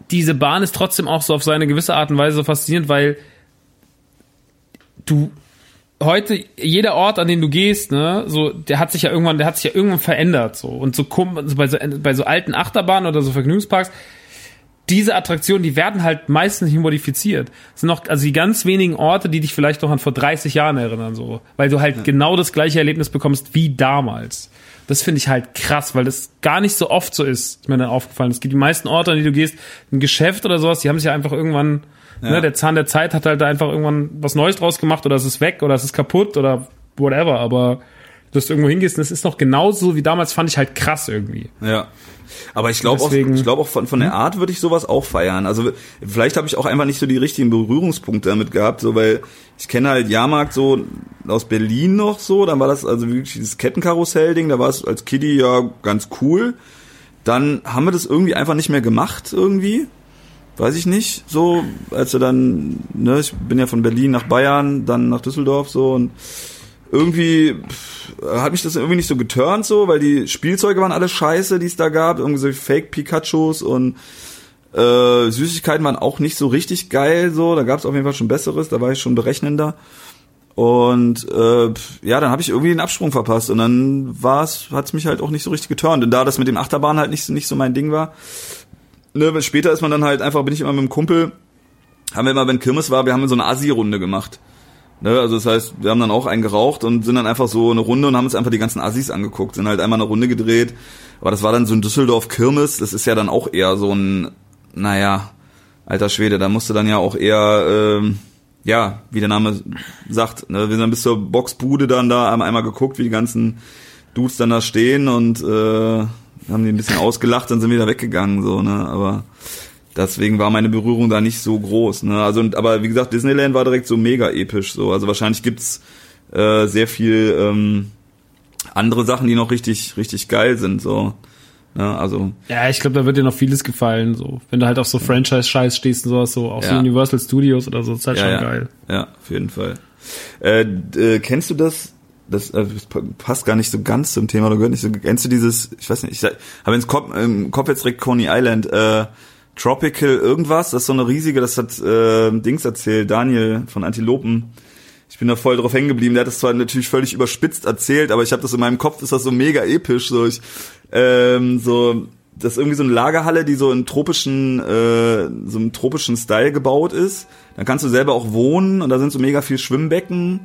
diese Bahn ist trotzdem auch so auf seine gewisse Art und Weise so faszinierend, weil du heute jeder Ort, an den du gehst, ne, so der hat sich ja irgendwann, der hat sich ja irgendwann verändert so und so bei so bei so alten Achterbahnen oder so Vergnügungsparks diese Attraktionen, die werden halt meistens nicht modifiziert. Das sind noch, also die ganz wenigen Orte, die dich vielleicht noch an vor 30 Jahren erinnern, so. Weil du halt genau das gleiche Erlebnis bekommst wie damals. Das finde ich halt krass, weil das gar nicht so oft so ist, ist mir dann aufgefallen. Es gibt die meisten Orte, an die du gehst, ein Geschäft oder sowas, die haben sich ja einfach irgendwann, ne, der Zahn der Zeit hat halt da einfach irgendwann was Neues draus gemacht oder es ist weg oder es ist kaputt oder whatever, aber dass du irgendwo hingehst und es ist noch genauso wie damals, fand ich halt krass irgendwie. Ja. Aber ich glaube auch, ich glaube auch von, von der Art würde ich sowas auch feiern. Also vielleicht habe ich auch einfach nicht so die richtigen Berührungspunkte damit gehabt, so weil ich kenne halt Jahrmarkt so aus Berlin noch so, dann war das also wirklich dieses Kettenkarussell-Ding, da war es als Kiddie ja ganz cool. Dann haben wir das irgendwie einfach nicht mehr gemacht irgendwie. Weiß ich nicht, so, als wir dann, ne, ich bin ja von Berlin nach Bayern, dann nach Düsseldorf so und irgendwie pff, hat mich das irgendwie nicht so geturnt so, weil die Spielzeuge waren alle scheiße, die es da gab, irgendwie so Fake Pikachus und äh, Süßigkeiten waren auch nicht so richtig geil so, da gab es auf jeden Fall schon besseres, da war ich schon berechnender. Und äh, ja, dann habe ich irgendwie den Absprung verpasst und dann war's, hat's mich halt auch nicht so richtig geturnt. Und da das mit dem Achterbahn halt nicht, nicht so mein Ding war, ne, später ist man dann halt einfach, bin ich immer mit dem Kumpel, haben wir immer, wenn Kirmes war, wir haben so eine Assi-Runde gemacht. Ne, also das heißt, wir haben dann auch einen geraucht und sind dann einfach so eine Runde und haben uns einfach die ganzen Assis angeguckt, sind halt einmal eine Runde gedreht. Aber das war dann so ein Düsseldorf Kirmes, das ist ja dann auch eher so ein, naja, alter Schwede, da musste dann ja auch eher, ähm, ja, wie der Name sagt, ne, wir sind dann bis zur Boxbude dann da, haben einmal geguckt, wie die ganzen Dudes dann da stehen und äh, haben die ein bisschen ausgelacht, dann sind wir wieder weggegangen, so, ne, aber deswegen war meine Berührung da nicht so groß. Ne? Also, aber wie gesagt, Disneyland war direkt so mega episch. So, also wahrscheinlich gibt's äh, sehr viel ähm, andere Sachen, die noch richtig, richtig geil sind. So, ne? also Ja, ich glaube, da wird dir noch vieles gefallen. So, wenn du halt auf so Franchise-Scheiß stehst und sowas, so auch so Ja. Universal Studios oder so, ist halt ja, schon ja, geil. ja, auf jeden Fall. Äh, äh, kennst du das? Das, äh, passt gar nicht so ganz zum Thema, oder gehört nicht so. Kennst du dieses? Ich weiß nicht. Ich habe im Kopf jetzt direkt Coney Island. Äh, Tropical irgendwas. Das ist so eine riesige. Das hat äh, Dings erzählt. Daniel von Antilopen. Ich bin da voll drauf hängen geblieben. Der hat das zwar natürlich völlig überspitzt erzählt, aber ich habe das in meinem Kopf. Ist das so mega episch. So ich ähm, so das ist irgendwie so eine Lagerhalle, die so in tropischen, äh, so im tropischen Style gebaut ist. Da kannst du selber auch wohnen und da sind so mega viel Schwimmbecken.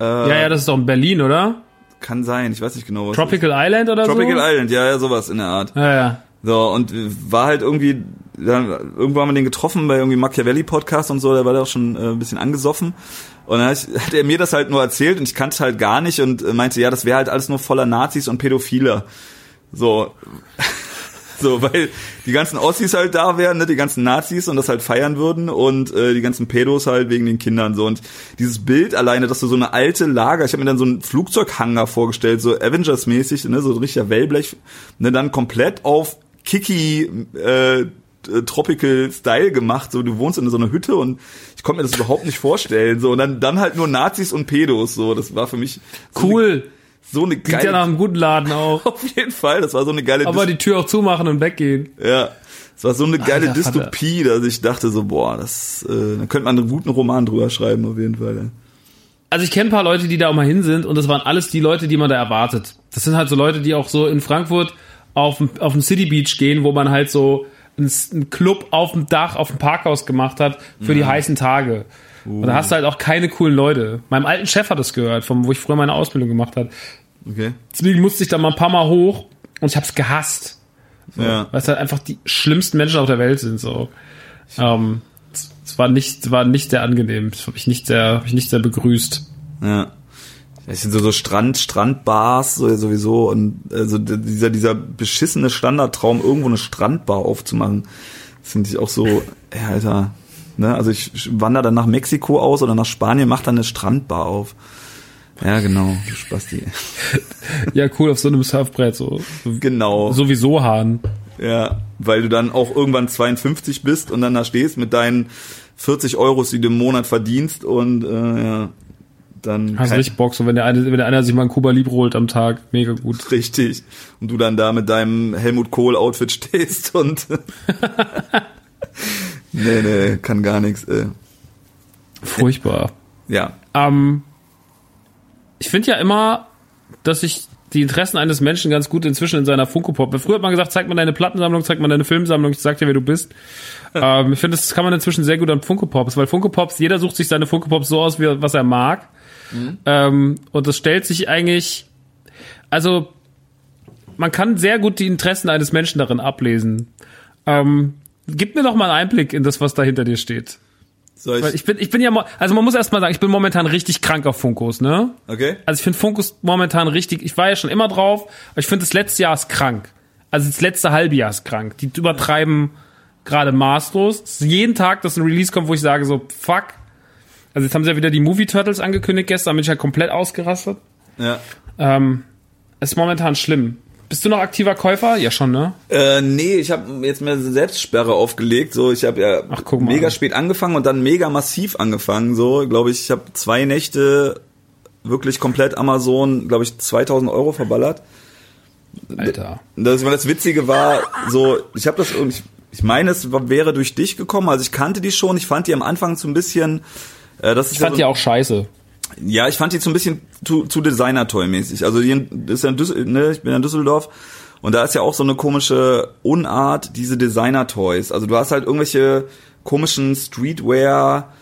Ja, ja, das ist doch in Berlin, oder? Kann sein, ich weiß nicht genau was. Tropical Island oder. Tropical so? Island, ja, ja, sowas in der Art. Ja, ja. So, und war halt irgendwie, dann, irgendwo haben wir den getroffen bei irgendwie Machiavelli Podcast und so, der war da auch schon äh, ein bisschen angesoffen. Und dann hat er mir das halt nur erzählt und ich kannte es halt gar nicht und äh, meinte, ja, das wäre halt alles nur voller Nazis und Pädophile. So. So, weil die ganzen Ossis halt da wären, ne, die ganzen Nazis und das halt feiern würden und äh, die ganzen Pedos halt wegen den Kindern so und dieses Bild alleine, dass du so eine alte Lager, ich habe mir dann so einen Flugzeughanger vorgestellt, so Avengers mäßig, ne, so ein richtiger Wellblech, ne, dann komplett auf Kiki äh, äh, Tropical Style gemacht, so du wohnst in so einer Hütte und ich konnte mir das überhaupt nicht vorstellen, so und dann dann halt nur Nazis und Pedos, so das war für mich so Cool. eine, so eine Klingt ja geile nach einem guten Laden auch. auf jeden Fall, das war so eine geile Aber die Tür auch zumachen und weggehen. ja, es war so eine geile Alter, Vater. Dystopie, dass ich dachte so, boah, das, äh, da könnte man einen guten Roman drüber schreiben, auf jeden Fall. ja. Also ich kenne ein paar Leute, die da auch mal hin sind und das waren alles die Leute, die man da erwartet. Das sind halt so Leute, die auch so in Frankfurt auf, dem- auf den City Beach gehen, wo man halt so einen, Club auf dem Dach, auf dem Parkhaus gemacht hat für die heißen Tage. Und da hast du halt auch keine coolen Leute. Meinem alten Chef hat das gehört, vom, wo ich früher meine Ausbildung gemacht habe. Okay. Deswegen musste ich da mal ein paar Mal hoch und ich hab's gehasst. Ja. Weil es halt einfach die schlimmsten Menschen auf der Welt sind. So. Ähm, es- war nicht, war nicht sehr angenehm. Das habe ich nicht sehr, hab ich nicht sehr begrüßt. Ja. Es sind so, so Strand, Strandbars so, sowieso und also dieser, dieser beschissene Standardtraum, irgendwo eine Strandbar aufzumachen, finde ich auch so, ey, Alter, ne, also ich wandere dann nach Mexiko aus oder nach Spanien, mach dann eine Strandbar auf. Ja, genau, du Spasti. Ja, cool, auf so einem Surfbrett, so. Genau. Sowieso Hahn. Ja, weil du dann auch irgendwann 52 bist und dann da stehst mit deinen 40 Euros, die du im Monat verdienst und äh, ja, dann Hast kein- richtig Bock, so wenn der eine, wenn der einer sich mal ein Kuba Libre holt am Tag, mega gut. richtig und du dann da mit deinem Helmut Kohl Outfit stehst und nee, nee, kann gar nichts. Äh. Furchtbar. Ja, Ähm, ich finde ja immer, dass sich die Interessen eines Menschen ganz gut inzwischen in seiner Funko Pop. Früher hat man gesagt, zeig mal deine Plattensammlung, zeig mal deine Filmsammlung, ich sag dir, wer du bist. ähm, ich finde, das kann man inzwischen sehr gut an Funko Pops, weil Funko Pops, jeder sucht sich seine Funko Pops so aus, wie, was er mag. Ähm, und das stellt sich eigentlich, also man kann sehr gut die Interessen eines Menschen darin ablesen. Ähm, gib mir doch mal einen Einblick in das, was da hinter dir steht. soll Weil ich, ich bin, ich bin ja, also man muss erst mal sagen, ich bin momentan richtig krank auf Funkos, ne? okay? Also ich finde Funkos momentan richtig, ich war ja schon immer drauf, aber ich finde das letzte Jahr ist krank. Also das letzte halbe Jahr ist krank. Die übertreiben gerade maßlos. Es jeden Tag, dass ein Release kommt, wo ich sage so, fuck. Also jetzt haben sie ja wieder die Movie Turtles angekündigt gestern, bin ich ja komplett ausgerastet. Ja. Ähm, ist momentan schlimm. Bist du noch aktiver Käufer? Ja schon, ne? Äh, nee, ich habe jetzt mir eine Selbstsperre aufgelegt. So, ich habe ja Ach, mega an. spät angefangen und dann mega massiv angefangen. So, glaube ich, ich habe zwei Nächte wirklich komplett Amazon, glaube ich, 2000 Euro verballert. Alter. Das, das Witzige war, so, ich habe das irgendwie, ich meine, es wäre durch dich gekommen. Also ich kannte die schon. Ich fand die am Anfang so ein bisschen. Äh, das ist Ich fand ja die so, auch scheiße. ja, ich fand die so ein bisschen zu, zu Designer-Toy-mäßig. Also das ist ja in Düssel, ne, ich bin ja in Düsseldorf und da ist ja auch so eine komische Unart, diese Designer-Toys. Also du hast halt irgendwelche komischen Streetwear,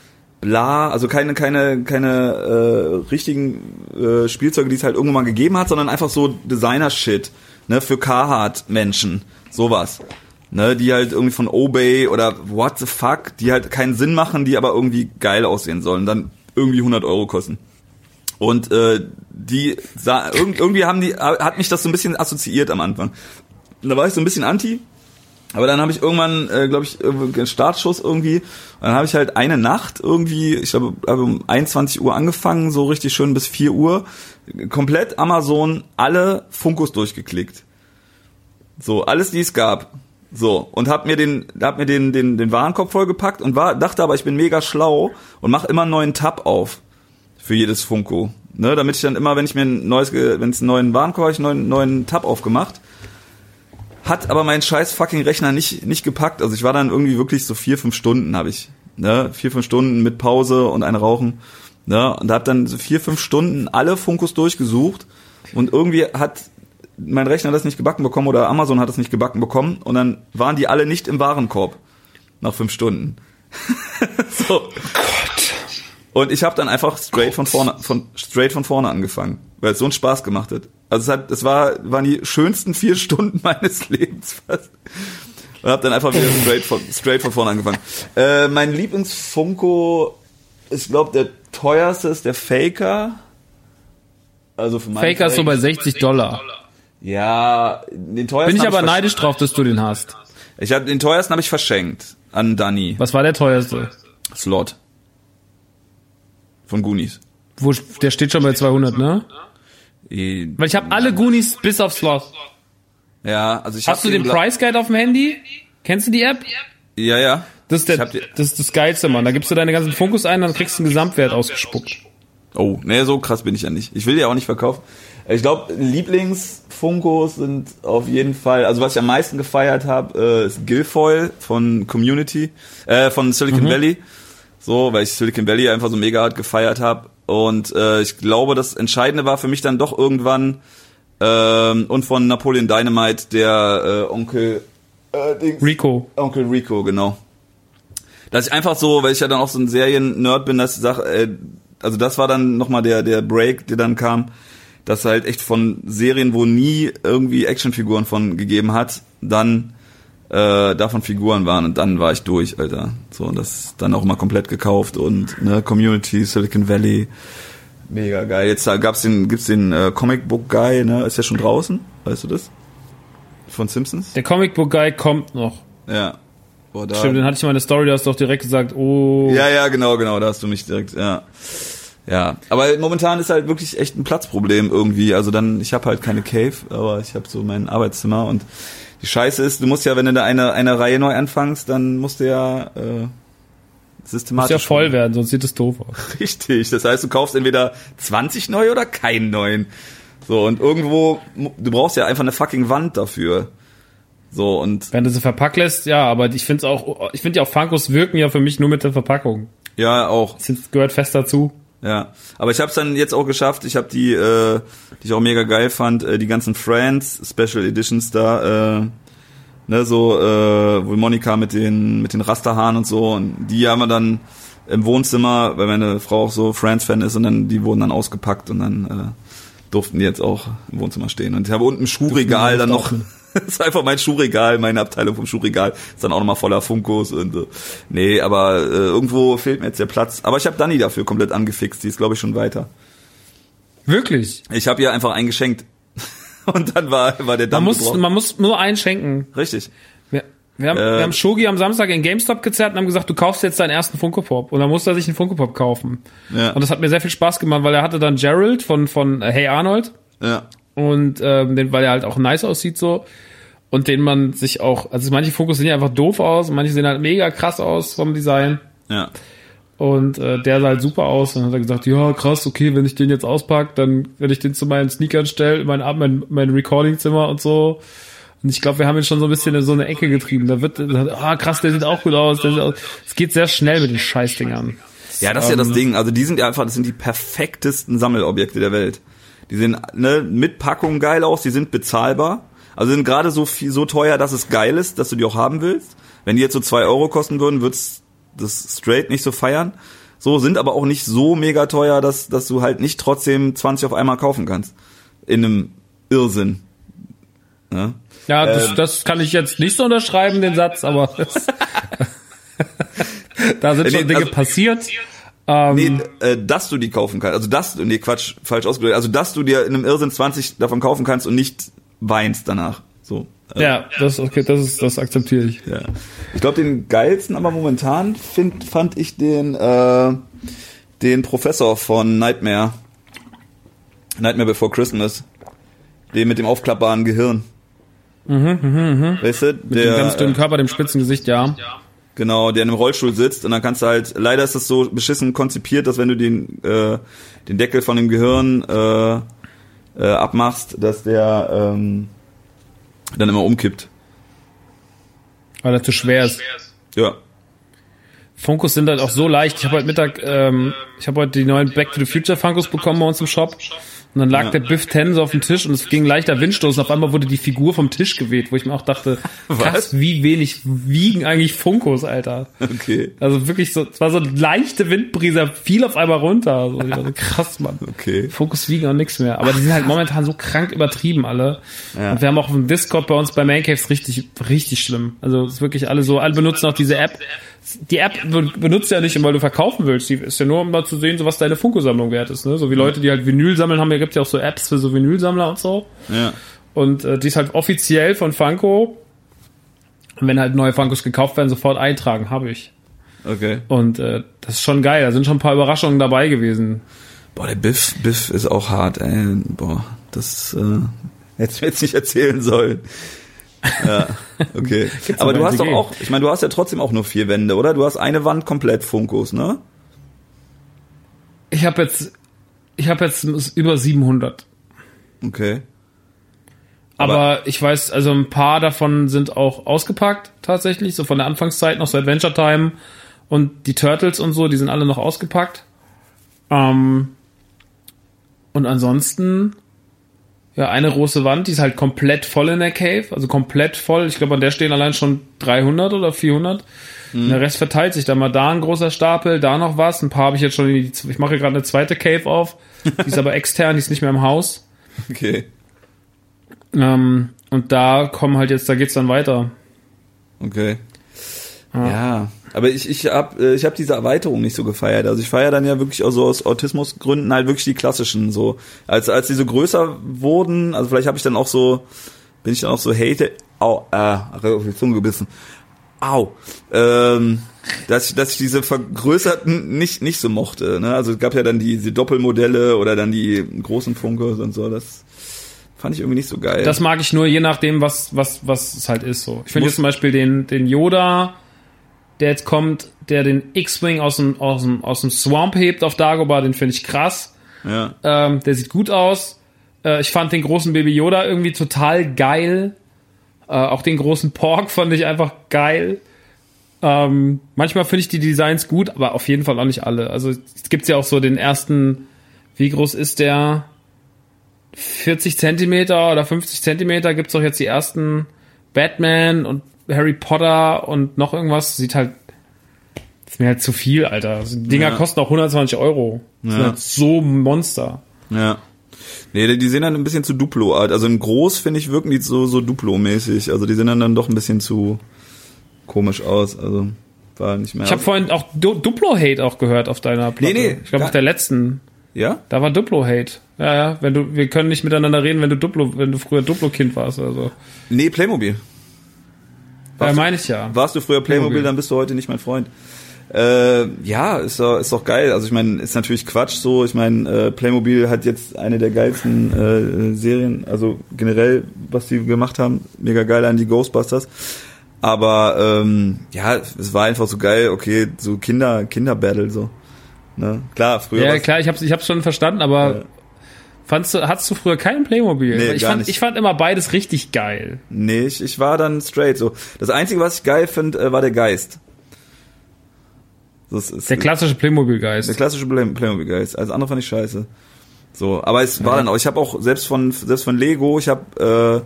bla, also keine, keine, keine äh, richtigen äh, Spielzeuge, die es halt irgendwann mal gegeben hat, sondern einfach so Designer-Shit, ne, für Carhartt-Menschen, sowas. Ne, die halt irgendwie von Obey oder what the fuck, die halt keinen Sinn machen, die aber irgendwie geil aussehen sollen, dann irgendwie 100 Euro kosten. Und äh, die sah, irg- irgendwie haben die hat mich das so ein bisschen assoziiert am Anfang. Und da war ich so ein bisschen anti, Aber dann habe ich irgendwann, äh, glaube ich, einen Startschuss irgendwie. Und dann habe ich halt eine Nacht irgendwie, ich glaube, habe um 21 Uhr angefangen, so richtig schön bis 4 Uhr, komplett Amazon alle Funkos durchgeklickt. So, alles, die es gab. So, und hab mir den, hab mir den, den, den Warenkorb vollgepackt und war, dachte aber, ich bin mega schlau und mach immer einen neuen Tab auf. Für jedes Funko. Ne, damit ich dann immer, wenn ich mir ein neues, wenn es einen neuen Warenkorb habe, ich einen neuen, neuen Tab aufgemacht. Hat aber mein scheiß fucking Rechner nicht, nicht gepackt. Also ich war dann irgendwie wirklich so vier, fünf Stunden habe ich. Ne, vier, fünf Stunden mit Pause und ein Rauchen. Ne, und hab dann so vier, fünf Stunden alle Funkos durchgesucht. Und irgendwie hat mein Rechner das nicht gebacken bekommen oder Amazon hat das nicht gebacken bekommen und dann waren die alle nicht im Warenkorb nach fünf Stunden. so. Gott. Und ich habe dann einfach straight Gott. von vorne von straight von vorne angefangen, weil es so einen Spaß gemacht hat. Also es hat es war waren die schönsten vier Stunden meines Lebens fast. Und hab dann einfach wieder straight von straight von vorne angefangen. Äh, mein Lieblingsfunko ich glaube der teuerste ist der Faker. Also für Faker ist so bei 60 Dollar. Ja, den teuersten. Bin ich aber ich neidisch drauf, dass du den hast. Ich hab, den teuersten habe ich verschenkt an Danny. Was war der teuerste? Slot. Von Goonies. Wo, der steht schon bei 200, ne? E Weil ich habe alle Goonies bis auf Slot. Ja, also ich Hast du den Price Guide auf dem Handy? Kennst du die App? Ja, ja. Das ist, der, das ist das Geilste, Mann. Da gibst du deine ganzen Fokus ein, dann kriegst du einen Gesamtwert ausgespuckt. Oh, nee, so krass bin ich ja nicht. Ich will die auch nicht verkaufen. Ich glaube, Lieblingsfunkos sind auf jeden Fall, also was ich am meisten gefeiert habe, äh, ist Guilfoyle von Community, äh, von Silicon mhm. Valley. So, weil ich Silicon Valley einfach so mega hart gefeiert habe. Und äh, ich glaube, das Entscheidende war für mich dann doch irgendwann ähm, und von Napoleon Dynamite der äh, Onkel äh, Dings, Rico. Onkel Rico, genau. Dass ich einfach so, weil ich ja dann auch so ein Serien-Nerd bin, dass ich sage, äh, also das war dann nochmal der, der Break, der dann kam, dass halt echt von Serien, wo nie irgendwie Actionfiguren von gegeben hat, dann äh, davon Figuren waren und dann war ich durch, Alter. So, und das dann auch mal komplett gekauft und ne, Community, Silicon Valley, mega geil. Jetzt gab's den, gibt's den äh, Comic Book Guy, ne? Ist ja schon draußen, weißt du das? Von Simpsons? Der Comic Book Guy kommt noch. Ja. Boah, da Stimmt, den hatte ich mal in der Story, da hast du doch direkt gesagt, oh. Ja, ja, genau, genau, da hast du mich direkt, ja. Ja, aber momentan ist halt wirklich echt ein Platzproblem irgendwie. Also dann, ich habe halt keine Cave, aber ich habe so mein Arbeitszimmer und die Scheiße ist, du musst ja, wenn du da eine, eine Reihe neu anfängst, dann musst du ja äh, systematisch. Muss ja voll werden, sonst sieht es doof aus. Richtig. Das heißt, du kaufst entweder 20 neu oder keinen neuen. So, und irgendwo, du brauchst ja einfach eine fucking Wand dafür. So, und. Wenn du sie verpackt lässt, ja, aber ich finde auch, ich finde ja auch Funkos wirken ja für mich nur mit der Verpackung. Ja, auch. Das gehört fest dazu. Ja, aber ich habe es dann jetzt auch geschafft. Ich habe die, äh, die ich auch mega geil fand, äh, die ganzen Friends Special Editions da, äh, ne, so äh, wo Monika mit den mit den Rasterhaaren und so und die haben wir dann im Wohnzimmer, weil meine Frau auch so Friends-Fan ist und dann die wurden dann ausgepackt und dann äh, durften die jetzt auch im Wohnzimmer stehen. Und ich habe unten ein Schuhregal dann noch. Das ist einfach mein Schuhregal, meine Abteilung vom Schuhregal. Ist dann auch nochmal voller Funkos und so. Nee, aber äh, irgendwo fehlt mir jetzt der Platz. Aber ich habe Dani dafür komplett angefixt. Die ist, glaube ich, schon weiter. Wirklich? Ich habe ihr einfach eingeschenkt. und dann war, war der Damm man muss, man muss nur einschenken. Richtig. Wir, wir haben, äh, wir haben Shogi am Samstag in GameStop gezerrt und haben gesagt, du kaufst jetzt deinen ersten Funko Pop. Und dann musste er sich einen Funko Pop kaufen. Ja. Und das hat mir sehr viel Spaß gemacht, weil er hatte dann Gerald von, von äh, Hey Arnold. Ja. Und ähm, den, weil er halt auch nice aussieht so und den man sich auch, also manche Fokus sehen ja einfach doof aus, manche sehen halt mega krass aus vom Design. Ja. Und äh, der sah halt super aus. Und dann hat er gesagt, ja, krass, okay, wenn ich den jetzt auspack, dann wenn ich den zu meinen Sneakern stelle, mein, mein, mein Recording-Zimmer und so. Und ich glaube, wir haben ihn schon so ein bisschen in so eine Ecke getrieben. Da wird, ah krass, der sieht auch gut aus. Es geht sehr schnell mit den Scheißdingern. Ja, das ist ja das ähm, Ding. Also die sind ja einfach, das sind die perfektesten Sammelobjekte der Welt. Die sehen ne, mit Packung geil aus, die sind bezahlbar. Also sind gerade so viel, so teuer, dass es geil ist, dass du die auch haben willst. Wenn die jetzt so zwei Euro kosten würden, würdest das straight nicht so feiern. So, sind aber auch nicht so mega teuer, dass, dass du halt nicht trotzdem 20 auf einmal kaufen kannst. In einem Irrsinn. Ja, ja das, ähm, das kann ich jetzt nicht so unterschreiben, den Satz, aber das, da sind schon Dinge also, passiert. Ähm, nee, äh, dass du die kaufen kannst. Also dass, nee, Quatsch, falsch ausgedrückt. Also dass du dir in einem Irrsinn 20 davon kaufen kannst und nicht weinst danach. So. Ja, das okay, das ist das akzeptiere ich. Ja. Ich glaube, den geilsten, aber momentan find, fand ich den äh, den Professor von Nightmare. Nightmare Before Christmas. Den mit dem aufklappbaren Gehirn. Mhm, mh, mh. Weißt du, Mit dem ganz dünnen Körper, dem spitzen Gesicht, ja. Genau, der in einem Rollstuhl sitzt und dann kannst du halt, leider ist das so beschissen konzipiert, dass wenn du den, äh, den Deckel von dem Gehirn äh, äh, abmachst, dass der ähm, dann immer umkippt. Weil er zu schwer ist. Ja. Funkos sind halt auch so leicht. Ich habe heute Mittag, ähm, ich habe heute die neuen Back to the Future Funkos bekommen bei uns im Shop. Und dann lag Ja. der Biff 10 so auf dem Tisch und es ging leichter Windstoß und auf einmal wurde die Figur vom Tisch geweht, wo ich mir auch dachte, krass, wie wenig wiegen eigentlich Funkos, Alter. Okay. Also wirklich so, es war so leichte Windbrise, fiel auf einmal runter. So, ich war so, krass, Mann. Okay. Fokus wiegen auch nichts mehr. Aber die sind halt momentan so krank übertrieben alle. Ja. Und wir haben auch im Discord bei uns bei Mancaves richtig, richtig schlimm. Also es ist wirklich alle so, alle benutzen auch diese App. Die App be- benutzt ja nicht, weil du verkaufen willst. Die ist ja nur, um mal zu sehen, so was deine Funko-Sammlung wert ist. Ne? So wie Leute, die halt Vinyl sammeln, haben ja, gibt ja auch so Apps für so Vinylsammler und so. Ja. Und äh, die ist halt offiziell von Funko. Und wenn halt neue Funkos gekauft werden, sofort eintragen, habe ich. Okay. Und äh, das ist schon geil. Da sind schon ein paar Überraschungen dabei gewesen. Boah, der Biff, Biff ist auch hart, ey. Boah, das äh, hättest du jetzt nicht erzählen sollen. Ja, okay. Aber du hast doch auch, ich meine, du hast ja trotzdem auch nur vier Wände, oder? Du hast eine Wand komplett Funkos, ne? Ich habe jetzt, ich habe jetzt über 700. Okay. Aber, Aber- ich weiß, also ein paar davon sind auch ausgepackt tatsächlich, so von der Anfangszeit noch so Adventure Time und die Turtles und so, die sind alle noch ausgepackt. Ähm, und ansonsten ja eine große Wand, die ist halt komplett voll in der Cave, also komplett voll. Ich glaube, an der stehen allein schon 300 oder 400. Und der Rest verteilt sich dann mal da ein großer Stapel, da noch was. Ein paar habe ich jetzt schon. In die, ich mache gerade eine zweite Cave auf, die ist aber extern, die ist nicht mehr im Haus. Okay. Ähm, und da kommen halt jetzt, da geht's dann weiter. Okay. Ja, aber ich, ich hab äh, ich hab diese Erweiterung nicht so gefeiert. Also ich feiere dann ja wirklich auch so aus Autismusgründen halt wirklich die klassischen so. Als als die so größer wurden, also vielleicht habe ich dann auch so bin ich dann auch so hate au äh auf die Zunge gebissen. Au. Ähm, dass ich, dass ich diese vergrößerten nicht nicht so mochte, ne? Also es gab ja dann die, diese Doppelmodelle oder dann die großen Funkos und so, das fand ich irgendwie nicht so geil. Das mag ich nur je nachdem, was, was, was es halt ist so. Ich finde jetzt zum Beispiel den, den Yoda, der jetzt kommt, der den X-Wing aus dem, aus dem, aus dem Swamp hebt auf Dagobah, den finde ich krass. ja. Ähm, der sieht gut aus. Äh, ich fand den großen Baby Yoda irgendwie total geil. Äh, auch den großen Pork fand ich einfach geil. Ähm, manchmal finde ich die Designs gut, aber auf jeden Fall auch nicht alle. Also es gibt ja auch so den ersten, wie groß ist der? 40 Zentimeter oder 50 Zentimeter gibt's doch jetzt die ersten Batman und Harry Potter und noch irgendwas. Sieht halt, ist mir halt zu viel, Alter. Also die Dinger Ja. kosten auch 120 Euro. Das sind Ja. halt so Monster. Ja. Nee, die- sehen dann ein bisschen zu Duplo. Also in groß, finde ich, wirken die so, so Duplo-mäßig. Also die sehen dann, dann doch ein bisschen zu komisch aus. Also war nicht mehr. Ich habe vorhin auch du Duplo-Hate auch gehört auf deiner Platte. Nee, nee, ich glaube auf der letzten. ja? Da war Duplo-Hate. Ja, ja, wenn du, wir können nicht miteinander reden, wenn du Duplo, wenn du früher Duplo-Kind warst oder so. Nee, Playmobil. Ja, Warst du- meine ich ja. Warst du früher Playmobil, dann bist du heute nicht mein Freund. Äh, ja, ist doch, ist doch geil. Also ich meine, ist natürlich Quatsch so. Ich meine, äh, Playmobil hat jetzt eine der geilsten äh, Serien, also generell, was die gemacht haben, mega geil an die Ghostbusters. Aber ähm, ja, es war einfach so geil, okay, so Kinder, Kinderbattle so. Ne? Klar, früher Ja, klar, ich hab's, ich hab's schon verstanden, aber Ja. Fandst du, hattest du früher kein Playmobil? Nee, ich gar fand, nicht. ich fand immer beides richtig geil. Nee, ich, ich war dann straight so. Das Einzige, was ich geil finde, äh, war der Geist. Das ist Der klassische Playmobil-Geist. der klassische Play Playmobil-Geist. Alles andere fand ich scheiße. So, aber es war dann auch, ich habe auch selbst von selbst von Lego, ich habe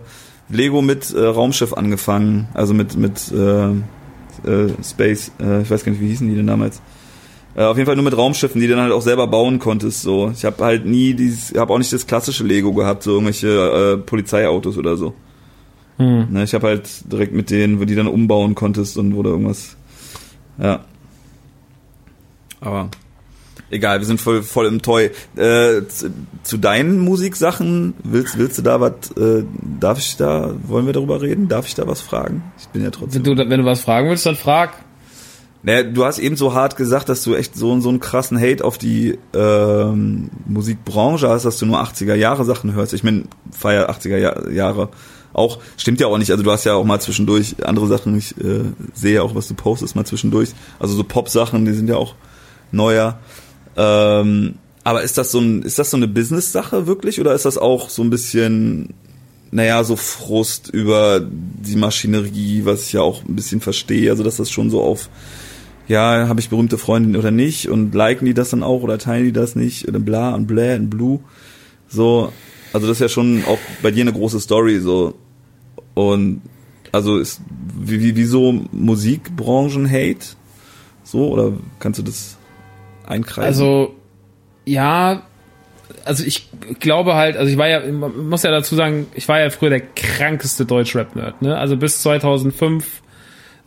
äh, Lego mit äh, Raumschiff angefangen, also mit mit äh, äh, Space, äh, ich weiß gar nicht, wie hießen die denn damals. Äh, auf jeden Fall nur mit Raumschiffen, die du dann halt auch selber bauen konntest. So, ich habe halt nie dieses, habe auch nicht das klassische Lego gehabt, so irgendwelche äh, Polizeiautos oder so. Hm. Ne, ich habe halt direkt mit denen, wo die dann umbauen konntest und wo du irgendwas. Ja. Aber Egal, wir sind voll, voll im Toy. Äh, zu, zu deinen Musiksachen, willst, willst du da was, äh, darf ich da, wollen wir darüber reden? Darf ich da was fragen? Ich bin ja trotzdem. Wenn du, wenn du was fragen willst, dann frag. Naja, du hast eben so hart gesagt, dass du echt so, so einen krassen Hate auf die ähm, Musikbranche hast, dass du nur 80er Jahre Sachen hörst. Ich meine, feier 80er Jahr, Jahre auch. Stimmt ja auch nicht. Also du hast ja auch mal zwischendurch andere Sachen. Ich äh, sehe auch, was du postest mal zwischendurch. Also so Pop-Sachen, die sind ja auch neuer. Ähm, aber ist das so ein, ist das so eine Business-Sache wirklich oder ist das auch so ein bisschen, naja, so Frust über die Maschinerie, was ich ja auch ein bisschen verstehe, also dass das schon so auf, ja, habe ich berühmte Freundinnen oder nicht und liken die das dann auch oder teilen die das nicht oder bla und bläh und blue. So, also das ist ja schon auch bei dir eine große Story so und also ist wie, wie, wieso Musikbranchen-Hate? So oder kannst du das einkreisen? Also, ja, also ich glaube halt, also ich war ja, muss ja dazu sagen, ich war ja früher der krankeste Deutsch-Rap-Nerd, ne? Also bis 2005,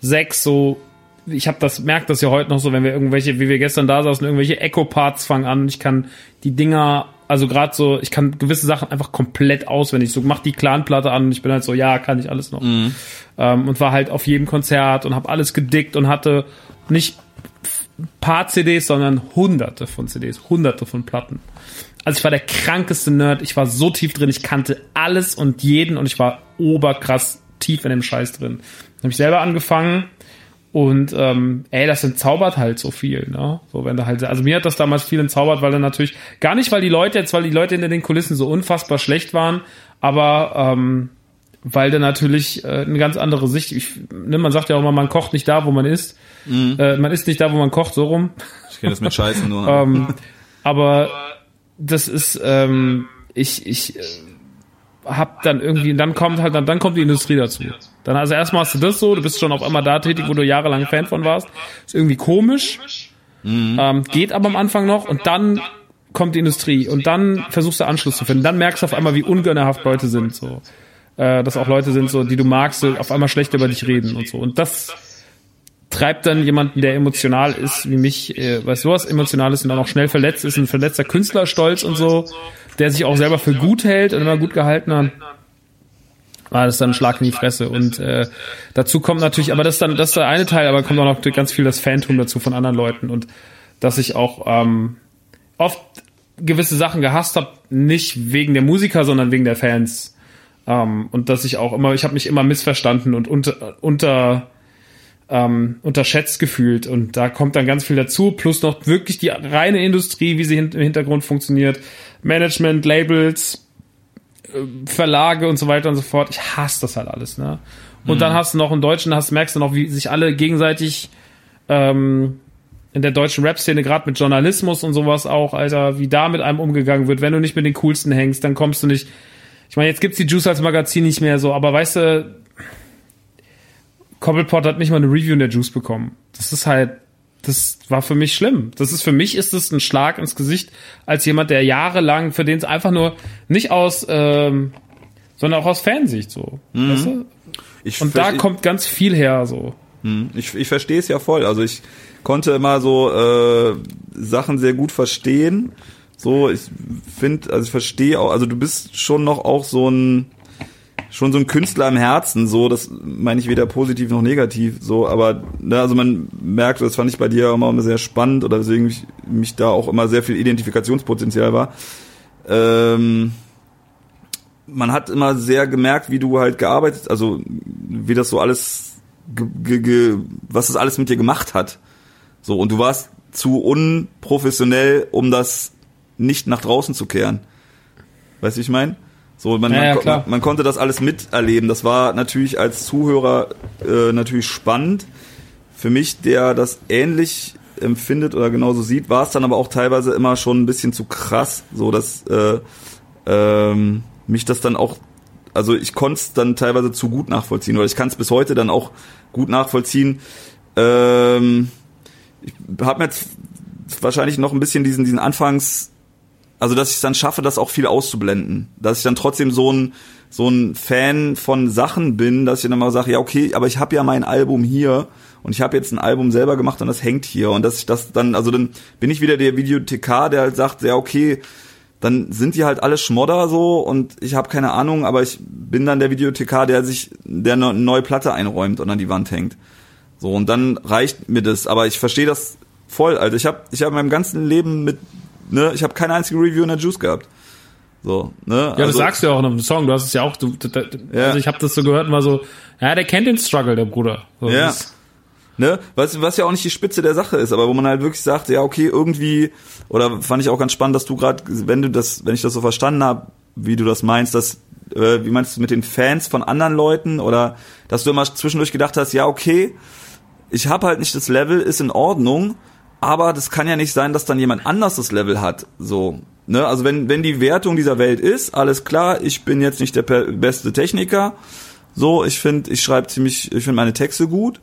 6 so, ich habe das, merkt das ja heute noch so, wenn wir irgendwelche, wie wir gestern da saßen, irgendwelche Echo-Parts fangen an, ich kann die Dinger, also gerade so, ich kann gewisse Sachen einfach komplett auswendig, so mach die Clan-Platte an und ich bin halt so, ja, kann ich alles noch. Mhm. Ähm, und war halt auf jedem Konzert und habe alles gedickt und hatte nicht paar CDs, sondern hunderte von CDs, hunderte von Platten. Also ich war der krankeste Nerd, ich war so tief drin, ich kannte alles und jeden und ich war oberkrass tief in dem Scheiß drin. Habe ich selber angefangen und ähm, ey, das entzaubert halt so viel, ne? So wenn da halt, also mir hat das damals viel entzaubert, weil dann natürlich gar nicht, weil die Leute jetzt, weil die Leute hinter den Kulissen so unfassbar schlecht waren, aber ähm, weil da natürlich äh, eine ganz andere Sicht. Ich, ne, man sagt ja auch immer, man kocht nicht da, wo man isst. Mhm. Äh, man isst nicht da, wo man kocht, so rum. Ich kenne das mit Scheißen nur. ähm, aber das ist, ähm, ich, ich äh, hab dann irgendwie, dann kommt halt, dann, dann kommt die Industrie dazu. Dann also erstmal hast du das so, du bist schon auf einmal da tätig, wo du jahrelang Fan von warst. Ist irgendwie komisch, ähm, geht aber am Anfang noch und dann kommt die Industrie und dann versuchst du Anschluss zu finden. Dann merkst du auf einmal, wie ungönnerhaft Leute sind, so. Äh, dass auch Leute sind, so, die du magst, so, auf einmal schlecht über dich reden und so. Und das treibt dann jemanden, der emotional ist, wie mich, äh, weißt du was, emotional ist und dann auch schnell verletzt ist, ein verletzter Künstlerstolz und so, der sich auch selber für gut hält und immer gut gehalten hat, war das dann ein Schlag in die Fresse. Und äh, dazu kommt natürlich, aber das ist dann, das ist der eine Teil, aber kommt auch noch ganz viel das Phantom dazu von anderen Leuten und dass ich auch ähm, oft gewisse Sachen gehasst habe, nicht wegen der Musiker, sondern wegen der Fans. Ähm, und dass ich auch immer, ich habe mich immer missverstanden und unter, unter ähm, unterschätzt gefühlt. Und da kommt dann ganz viel dazu, plus noch wirklich die reine Industrie, wie sie im Hintergrund funktioniert. Management, Labels, Verlage und so weiter und so fort. Ich hasse das halt alles, ne? Und dann hast du noch im Deutschen, hast, merkst du noch, wie sich alle gegenseitig ähm, in der deutschen Rap-Szene, gerade mit Journalismus und sowas auch, Alter, wie da mit einem umgegangen wird. Wenn du nicht mit den coolsten hängst, dann kommst du nicht. Ich meine, jetzt gibt's die Juice als Magazin nicht mehr so, aber weißt du, Cobblepot hat nicht mal eine Review in der Juice bekommen. Das ist halt, das war für mich schlimm. Das ist für mich ist es ein Schlag ins Gesicht als jemand, der jahrelang für den es einfach nur nicht aus, ähm, sondern auch aus Fansicht so. Weißt du? Ich Und da kommt ganz viel her so. Hm, Ich, ich verstehe es ja voll. Also ich konnte immer so äh, Sachen sehr gut verstehen. So, ich finde, also ich verstehe auch, also du bist schon noch auch so ein schon so ein Künstler im Herzen, so, das meine ich weder positiv noch negativ, so, aber ne, also man merkt, das fand ich bei dir immer, sehr spannend oder deswegen mich, mich da auch immer sehr viel Identifikationspotenzial war. Ähm, man hat immer sehr gemerkt, wie du halt gearbeitet, also wie das so alles, ge, ge, was das alles mit dir gemacht hat. So, und du warst zu unprofessionell, um das nicht nach draußen zu kehren. Weißt du, ich meine? So, man, Ja, ja, man, man konnte das alles miterleben. Das war natürlich als Zuhörer äh, natürlich spannend. Für mich, der das ähnlich empfindet oder genauso sieht, war es dann aber auch teilweise immer schon ein bisschen zu krass, so dass äh, ähm, mich das dann auch, also ich konnte es dann teilweise zu gut nachvollziehen oder ich kann es bis heute dann auch gut nachvollziehen. Ähm, ich habe mir jetzt wahrscheinlich noch ein bisschen diesen diesen Anfangs also dass ich es dann schaffe, das auch viel auszublenden. Dass ich dann trotzdem so ein, so ein Fan von Sachen bin, dass ich dann mal sage, ja, okay, aber ich habe ja mein Album hier und ich habe jetzt ein Album selber gemacht und das hängt hier. Und dass ich das dann, also dann bin ich wieder der Videothekar, der halt sagt, ja, okay, dann sind die halt alle Schmodder so und ich habe keine Ahnung, aber ich bin dann der Videothekar, der sich, der eine neue Platte einräumt und an die Wand hängt. So, und dann reicht mir das. Aber ich verstehe das voll, Alter. Ich habe ich hab in meinem ganzen Leben mit, ne, ich habe keine einzige Review in der Juice gehabt. So, ne? Ja, also, das sagst du ja auch in einem Song. Du hast es ja auch, du, du, Ja. also ich habe das so gehört war so, ja, der kennt den Struggle, der Bruder. So, Ja. das- Ne? Was, was ja auch nicht die Spitze der Sache ist, aber wo man halt wirklich sagt, ja, okay, irgendwie, oder fand ich auch ganz spannend, dass du gerade, wenn du das, wenn ich das so verstanden habe, wie du das meinst, dass, äh, wie meinst du mit den Fans von anderen Leuten oder dass du immer zwischendurch gedacht hast, ja, okay, ich habe halt nicht das Level, ist in Ordnung, aber das kann ja nicht sein, dass dann jemand anders das Level hat. So, ne? Also wenn wenn die Wertung dieser Welt ist, alles klar, ich bin jetzt nicht der beste Techniker. So, ich finde, ich schreibe ziemlich, ich finde meine Texte gut.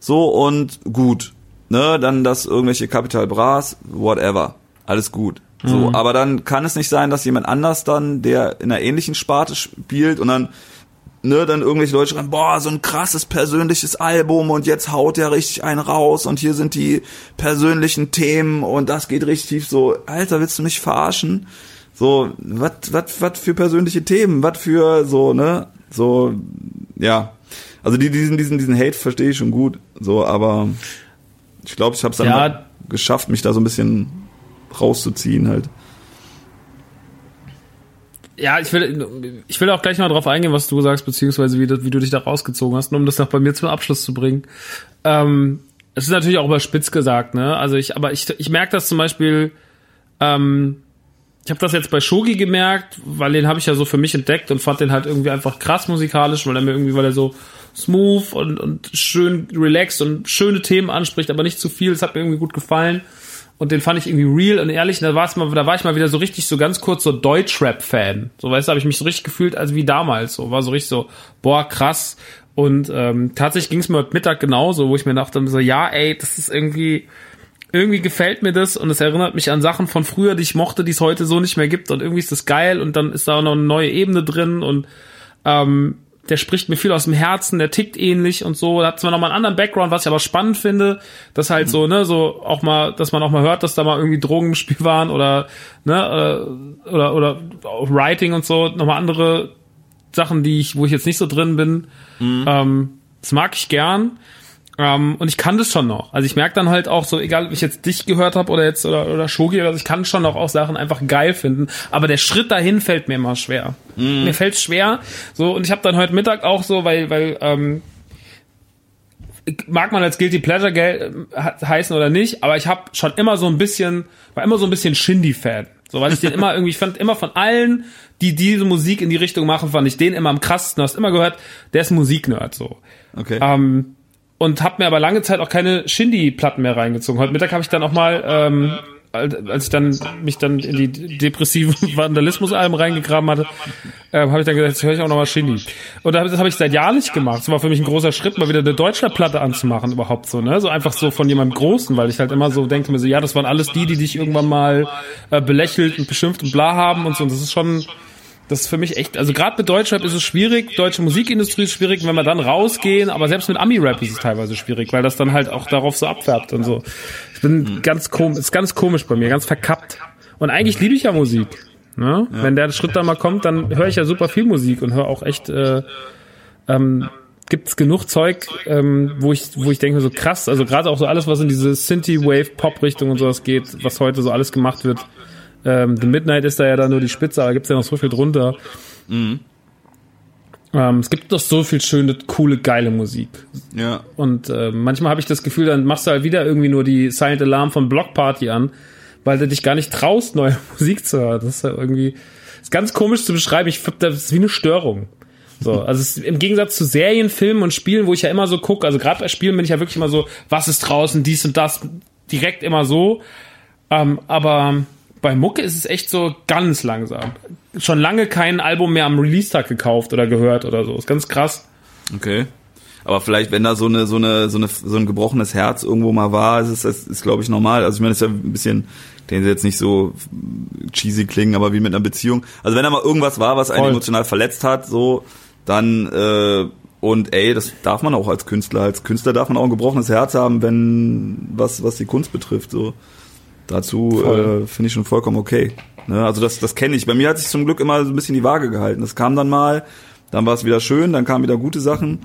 So und gut. Ne, dann das irgendwelche Capital Bras, whatever. Alles gut. So, aber dann kann es nicht sein, dass jemand anders dann, der in einer ähnlichen Sparte spielt und dann ne, dann irgendwelche Leute schreiben, boah, so ein krasses persönliches Album und jetzt haut der richtig einen raus und hier sind die persönlichen Themen und das geht richtig tief so, Alter, willst du mich verarschen? So, was was was für persönliche Themen, was für so, ne? So ja. Also die, diesen diesen diesen Hate verstehe ich schon gut, so, aber ich glaube, ich habe es dann Ja. geschafft, mich da so ein bisschen rauszuziehen halt. Ja, ich will, ich will auch gleich mal drauf eingehen, was du sagst, beziehungsweise wie, du- wie du dich da rausgezogen hast, nur um das noch bei mir zum Abschluss zu bringen. Ähm, es ist natürlich auch überspitzt gesagt, ne? Also ich, aber ich, ich merke das zum Beispiel, ähm, ich habe das jetzt bei Shogi gemerkt, weil den habe ich ja so für mich entdeckt und fand den halt irgendwie einfach krass musikalisch, weil er mir irgendwie, weil er so smooth und, und schön relaxed und schöne Themen anspricht, aber nicht zu viel. Das hat mir irgendwie gut gefallen. Und den fand ich irgendwie real und ehrlich. Und da, war's mal, da war ich mal wieder so richtig, so ganz kurz so Deutschrap-Fan. So, weißt du, habe ich mich so richtig gefühlt, als wie damals. So, war so richtig so, boah, krass. Und ähm, tatsächlich ging es mir Mittag genauso, wo ich mir dachte, so, ja, ey, das ist irgendwie, irgendwie gefällt mir das und es erinnert mich an Sachen von früher, die ich mochte, die es heute so nicht mehr gibt. Und irgendwie ist das geil und dann ist da auch noch eine neue Ebene drin und ähm, der spricht mir viel aus dem Herzen, der tickt ähnlich und so. Da hat zwar noch mal einen anderen Background, was ich aber spannend finde, dass halt so, ne, so auch mal, dass man auch mal hört, dass da mal irgendwie Drogen im Spiel waren oder, ne, äh, oder, oder Writing und so, nochmal andere Sachen, die ich, wo ich jetzt nicht so drin bin. Ähm, das mag ich gern. Ähm, und ich kann das schon noch. Also ich merke dann halt auch so, egal ob ich jetzt dich gehört habe oder jetzt oder, oder Shogi oder so, ich kann schon noch auch Sachen einfach geil finden. Aber der Schritt dahin fällt mir immer schwer. Mir fällt schwer. So, und ich habe dann heute Mittag auch so, weil, weil, ähm, mag man als Guilty Pleasure gel äh, heißen oder nicht, aber ich habe schon immer so ein bisschen, war immer so ein bisschen Shindy-Fan. So, weil ich den immer irgendwie, ich fand immer von allen, die diese Musik in die Richtung machen, fand ich den immer am krassesten. Du hast immer gehört, der ist Musiknerd, so. Okay. Ähm, und habe mir aber lange Zeit auch keine Shindy-Platten mehr reingezogen. Heute Mittag habe ich dann auch mal, ähm, als ich dann mich dann in die depressiven Vandalismus-Alben reingegraben hatte, ähm, habe ich dann gesagt, jetzt höre ich auch noch mal Shindy. Und das habe ich seit Jahren nicht gemacht. Das war für mich ein großer Schritt, mal wieder eine Deutschlandplatte anzumachen überhaupt so, ne? So einfach so von jemandem Großen, weil ich halt immer so denke mir so, ja, das waren alles die, die dich irgendwann mal äh, belächelt und beschimpft und bla haben und so. Und das ist schon, das ist für mich echt, also gerade mit Deutschrap ist es schwierig, deutsche Musikindustrie ist schwierig, wenn wir dann rausgehen, aber selbst mit Ami-Rap ist es teilweise schwierig, weil das dann halt auch darauf so abfärbt und so. Ich bin ganz komisch, ist ganz komisch bei mir, ganz verkappt. Und eigentlich liebe ich ja Musik. Ne? Wenn der Schritt dann mal kommt, dann höre ich ja super viel Musik und höre auch echt, äh, ähm, gibt's genug Zeug, ähm, wo ich, wo ich denke so krass, also gerade auch so alles, was in diese Synthie-Wave-Pop-Richtung und sowas geht, was heute so alles gemacht wird. Ähm, The Midnight ist da ja dann nur die Spitze, aber gibt's ja noch so viel drunter. Ähm, es gibt doch so viel schöne, coole, geile Musik. ja. Und äh, manchmal habe ich das Gefühl, dann machst du halt wieder irgendwie nur die Silent Alarm von Block Party an, weil du dich gar nicht traust, neue Musik zu hören. Das ist ja irgendwie ist ganz komisch zu beschreiben. Ich finde, das ist wie eine Störung. So, also im Gegensatz zu Serien, Filmen und Spielen, wo ich ja immer so gucke, also gerade bei Spielen bin ich ja wirklich immer so, was ist draußen, dies und das, direkt immer so. Ähm, aber bei Mucke ist es echt so ganz langsam. Schon lange kein Album mehr am Release-Tag gekauft oder gehört oder so. Ist ganz krass. Okay. Aber vielleicht, wenn da so eine, so eine, so eine, so ein gebrochenes Herz irgendwo mal war, ist es, das ist, glaube ich, normal. Also ich meine, das ist ja ein bisschen, den sie jetzt nicht so cheesy klingen, aber wie mit einer Beziehung. Also wenn da mal irgendwas war, was einen Voll. emotional verletzt hat, so, dann, äh, und ey, das darf man auch als Künstler. Als Künstler darf man auch ein gebrochenes Herz haben, wenn, was, was die Kunst betrifft, so. Dazu äh, finde ich schon vollkommen okay. Ne? Also das, das kenne ich. Bei mir hat sich zum Glück immer so ein bisschen die Waage gehalten. Das kam dann mal, dann war es wieder schön, dann kamen wieder gute Sachen.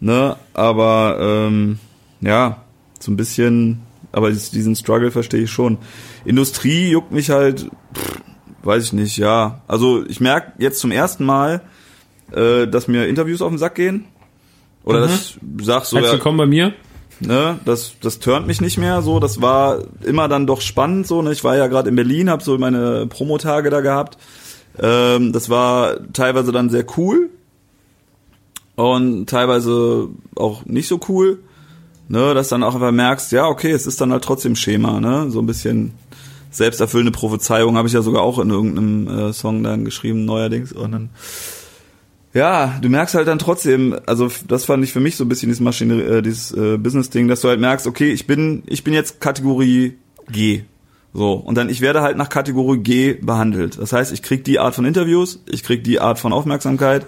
Ne? Aber ähm, ja, so ein bisschen, aber dies- diesen Struggle verstehe ich schon. Industrie juckt mich halt, pff, weiß ich nicht, ja. Also ich merke jetzt zum ersten Mal, äh, dass mir Interviews auf den Sack gehen. Oder dass ich sag so, Herzlich ja, willkommen bei mir. Ne, das, das turnt mich nicht mehr so. Das war immer dann doch spannend so. Ne? Ich war ja gerade in Berlin, habe so meine Promotage da gehabt. Ähm, das war teilweise dann sehr cool und teilweise auch nicht so cool. Ne, dass dann auch einfach merkst, ja, okay, es ist dann halt trotzdem Schema, ne? So ein bisschen selbsterfüllende Prophezeiung habe ich ja sogar auch in irgendeinem äh, Song dann geschrieben, neuerdings. Und dann ja, du merkst halt dann trotzdem, also das fand ich für mich so ein bisschen dieses Maschine, äh, dieses äh, Business-Ding, dass du halt merkst, okay, ich bin, ich bin jetzt Kategorie G. So, und dann ich werde halt nach Kategorie G behandelt. Das heißt, ich krieg die Art von Interviews, ich krieg die Art von Aufmerksamkeit,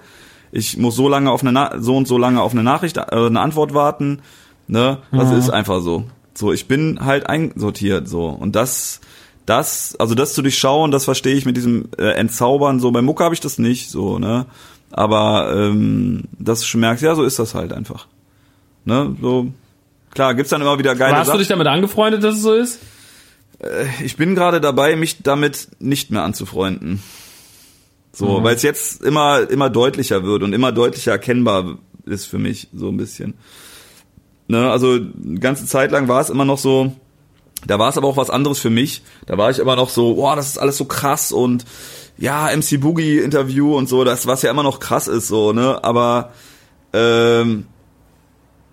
ich muss so lange auf eine Na so und so lange auf eine Nachricht, äh, eine Antwort warten. Ne? Das ist einfach so. So, ich bin halt einsortiert so. Und das, das, also das zu durchschauen, das verstehe ich mit diesem äh, Entzaubern. So, bei Mucke habe ich das nicht, so, ne? Aber ähm, dass du schon merkst, ja, so ist das halt einfach. Ne? So, klar, gibt's dann immer wieder geile Aber hast du Sachen. dich damit angefreundet, dass es so ist? Ich bin gerade dabei, mich damit nicht mehr anzufreunden. So, weil es jetzt immer immer deutlicher wird und immer deutlicher erkennbar ist für mich so ein bisschen. Ne, also eine ganze Zeit lang war es immer noch so, da war es aber auch was anderes für mich. Da war ich immer noch so, boah, das ist alles so krass und ja, MC Boogie Interview und so, das was ja immer noch krass ist so, ne, aber ähm,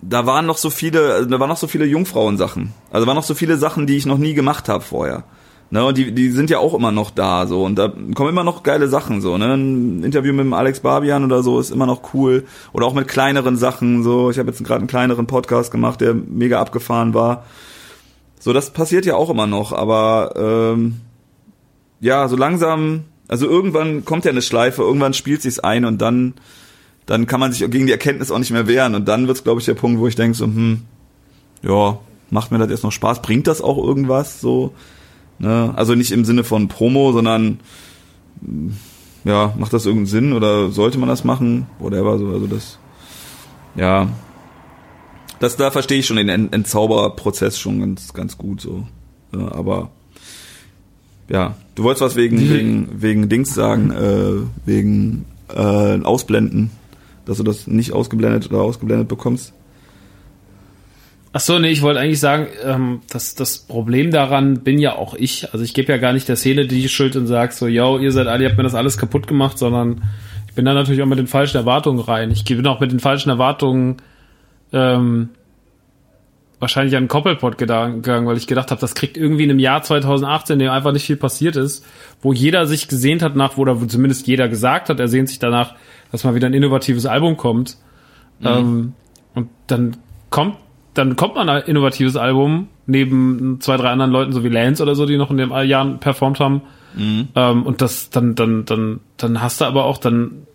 da waren noch so viele, da waren noch so viele Jungfrauensachen. Also waren noch so viele Sachen, die ich noch nie gemacht habe vorher. Ne, und die, die sind ja auch immer noch da, so. Und da kommen immer noch geile Sachen, so, ne. Ein Interview mit dem Alex Barbian oder so ist immer noch cool. Oder auch mit kleineren Sachen, so. Ich habe jetzt gerade einen kleineren Podcast gemacht, der mega abgefahren war. So, das passiert ja auch immer noch, aber ähm, ja, so langsam, also irgendwann kommt ja eine Schleife, irgendwann spielt sich's ein und dann, dann kann man sich gegen die Erkenntnis auch nicht mehr wehren. Und dann wird's, glaube ich, der Punkt, wo ich denke so, hm, ja, macht mir das jetzt noch Spaß? Bringt das auch irgendwas? So, ne? Also nicht im Sinne von Promo, sondern mm, ja, macht das irgendeinen Sinn oder sollte man das machen? Whatever, so, also das, ja. Das, da verstehe ich schon den Ent- Entzauberprozess schon ganz, ganz gut so. Ja, aber ja, du wolltest was wegen, wegen, wegen Dings sagen, äh, wegen äh, Ausblenden, dass du das nicht ausgeblendet oder ausgeblendet bekommst. Ach so, nee, ich wollte eigentlich sagen, ähm, dass das Problem daran bin ja auch ich. Also ich gebe ja gar nicht der Szene die Schuld und sag so, yo, ihr seid alle, ihr habt mir das alles kaputt gemacht, sondern ich bin da natürlich auch mit den falschen Erwartungen rein. Ich bin auch mit den falschen Erwartungen ähm, wahrscheinlich an Koppelpot gegangen, weil ich gedacht habe, das kriegt irgendwie in einem Jahr 2018, in dem einfach nicht viel passiert ist, wo jeder sich gesehnt hat nach, oder wo zumindest jeder gesagt hat, er sehnt sich danach, dass mal wieder ein innovatives Album kommt. Ähm, und dann kommt, dann kommt man ein innovatives Album neben zwei, drei anderen Leuten, so wie Lance oder so, die noch in den Jahren performt haben. Ähm, und das, dann, dann, dann, dann hast du aber auch, dann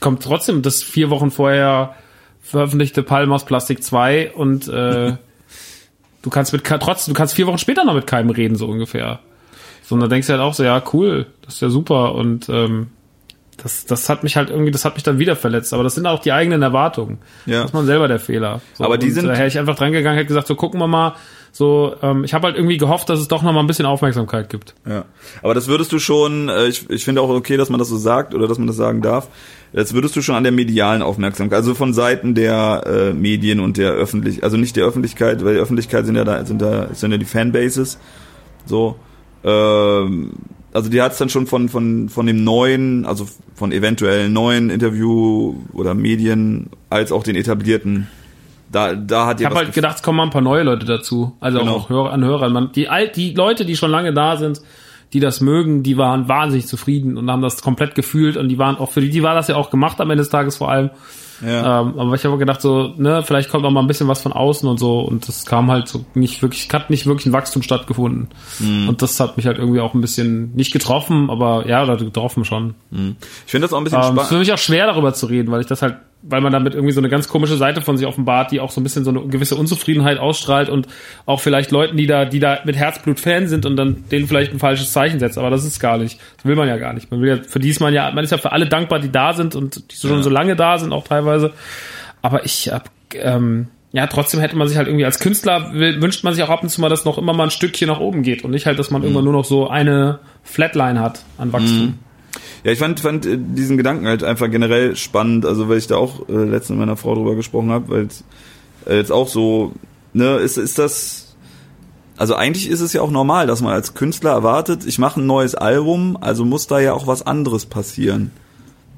kommt trotzdem das vier Wochen vorher veröffentlichte Palm aus Plastik 2 und äh, du kannst mit trotzdem, du kannst vier Wochen später noch mit keinem reden, so ungefähr. So, und dann denkst du halt auch so, ja, cool, das ist ja super und ähm, das, das hat mich halt irgendwie, das hat mich dann wieder verletzt. Aber das sind auch die eigenen Erwartungen. Ja. Das ist man selber der Fehler. So, Aber die sind- Da wäre ich einfach dran gegangen, hätte gesagt, so gucken wir mal. So, ähm, ich habe halt irgendwie gehofft, dass es doch noch mal ein bisschen Aufmerksamkeit gibt. Ja. Aber das würdest du schon, äh, ich, ich finde auch okay, dass man das so sagt oder dass man das sagen darf. Das würdest du schon an der medialen Aufmerksamkeit, also von Seiten der äh, Medien und der Öffentlich, also nicht der Öffentlichkeit, weil die Öffentlichkeit sind ja da, sind da, sind ja die Fanbases. So. Ähm, also die hat es dann schon von, von, von dem neuen, also von eventuell neuen Interview oder Medien als auch den etablierten. Da, da hat Ich habe halt gedacht, es kommen mal ein paar neue Leute dazu. Also Genau. auch Hörer, an Hörern. Man, die, alt, die Leute, die schon lange da sind, die das mögen, die waren wahnsinnig zufrieden und haben das komplett gefühlt und die waren auch für die, die war das ja auch gemacht am Ende des Tages vor allem. Ja. Ähm, aber ich habe gedacht so, ne, vielleicht kommt auch mal ein bisschen was von außen und so und das kam halt so nicht wirklich, hat nicht wirklich ein Wachstum stattgefunden. Mhm. Und das hat mich halt irgendwie auch ein bisschen nicht getroffen, aber ja, oder getroffen schon. Ich finde das auch ein bisschen Ähm, es ist für spannend. mich auch schwer darüber zu reden, weil ich das halt, weil man damit irgendwie so eine ganz komische Seite von sich offenbart, die auch so ein bisschen so eine gewisse Unzufriedenheit ausstrahlt und auch vielleicht Leuten, die da, die da mit Herzblut Fan sind und dann denen vielleicht ein falsches Zeichen setzt. Aber das ist gar nicht. Das will man ja gar nicht. Man will ja, für die ist man ja, man ist ja für alle dankbar, die da sind und die schon so lange da sind, auch teilweise. Aber ich hab, ähm, ja, trotzdem hätte man sich halt irgendwie als Künstler wünscht man sich auch ab und zu mal, dass noch immer mal ein Stückchen nach oben geht und nicht halt, dass man irgendwann nur noch so eine Flatline hat an Wachstum. Ja, ich fand, fand äh, diesen Gedanken halt einfach generell spannend, also weil ich da auch äh, letztens mit meiner Frau drüber gesprochen habe, weil äh, jetzt auch so, ne, ist, ist das, also eigentlich ist es ja auch normal, dass man als Künstler erwartet, ich mache ein neues Album, also muss da ja auch was anderes passieren.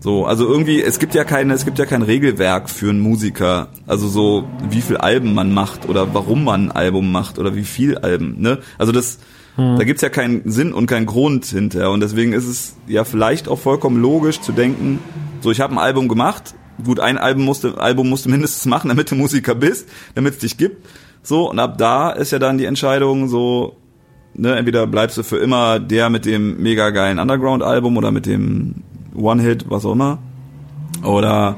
So, also irgendwie, es gibt ja keine, es gibt ja kein Regelwerk für einen Musiker. Also so, wie viel Alben man macht oder warum man ein Album macht oder wie viel Alben, ne? Also das, da gibt's ja keinen Sinn und keinen Grund hinter. Und deswegen ist es ja vielleicht auch vollkommen logisch zu denken, so ich habe ein Album gemacht, gut, ein Album musste, Album musste mindestens machen, damit du Musiker bist, damit es dich gibt. So, und ab da ist ja dann die Entscheidung so, ne, entweder bleibst du für immer der mit dem mega geilen Underground-Album oder mit dem One-Hit, was auch immer. Oder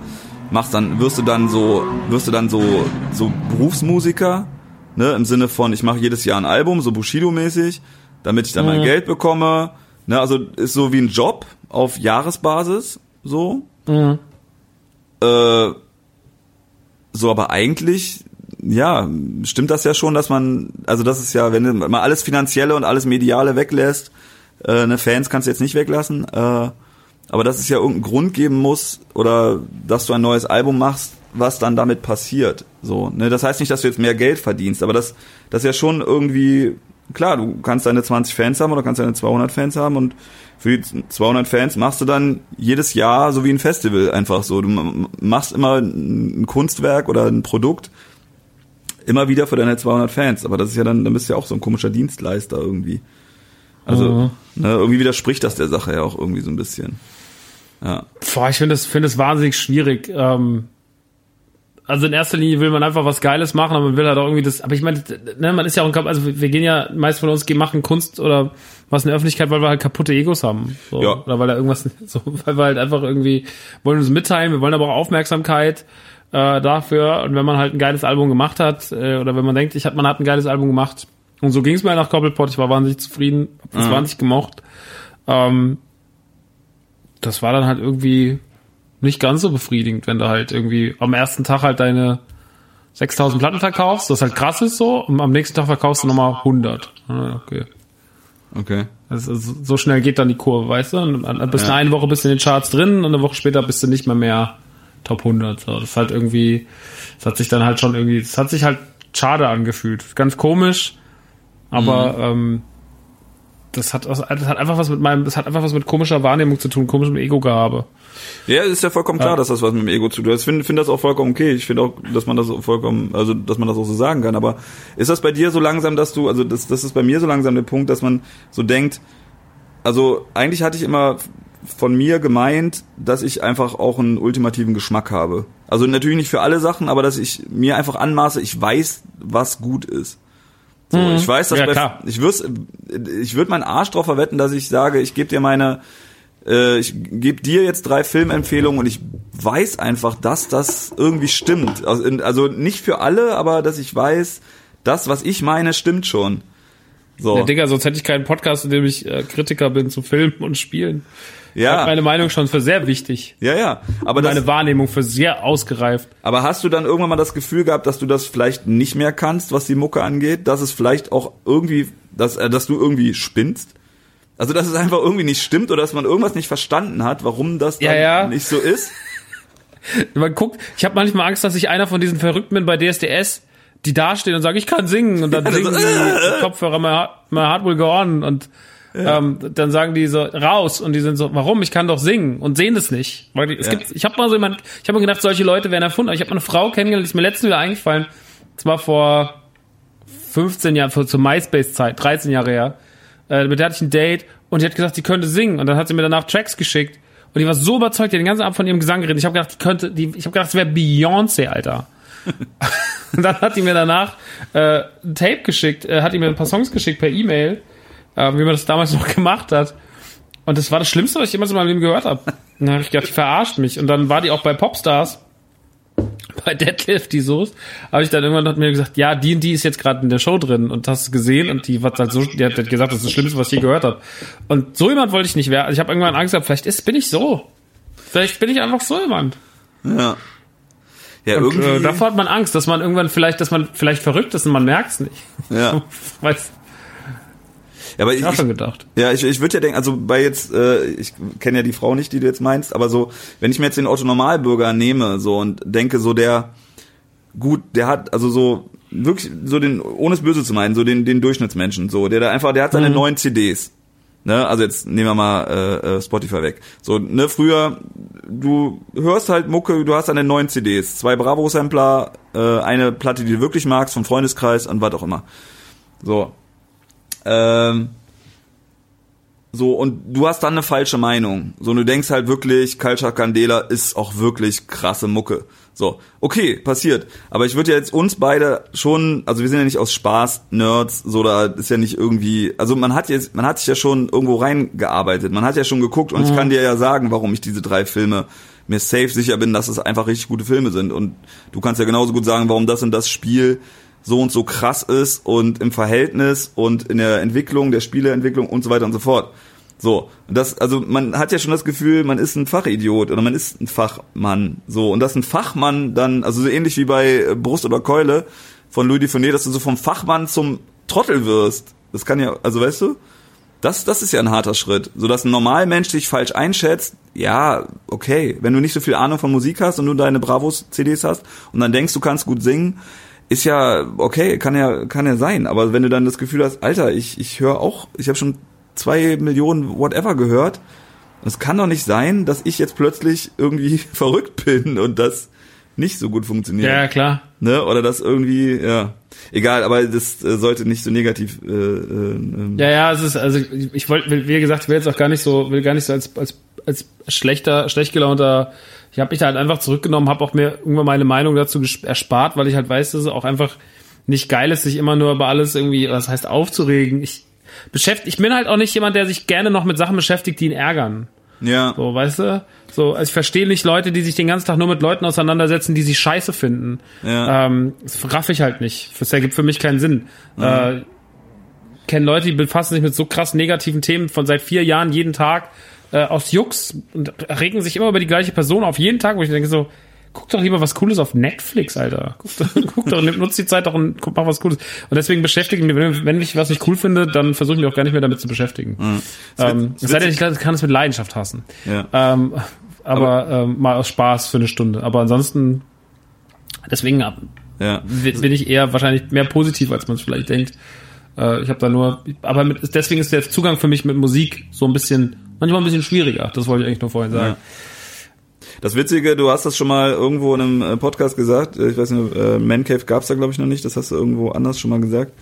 machst dann, wirst du dann so, wirst du dann so, so Berufsmusiker, ne, im Sinne von, ich mache jedes Jahr ein Album, so Bushido-mäßig, damit ich dann mein Geld bekomme. Ne, also ist so wie ein Job auf Jahresbasis, so. Äh, so, aber eigentlich, ja, stimmt das ja schon, dass man, also das ist ja, wenn man alles Finanzielle und alles Mediale weglässt, äh, ne, Fans kannst du jetzt nicht weglassen, äh, aber dass es ja irgendeinen Grund geben muss oder dass du ein neues Album machst, was dann damit passiert. So, ne, das heißt nicht, dass du jetzt mehr Geld verdienst, aber das, das ist ja schon irgendwie klar. Du kannst deine 20 Fans haben oder kannst deine 200 Fans haben und für die 200 Fans machst du dann jedes Jahr so wie ein Festival einfach so. Du machst immer ein Kunstwerk oder ein Produkt immer wieder für deine 200 Fans, aber das ist ja dann, dann bist du ja auch so ein komischer Dienstleister irgendwie. Also, ne, irgendwie widerspricht das der Sache ja auch irgendwie so ein bisschen. Ja. Boah, ich finde es finde es wahnsinnig schwierig. Ähm, also in erster Linie will man einfach was Geiles machen, aber man will halt auch irgendwie das. Aber ich meine, ne, man ist ja auch, ein also wir gehen ja meist von uns machen Kunst oder was in der Öffentlichkeit, weil wir halt kaputte Egos haben, so. Ja. oder weil da irgendwas, so, weil wir halt einfach irgendwie wollen uns mitteilen, wir wollen aber auch Aufmerksamkeit äh, dafür. Und wenn man halt ein geiles Album gemacht hat äh, oder wenn man denkt, ich hat man hat ein geiles Album gemacht und so ging es mir nach Koppelpot. Ich war wahnsinnig zufrieden, hab das wahnsinnig gemocht. Ähm, das war dann halt irgendwie nicht ganz so befriedigend, wenn du halt irgendwie am ersten Tag halt deine 6000 Platten verkaufst, das halt krass ist so, und am nächsten Tag verkaufst du nochmal 100. Ah, Okay. Okay. Also so schnell geht dann die Kurve, weißt du? Und dann bist du eine Woche bist du in den Charts drin und eine Woche später bist du nicht mehr mehr Top 100. So, das ist halt irgendwie, das hat sich dann halt schon irgendwie, das hat sich halt schade angefühlt. Ganz komisch, aber ähm, das hat, das hat einfach was mit meinem, das hat einfach was mit komischer Wahrnehmung zu tun, komischem Ego-Gehabe. Ja, ist ja vollkommen klar, dass das was mit dem Ego zu tun hat. Ich finde find das auch vollkommen okay. Ich finde auch, dass man das vollkommen, also dass man das auch so sagen kann. Aber ist das bei dir so langsam, dass du, also das, das ist bei mir so langsam der Punkt, dass man so denkt, also eigentlich hatte ich immer von mir gemeint, dass ich einfach auch einen ultimativen Geschmack habe. Also natürlich nicht für alle Sachen, aber dass ich mir einfach anmaße, ich weiß, was gut ist. So, ich weiß, dass Ja, bei, ich würde ich würd meinen Arsch drauf verwetten, dass ich sage, ich gebe dir meine äh, ich gebe dir jetzt drei Filmempfehlungen und ich weiß einfach, dass das irgendwie stimmt. Also, also nicht für alle, aber dass ich weiß, das, was ich meine, stimmt schon. So. Ja, Digga, sonst hätte ich keinen Podcast, in dem ich äh, Kritiker bin zu Filmen und Spielen. Ja, halte meine Meinung schon für sehr wichtig. ja, ja. Aber, das, Meine Wahrnehmung für sehr ausgereift. aber hast du dann irgendwann mal das Gefühl gehabt, dass du das vielleicht nicht mehr kannst, was die Mucke angeht? Dass es vielleicht auch irgendwie, dass, äh, dass du irgendwie spinnst? Also, dass es einfach irgendwie nicht stimmt oder dass man irgendwas nicht verstanden hat, warum das dann Ja, ja. nicht so ist? Man guckt, ich habe manchmal Angst, dass ich einer von diesen Verrückten bin bei DSDS, die dastehen und sagen, ich kann singen und dann Ja, singen so, die äh, Kopfhörer, my heart, my heart will go on und ähm, dann sagen die so raus und die sind so, warum? Ich kann doch singen und sehen das nicht. Weil die, es Ja. gibt, ich habe mal so jemand, ich habe mir gedacht, solche Leute werden erfunden. Aber ich habe mal eine Frau kennengelernt, die ist mir letztens wieder eingefallen. Das war vor 15 Jahren, vor zur MySpace-Zeit, 13 Jahre her. Äh, mit der hatte ich ein Date und die hat gesagt, sie könnte singen und dann hat sie mir danach Tracks geschickt Und die war so überzeugt, die hat den ganzen Abend von ihrem Gesang geredet. Ich habe gedacht, die könnte, die, ich habe gedacht, das wäre Beyoncé, Alter. und dann hat die mir danach äh, ein Tape geschickt, äh, hat die mir ein paar Songs geschickt per E-Mail, äh, wie man das damals noch gemacht hat. Und das war das Schlimmste, was ich jemals in meinem Leben gehört habe. Dann habe ich gedacht, die verarscht mich. Und dann war die auch bei Popstars bei Deadlift, die Soße, habe ich dann irgendwann hat mir gesagt, ja, die und die ist jetzt gerade in der Show drin und hast gesehen und die hat halt so, die hat gesagt, das ist das Schlimmste, was ich je gehört habe. Und so jemand wollte ich nicht werden. Ich habe irgendwann Angst gehabt, vielleicht ist, bin ich so. Vielleicht bin ich einfach so jemand. Ja. Ja, Und, irgendwie. äh, davor hat man Angst, dass man irgendwann vielleicht, dass man vielleicht verrückt ist und man merkt es nicht. ja. Weiß, ja, aber ich, ich schon gedacht. Ja, ich, ich würde ja denken, also bei jetzt, äh, ich kenne ja die Frau nicht, die du jetzt meinst, aber so, wenn ich mir jetzt den Otto Normalbürger nehme, so und denke, so der, gut, der hat, also so, wirklich, so den, ohne es böse zu meinen, so den, den Durchschnittsmenschen, so, der da einfach, der hat seine neuen CDs. Ne, also jetzt nehmen wir mal äh, äh, Spotify weg. So, ne, früher, du hörst halt Mucke, du hast deine neuen CDs, zwei Bravo-Sampler, äh, eine Platte, die du wirklich magst, vom Freundeskreis und was auch immer. So. Ähm, so, und du hast dann eine falsche Meinung. So, und du denkst halt wirklich, Culture Candela ist auch wirklich krasse Mucke. So, okay, passiert. Aber ich würde ja jetzt uns beide schon, also wir sind ja nicht aus Spaß Nerds, so da ist ja nicht irgendwie, also man hat jetzt, man hat sich ja schon irgendwo reingearbeitet, man hat ja schon geguckt und ich kann dir ja sagen, warum ich diese drei Filme mir safe sicher bin, dass es einfach richtig gute Filme sind und du kannst ja genauso gut sagen, warum das und das Spiel so und so krass ist und im Verhältnis und in der Entwicklung, der Spieleentwicklung und so weiter und so fort. So, das, also man hat ja schon das Gefühl, man ist ein Fachidiot oder man ist ein Fachmann. So, und dass ein Fachmann dann, also so ähnlich wie bei äh, Brust oder Keule von Louis Dufournet, dass du so vom Fachmann zum Trottel wirst. Das kann ja, also weißt du, das, das ist ja ein harter Schritt. So dass ein Normalmensch dich falsch einschätzt, ja, okay. Wenn du nicht so viel Ahnung von Musik hast und du deine Bravos-CDs hast und dann denkst, du kannst gut singen, ist ja okay, kann ja, kann ja sein. Aber wenn du dann das Gefühl hast, Alter, ich, ich höre auch, ich habe schon zwei Millionen whatever gehört. Es kann doch nicht sein, dass ich jetzt plötzlich irgendwie verrückt bin und das nicht so gut funktioniert. Ja, klar. Ne? Oder das irgendwie, ja. Egal, aber das äh, sollte nicht so negativ äh, äh, Ja, ja, es ist, also ich, ich wollte, wie gesagt, ich will jetzt auch gar nicht so, will gar nicht so als, als, als schlechter, schlecht gelaunter, ich habe mich da halt einfach zurückgenommen, habe auch mir irgendwann meine Meinung dazu erspart, weil ich halt weiß, dass es auch einfach nicht geil ist, sich immer nur über alles irgendwie, was heißt aufzuregen. Ich beschäftige, ich bin halt auch nicht jemand, der sich gerne noch mit Sachen beschäftigt, die ihn ärgern. Ja. So, weißt du? So, also ich verstehe nicht Leute, die sich den ganzen Tag nur mit Leuten auseinandersetzen, die sich scheiße finden. Ja. Ähm, das raff ich halt nicht. Das ergibt für mich keinen Sinn. Äh, kenne Leute, die befassen sich mit so krass negativen Themen von seit vier Jahren jeden Tag äh, aus Jux und regen sich immer über die gleiche Person auf jeden Tag, wo ich denke so, guck doch lieber was Cooles auf Netflix, Alter. Guck doch, guck doch nutz die Zeit doch und guck, mach was Cooles. Und deswegen beschäftige ich mich, wenn, ich was nicht cool finde, dann versuche ich mich auch gar nicht mehr damit zu beschäftigen. Ähm, es sei denn, ich kann es mit Leidenschaft hassen. Ja. Ähm, aber ähm, mal aus Spaß für eine Stunde. Aber ansonsten, deswegen ab- Ja. bin ich eher wahrscheinlich mehr positiv, als man es vielleicht denkt. Äh, ich habe da nur, aber mit, deswegen ist der Zugang für mich mit Musik so ein bisschen, manchmal ein bisschen schwieriger. Das wollte ich eigentlich nur vorhin sagen. Ja. Das Witzige, du hast das schon mal irgendwo in einem äh, Podcast gesagt, äh, ich weiß nicht, äh, Man Cave gab's da glaube ich noch nicht, das hast du irgendwo anders schon mal gesagt.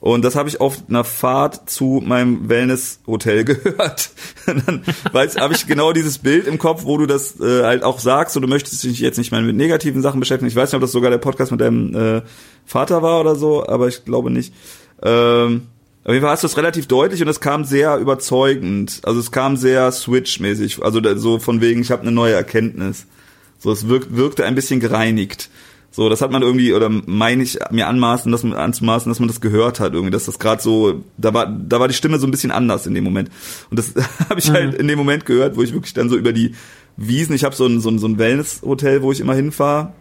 Und das habe ich auf einer Fahrt zu meinem Wellness-Hotel gehört. dann habe ich genau dieses Bild im Kopf, wo du das äh, halt auch sagst, und du möchtest dich jetzt nicht mehr mit negativen Sachen beschäftigen. Ich weiß nicht, ob das sogar der Podcast mit deinem äh, Vater war oder so, aber ich glaube nicht. Ähm, auf jeden Fall hast du es relativ deutlich und es kam sehr überzeugend. Also es kam sehr Switch-mäßig. Also so von wegen, ich habe eine neue Erkenntnis. So, es wirk, wirkte ein bisschen gereinigt. So, das hat man irgendwie, oder meine ich mir anmaßen, dass man anzumaßen, dass man das gehört hat, irgendwie, dass das gerade so, da war, da war die Stimme so ein bisschen anders in dem Moment. Und das habe ich halt in dem Moment gehört, wo ich wirklich dann so über die Wiesen, ich habe so ein, so ein, so ein Wellness-Hotel, wo ich immer hinfahre,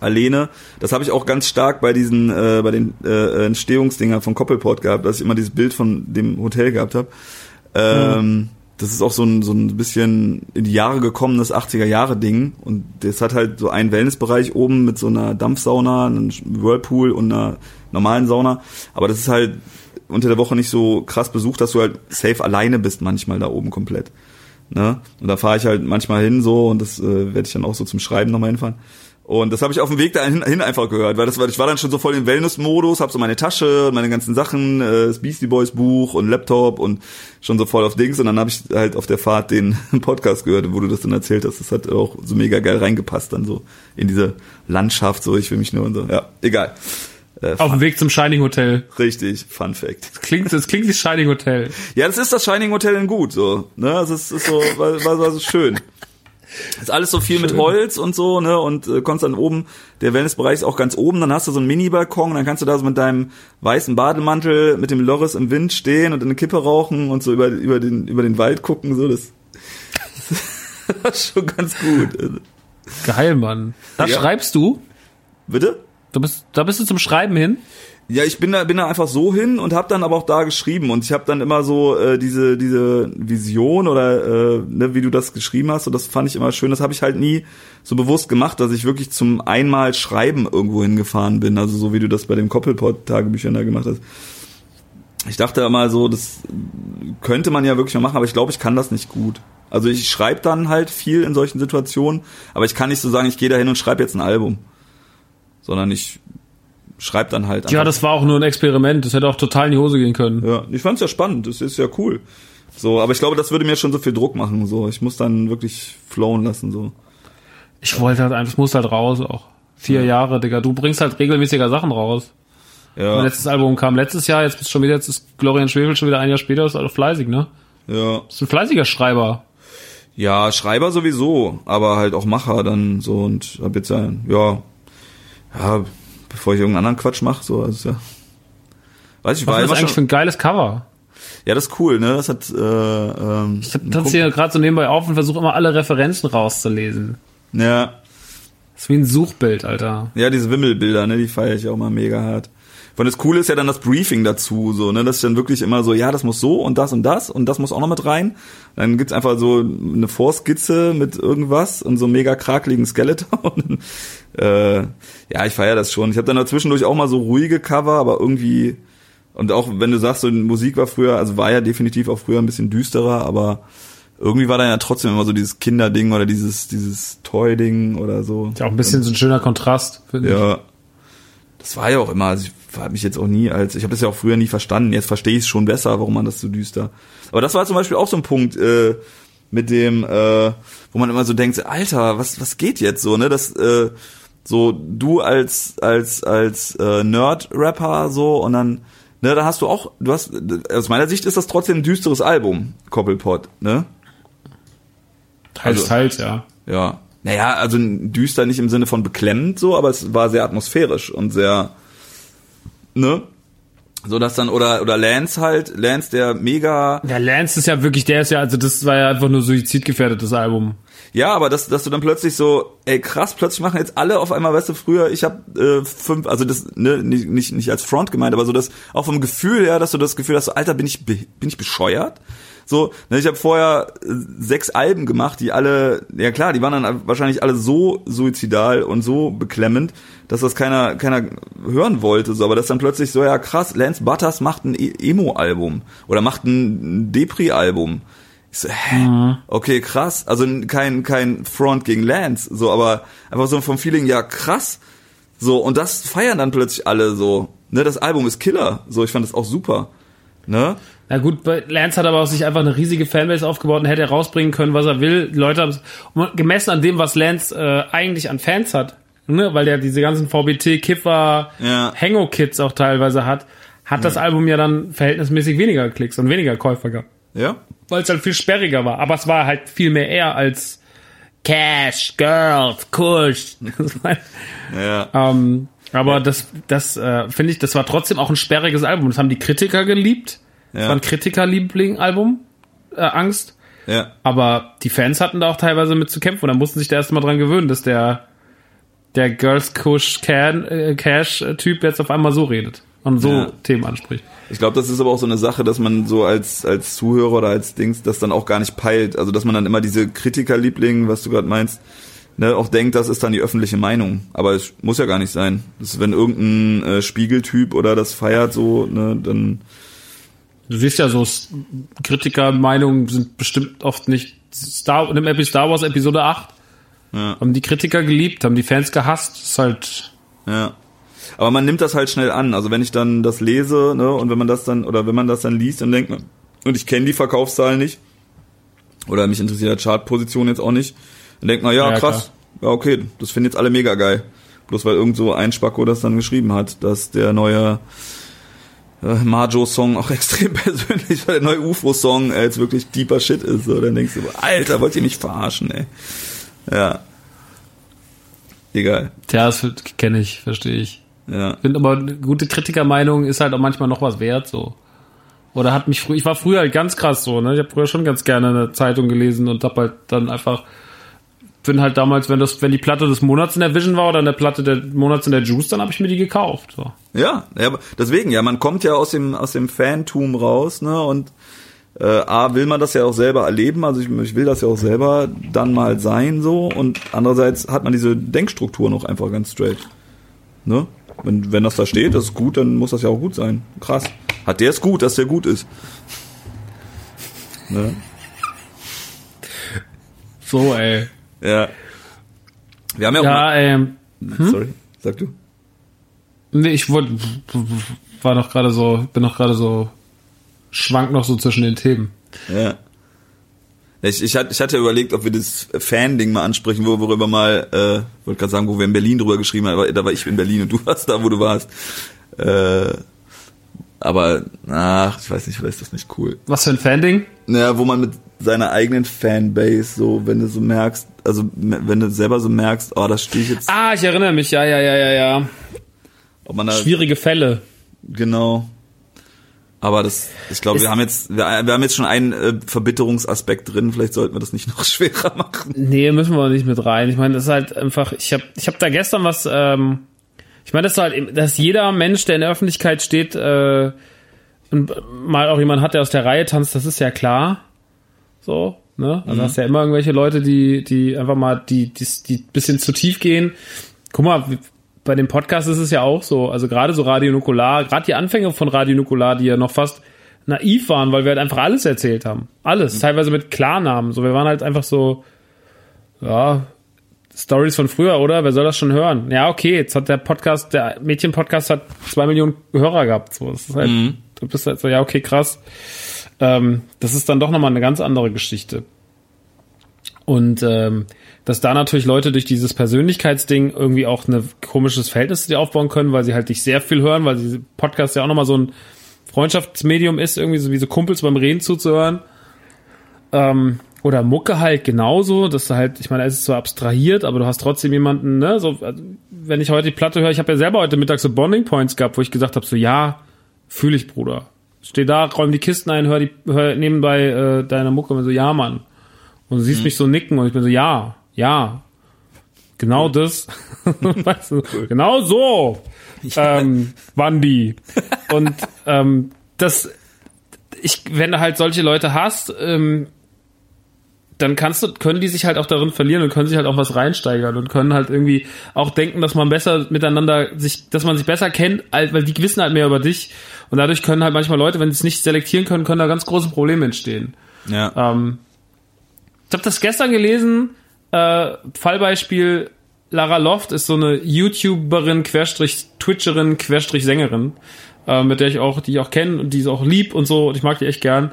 alleine. Das habe ich auch ganz stark bei diesen, äh, bei den äh, Entstehungsdinger von Koppelport gehabt, dass ich immer dieses Bild von dem Hotel gehabt habe. Ähm, Das ist auch so ein, so ein bisschen in die Jahre gekommenes 80er Jahre Ding. Und das hat halt so einen Wellnessbereich oben mit so einer Dampfsauna, einem Whirlpool und einer normalen Sauna. Aber das ist halt unter der Woche nicht so krass besucht, dass du halt safe alleine bist manchmal da oben komplett. Ne? Und da fahre ich halt manchmal hin so und das äh, werde ich dann auch so zum Schreiben nochmal hinfahren. Und das habe ich auf dem Weg dahin hin einfach gehört, weil das war, ich war dann schon so voll im Wellness-Modus, habe so meine Tasche und meine ganzen Sachen, äh, das Beastie Boys Buch und Laptop und schon so voll auf Dings. Und dann habe ich halt auf der Fahrt den Podcast gehört, wo du das dann erzählt hast. Das hat auch so mega geil reingepasst dann so in diese Landschaft. So, ich will mich nur und so. Ja, egal. Äh, Auf dem Weg zum Shining Hotel. Richtig, Fun Fact. Das klingt, das klingt wie Shining Hotel. Ja, das ist das Shining Hotel in gut, so. Ne, das ist, ist so, war, war, war so schön. Ist alles so viel mit Holz und so, ne? Und äh, konntest dann oben, der Wellnessbereich ist auch ganz oben, dann hast du so einen Mini-Balkon, dann kannst du da so mit deinem weißen Bademantel mit dem Loris im Wind stehen und eine Kippe rauchen und so über, über, den, über den Wald gucken, so, das, das ist schon ganz gut. Geil, Mann. Da Ja. schreibst du? Bitte? Du bist, da bist du zum Schreiben hin? Ja, ich bin da, bin da einfach so hin und habe dann aber auch da geschrieben und ich habe dann immer so äh, diese diese Vision oder äh, ne, wie du das geschrieben hast und das fand ich immer schön. Das habe ich halt nie so bewusst gemacht, dass ich wirklich zum einmal Schreiben irgendwo hingefahren bin. Also so wie du das bei dem Koppelpot-Tagebüchern da gemacht hast. Ich dachte immer so, das könnte man ja wirklich mal machen, aber ich glaube, ich kann das nicht gut. Also ich schreibe dann halt viel in solchen Situationen, aber ich kann nicht so sagen, ich gehe da hin und schreibe jetzt ein Album, sondern ich schreibe dann halt. Ja, das war auch nur ein Experiment. Das hätte auch total in die Hose gehen können. Ja, ich fand's ja spannend, das ist ja cool. So, aber ich glaube, das würde mir schon so viel Druck machen. So, ich muss dann wirklich flowen lassen. So. Ich wollte halt einfach, es muss halt raus auch. Vier Jahre, Digga. Du bringst halt regelmäßiger Sachen raus. Mein Ja, letztes Album kam letztes Jahr, jetzt bist du schon wieder, jetzt ist Glorian Schwefel schon wieder ein Jahr später, ist also fleißig, ne? ja, Bist ein fleißiger Schreiber. ja, Schreiber sowieso, aber halt auch Macher dann so und hab jetzt ja, ja, ja, bevor ich irgendeinen anderen Quatsch mache, so, also ja. Weiß ich, Was war ist das eigentlich für schon, ein geiles Cover? ja, das ist cool, ne? Das hat, äh, ähm, Ich tanze hier gerade so nebenbei auf und versuche immer alle Referenzen rauszulesen. ja, Das ist wie ein Suchbild, Alter. Ja, diese Wimmelbilder, ne, die feiere ich auch mal mega hart. Und das Coole ist ja dann das Briefing dazu, so, ne, das ist dann wirklich immer so, ja, das muss so und das und das und das muss auch noch mit rein. Dann gibt's einfach so eine Vorskizze mit irgendwas und so einem mega krakeligen Skeleton. äh, ja, ich feiere das schon. Ich habe dann dazwischendurch auch mal so ruhige Cover, aber irgendwie und auch wenn du sagst, so Musik war früher, also war ja definitiv auch früher ein bisschen düsterer, aber irgendwie war da ja trotzdem immer so dieses Kinderding oder dieses dieses Toy-Ding oder so. Ist ja auch ein bisschen so ein schöner Kontrast, finde ich. Ja. Das war ja auch immer, also ich habe mich jetzt auch nie als, ich habe das ja auch früher nie verstanden, jetzt verstehe ich es schon besser, warum man das so düster. Aber das war zum Beispiel auch so ein Punkt, äh, mit dem, äh, wo man immer so denkt, Alter, was, was geht jetzt so, ne? Das, äh, so du als, als, als äh, Nerd-Rapper so und dann, ne, da hast du auch, du hast, aus meiner Sicht ist das trotzdem ein düsteres Album, Koppelpot, ne? Teils, Also- teils, ja. Ja. Naja, also düster nicht im Sinne von beklemmend so, aber es war sehr atmosphärisch und sehr, ne? So dass dann, oder, oder Lance halt, Lance, der mega, Ja, Lance ist ja wirklich, der ist ja, also das war ja einfach nur suizidgefährdetes Album. ja, aber dass, dass du dann plötzlich so, ey krass, plötzlich machen jetzt alle auf einmal, weißt du, früher, ich hab äh, fünf, also das, ne, nicht, nicht, nicht als Front gemeint, aber so das, auch vom Gefühl her, dass du das Gefühl hast, so, Alter, bin ich, bin ich bescheuert? So, ne, ich habe vorher äh, sechs Alben gemacht, die alle, ja klar, die waren dann wahrscheinlich alle so suizidal und so beklemmend, dass das keiner, keiner hören wollte, so, aber das dann plötzlich so, ja krass, Lance Butters macht ein E- Emo-Album oder macht ein Depri-Album. Ich so, hä? Okay, krass. Also kein, kein Front gegen Lance, so, aber einfach so vom Feeling, ja, krass. So, und das feiern dann plötzlich alle so. Ne, das Album ist Killer. So, ich fand das auch super. Ne? Na gut, Lance hat aber auch sich einfach eine riesige Fanbase aufgebaut und hätte rausbringen können, was er will. Die Leute haben und gemessen an dem, was Lance äh, eigentlich an Fans hat, ne, weil der diese ganzen VBT, Kiffer, Ja. Hango-Kids auch teilweise hat, hat das Album ja dann verhältnismäßig weniger Klicks und weniger Käufer gehabt. Ja? Weil es halt viel sperriger war. Aber es war halt viel mehr er als Cash, Girls, Kush. Ja. Ähm, aber das, das äh, finde ich, das war trotzdem auch ein sperriges Album. Das haben die Kritiker geliebt. Das Ja. war ein Kritikerliebling-Album, äh, Angst. Ja. Aber die Fans hatten da auch teilweise mit zu kämpfen und da mussten sich da erst mal dran gewöhnen, dass der der Girls Kush äh, Cash Typ jetzt auf einmal so redet und so Ja. Themen anspricht. Ich glaube, das ist aber auch so eine Sache, dass man so als als Zuhörer oder als Dings das dann auch gar nicht peilt. Also dass man dann immer diese Kritikerliebling, was du gerade meinst, ne, auch denkt, das ist dann die öffentliche Meinung. Aber es muss ja gar nicht sein. Das ist, wenn irgendein äh, Spiegeltyp oder das feiert so, ne, dann Du siehst ja so, Kritikermeinungen sind bestimmt oft nicht Star, nimm Star Wars Episode 8. Ja. Haben die Kritiker geliebt, haben die Fans gehasst. Ist halt. Ja. Aber man nimmt das halt schnell an. Also wenn ich dann das lese, ne, und wenn man das dann, oder wenn man das dann liest, dann denkt man, und ich kenne die Verkaufszahlen nicht, oder mich interessiert die Chartposition jetzt auch nicht, dann denkt man, ja, Ja, krass, ja, okay, das finden jetzt alle mega geil. Bloß weil irgend so ein Spacko das dann geschrieben hat, dass der neue äh, Majo-Song auch extrem persönlich, weil der neue UFO-Song äh, jetzt wirklich deeper Shit ist. So, dann denkst du, Alter, wollt ihr mich verarschen, ey. Ja. Egal. Tja, das kenne ich, verstehe ich. Ja. Finde aber eine gute Kritikermeinung ist halt auch manchmal noch was wert, so. Oder hat mich früher, ich war früher halt ganz krass so, ne? Ich habe früher schon ganz gerne eine Zeitung gelesen und hab halt dann einfach, bin halt damals, wenn das, wenn die Platte des Monats in der Vision war oder eine Platte der Monats in der Juice, dann habe ich mir die gekauft. So. Ja, ja, deswegen, ja, man kommt ja aus dem, aus dem Fantum raus, ne, und äh, A, will man das ja auch selber erleben, also ich, ich will das ja auch selber dann mal sein, so, und andererseits hat man diese Denkstruktur noch einfach ganz straight. Ne? Wenn, wenn das da steht, das ist gut, dann muss das ja auch gut sein. Krass. Hat der es gut, dass der gut ist. Ne? So, ey. Ja. Wir haben ja auch Ja, ähm, Sorry, sag du. nee, ich wollte, war noch gerade so, bin noch gerade so, schwank noch so zwischen den Themen. Ja. Ich, ich, hatte, ich hatte überlegt, ob wir das Fan-Ding mal ansprechen, wo, worüber mal, äh, wollte gerade sagen, wo wir in Berlin drüber geschrieben haben, aber da war ich in Berlin und du warst da, wo du warst. Äh, aber, ach, ich weiß nicht, vielleicht ist das nicht cool. Was für ein Fanding? Naja, wo man mit seiner eigenen Fanbase so, wenn du so merkst, also wenn du selber so merkst, oh, das stehe ich jetzt, Ah, ich erinnere mich, ja, ja, ja, ja, ja. ob man da, Schwierige Fälle. genau. Aber das, ich glaube, wir haben jetzt, wir, wir haben jetzt schon einen äh, Verbitterungsaspekt drin, vielleicht sollten wir das nicht noch schwerer machen. Nee, müssen wir nicht mit rein. Ich meine, das ist halt einfach, ich habe ich hab da gestern was, ähm, ich meine, das ist halt, dass jeder Mensch, der in der Öffentlichkeit steht, äh, und mal auch jemand hat, der aus der Reihe tanzt, das ist ja klar. So, ne? Also hast ja immer irgendwelche Leute, die, die einfach mal, die, die, die bisschen zu tief gehen. Guck mal, bei dem Podcast ist es ja auch so, also gerade so Radio Nukular, gerade die Anfänge von Radio Nukular, die ja noch fast naiv waren, weil wir halt einfach alles erzählt haben. Alles, teilweise mit Klarnamen. So, wir waren halt einfach so, ja, Stories von früher, oder? Wer soll das schon hören? Ja, okay, jetzt hat der Podcast, der Mädchen-Podcast hat zwei Millionen Hörer gehabt. So, das ist halt, du bist halt so, ja, okay, krass. Ähm, das ist dann doch nochmal eine ganz andere Geschichte. Und ähm, dass da natürlich Leute durch dieses Persönlichkeitsding irgendwie auch ein komisches Verhältnis zu dir aufbauen können, weil sie halt dich sehr viel hören, weil diese Podcast ja auch nochmal so ein Freundschaftsmedium ist, irgendwie so wie so Kumpels beim Reden zuzuhören. Ähm, oder Mucke halt genauso, dass du halt, ich meine, es ist zwar abstrahiert, aber du hast trotzdem jemanden, ne, so, also, wenn ich heute die Platte höre, ich habe ja selber heute Mittag so Bonding Points gehabt, wo ich gesagt habe, so, ja, fühle ich, Bruder. Steh da, räum die Kisten ein, hör, die, hör nebenbei äh, deine Mucke und so, ja, Mann. Und du siehst mich so nicken und ich bin so, ja, ja. Genau das. weißt du, Genau so. Ähm, Wandi. Und ähm, das, ich, wenn du halt solche Leute hast, ähm, dann kannst du, können die sich halt auch darin verlieren und können sich halt auch was reinsteigern und können halt irgendwie auch denken, dass man besser miteinander sich, dass man sich besser kennt, weil die wissen halt mehr über dich. Und dadurch können halt manchmal Leute, wenn sie es nicht selektieren können, können da ganz große Probleme entstehen. Ja. Ähm, ich habe das gestern gelesen. Äh, Fallbeispiel: Lara Loft ist so eine YouTuberin, Querstrich Twitcherin, Querstrich Sängerin, äh, mit der ich auch, die ich auch kenne und die ist auch lieb und so. Und ich mag die echt gern.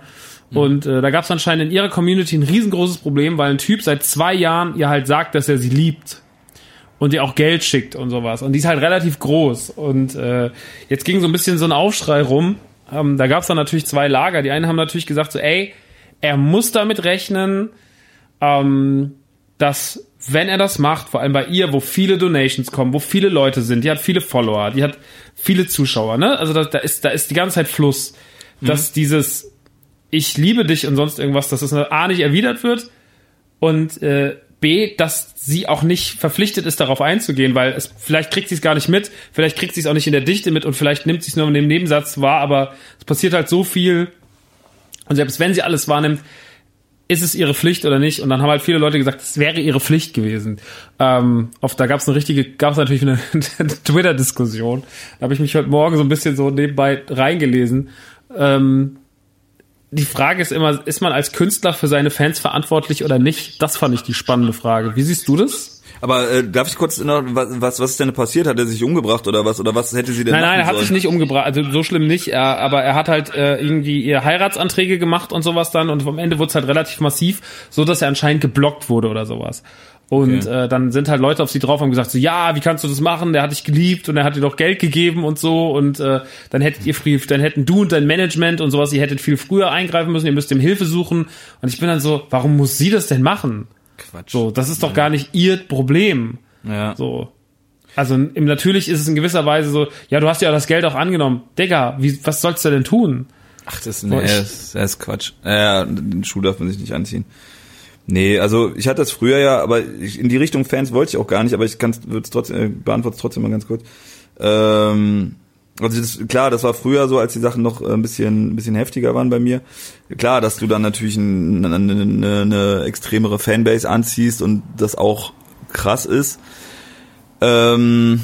Und äh, da gab es anscheinend in ihrer Community ein riesengroßes Problem, weil ein Typ seit zwei Jahren ihr halt sagt, dass er sie liebt und ihr auch Geld schickt und sowas. Und die ist halt relativ groß. Und äh, jetzt ging so ein bisschen so ein Aufschrei rum. Ähm, da gab es dann natürlich zwei Lager. Die einen haben natürlich gesagt so, ey, er muss damit rechnen, ähm, dass wenn er das macht, vor allem bei ihr, wo viele Donations kommen, wo viele Leute sind, die hat viele Follower, die hat viele Zuschauer, ne? Also da, da ist da ist die ganze Zeit Fluss, dass dieses ich liebe dich und sonst irgendwas, dass das A nicht erwidert wird und äh, B, dass sie auch nicht verpflichtet ist, darauf einzugehen, weil es vielleicht kriegt sie es gar nicht mit, vielleicht kriegt sie es auch nicht in der Dichte mit und vielleicht nimmt sie es nur in dem Nebensatz wahr, aber es passiert halt so viel und selbst wenn sie alles wahrnimmt, ist es ihre Pflicht oder nicht? Und dann haben halt viele Leute gesagt, es wäre ihre Pflicht gewesen. Ähm, auf, da gab es eine richtige, gab es natürlich eine Twitter-Diskussion. Da habe ich mich heute Morgen so ein bisschen so nebenbei reingelesen. Ähm, die Frage ist immer, ist man als Künstler für seine Fans verantwortlich oder nicht? Das fand ich die spannende Frage. Wie siehst du das? Aber äh, darf ich kurz noch, was, was ist denn passiert? Hat er sich umgebracht oder was? Oder was hätte sie denn Nein, nein, er hat sich nicht umgebracht, also so schlimm nicht, er, aber er hat halt äh, irgendwie ihr Heiratsanträge gemacht und sowas dann und am Ende wurde es halt relativ massiv, so dass er anscheinend geblockt wurde oder sowas. Und Okay. äh, dann sind halt Leute auf sie drauf und haben gesagt so, ja, wie kannst du das machen? Der hat dich geliebt und er hat dir doch Geld gegeben und so und äh, dann hättet ihr früh, dann hätten du und dein Management und sowas, ihr hättet viel früher eingreifen müssen, ihr müsst ihm Hilfe suchen und ich bin dann so, warum muss sie das denn machen? Quatsch. So, das ist doch gar nicht ihr Problem. Ja. So. Also im, natürlich ist es in gewisser Weise so, ja, du hast ja das Geld auch angenommen. Digga, wie, was sollst du denn tun? Ach, das, So, nee, ich- das, ist- das ist Quatsch. Ja, den Schuh darf man sich nicht anziehen. Nee, also ich hatte das früher ja, aber ich, in die Richtung Fans wollte ich auch gar nicht, aber ich kann es trotzdem, äh, beantworte es trotzdem mal ganz kurz. Ähm, also das, klar, das war früher so, als die Sachen noch äh, ein bisschen, ein bisschen heftiger waren bei mir. Klar, dass du dann natürlich ein, eine, eine, eine extremere Fanbase anziehst und das auch krass ist. Ähm,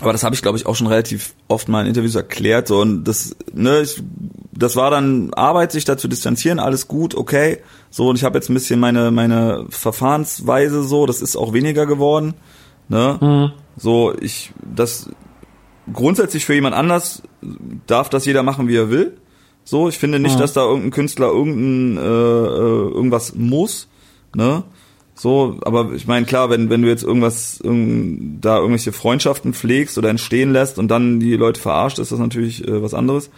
aber das habe ich, glaube ich, auch schon relativ oft mal in Interviews erklärt. So, und das, ne, ich, das war dann Arbeit, sich da zu distanzieren, alles gut, okay. So, und ich habe jetzt ein bisschen meine, meine Verfahrensweise so, das ist auch weniger geworden. Ne? So, ich, das grundsätzlich für jemand anders darf das jeder machen, wie er will. So, ich finde nicht, dass da irgendein Künstler irgendein, äh, äh, irgendwas muss. Ne? So, aber ich meine, klar, wenn, wenn du jetzt irgendwas, irgend, da irgendwelche Freundschaften pflegst oder entstehen lässt und dann die Leute verarscht, ist das natürlich äh, was anderes.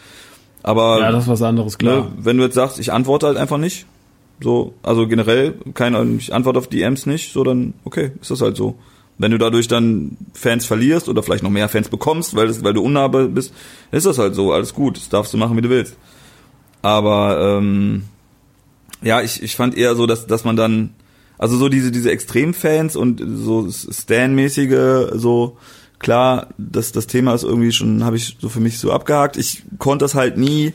Aber Ja, das ist was anderes, klar. ne, wenn du jetzt sagst, ich antworte halt einfach nicht, so, also generell, keine, ich antworte auf DMs nicht, so dann, okay, ist das halt so. Wenn du dadurch dann Fans verlierst oder vielleicht noch mehr Fans bekommst, weil, das, weil du unnahbar bist, ist das halt so, alles gut, das darfst du machen, wie du willst. Aber ähm, ja, ich, ich fand eher so, dass, dass man dann, also so diese, diese Extremfans und so Stan-mäßige, so, klar, das, das Thema ist irgendwie schon, habe ich so für mich so abgehakt. Ich konnte das halt nie,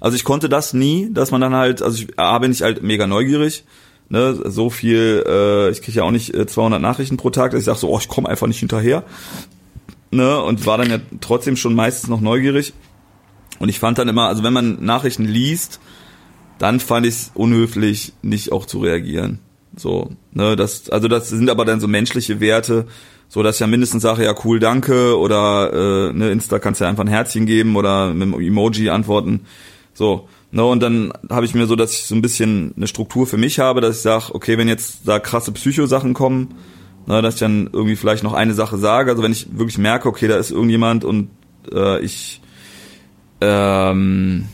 also ich konnte das nie, dass man dann halt, also ich A, bin ich halt mega neugierig, ne, so viel, äh, ich kriege ja auch nicht äh, 200 Nachrichten pro Tag, dass ich sage so, oh, ich komme einfach nicht hinterher, ne, und war dann ja trotzdem schon meistens noch neugierig. Und ich fand dann immer, also wenn man Nachrichten liest, dann fand ich es unhöflich, nicht auch zu reagieren. So, ne, das, also das sind aber dann so menschliche Werte, so dass ich ja mindestens sage, ja cool, danke, oder äh, ne, Insta kannst ja einfach ein Herzchen geben oder mit einem Emoji antworten. So, ne, und dann habe ich mir so, dass ich so ein bisschen eine Struktur für mich habe, dass ich sage, okay, wenn jetzt da krasse Psychosachen kommen, ne, dass ich dann irgendwie vielleicht noch eine Sache sage. Also wenn ich wirklich merke, okay, da ist irgendjemand und äh, ich ähm,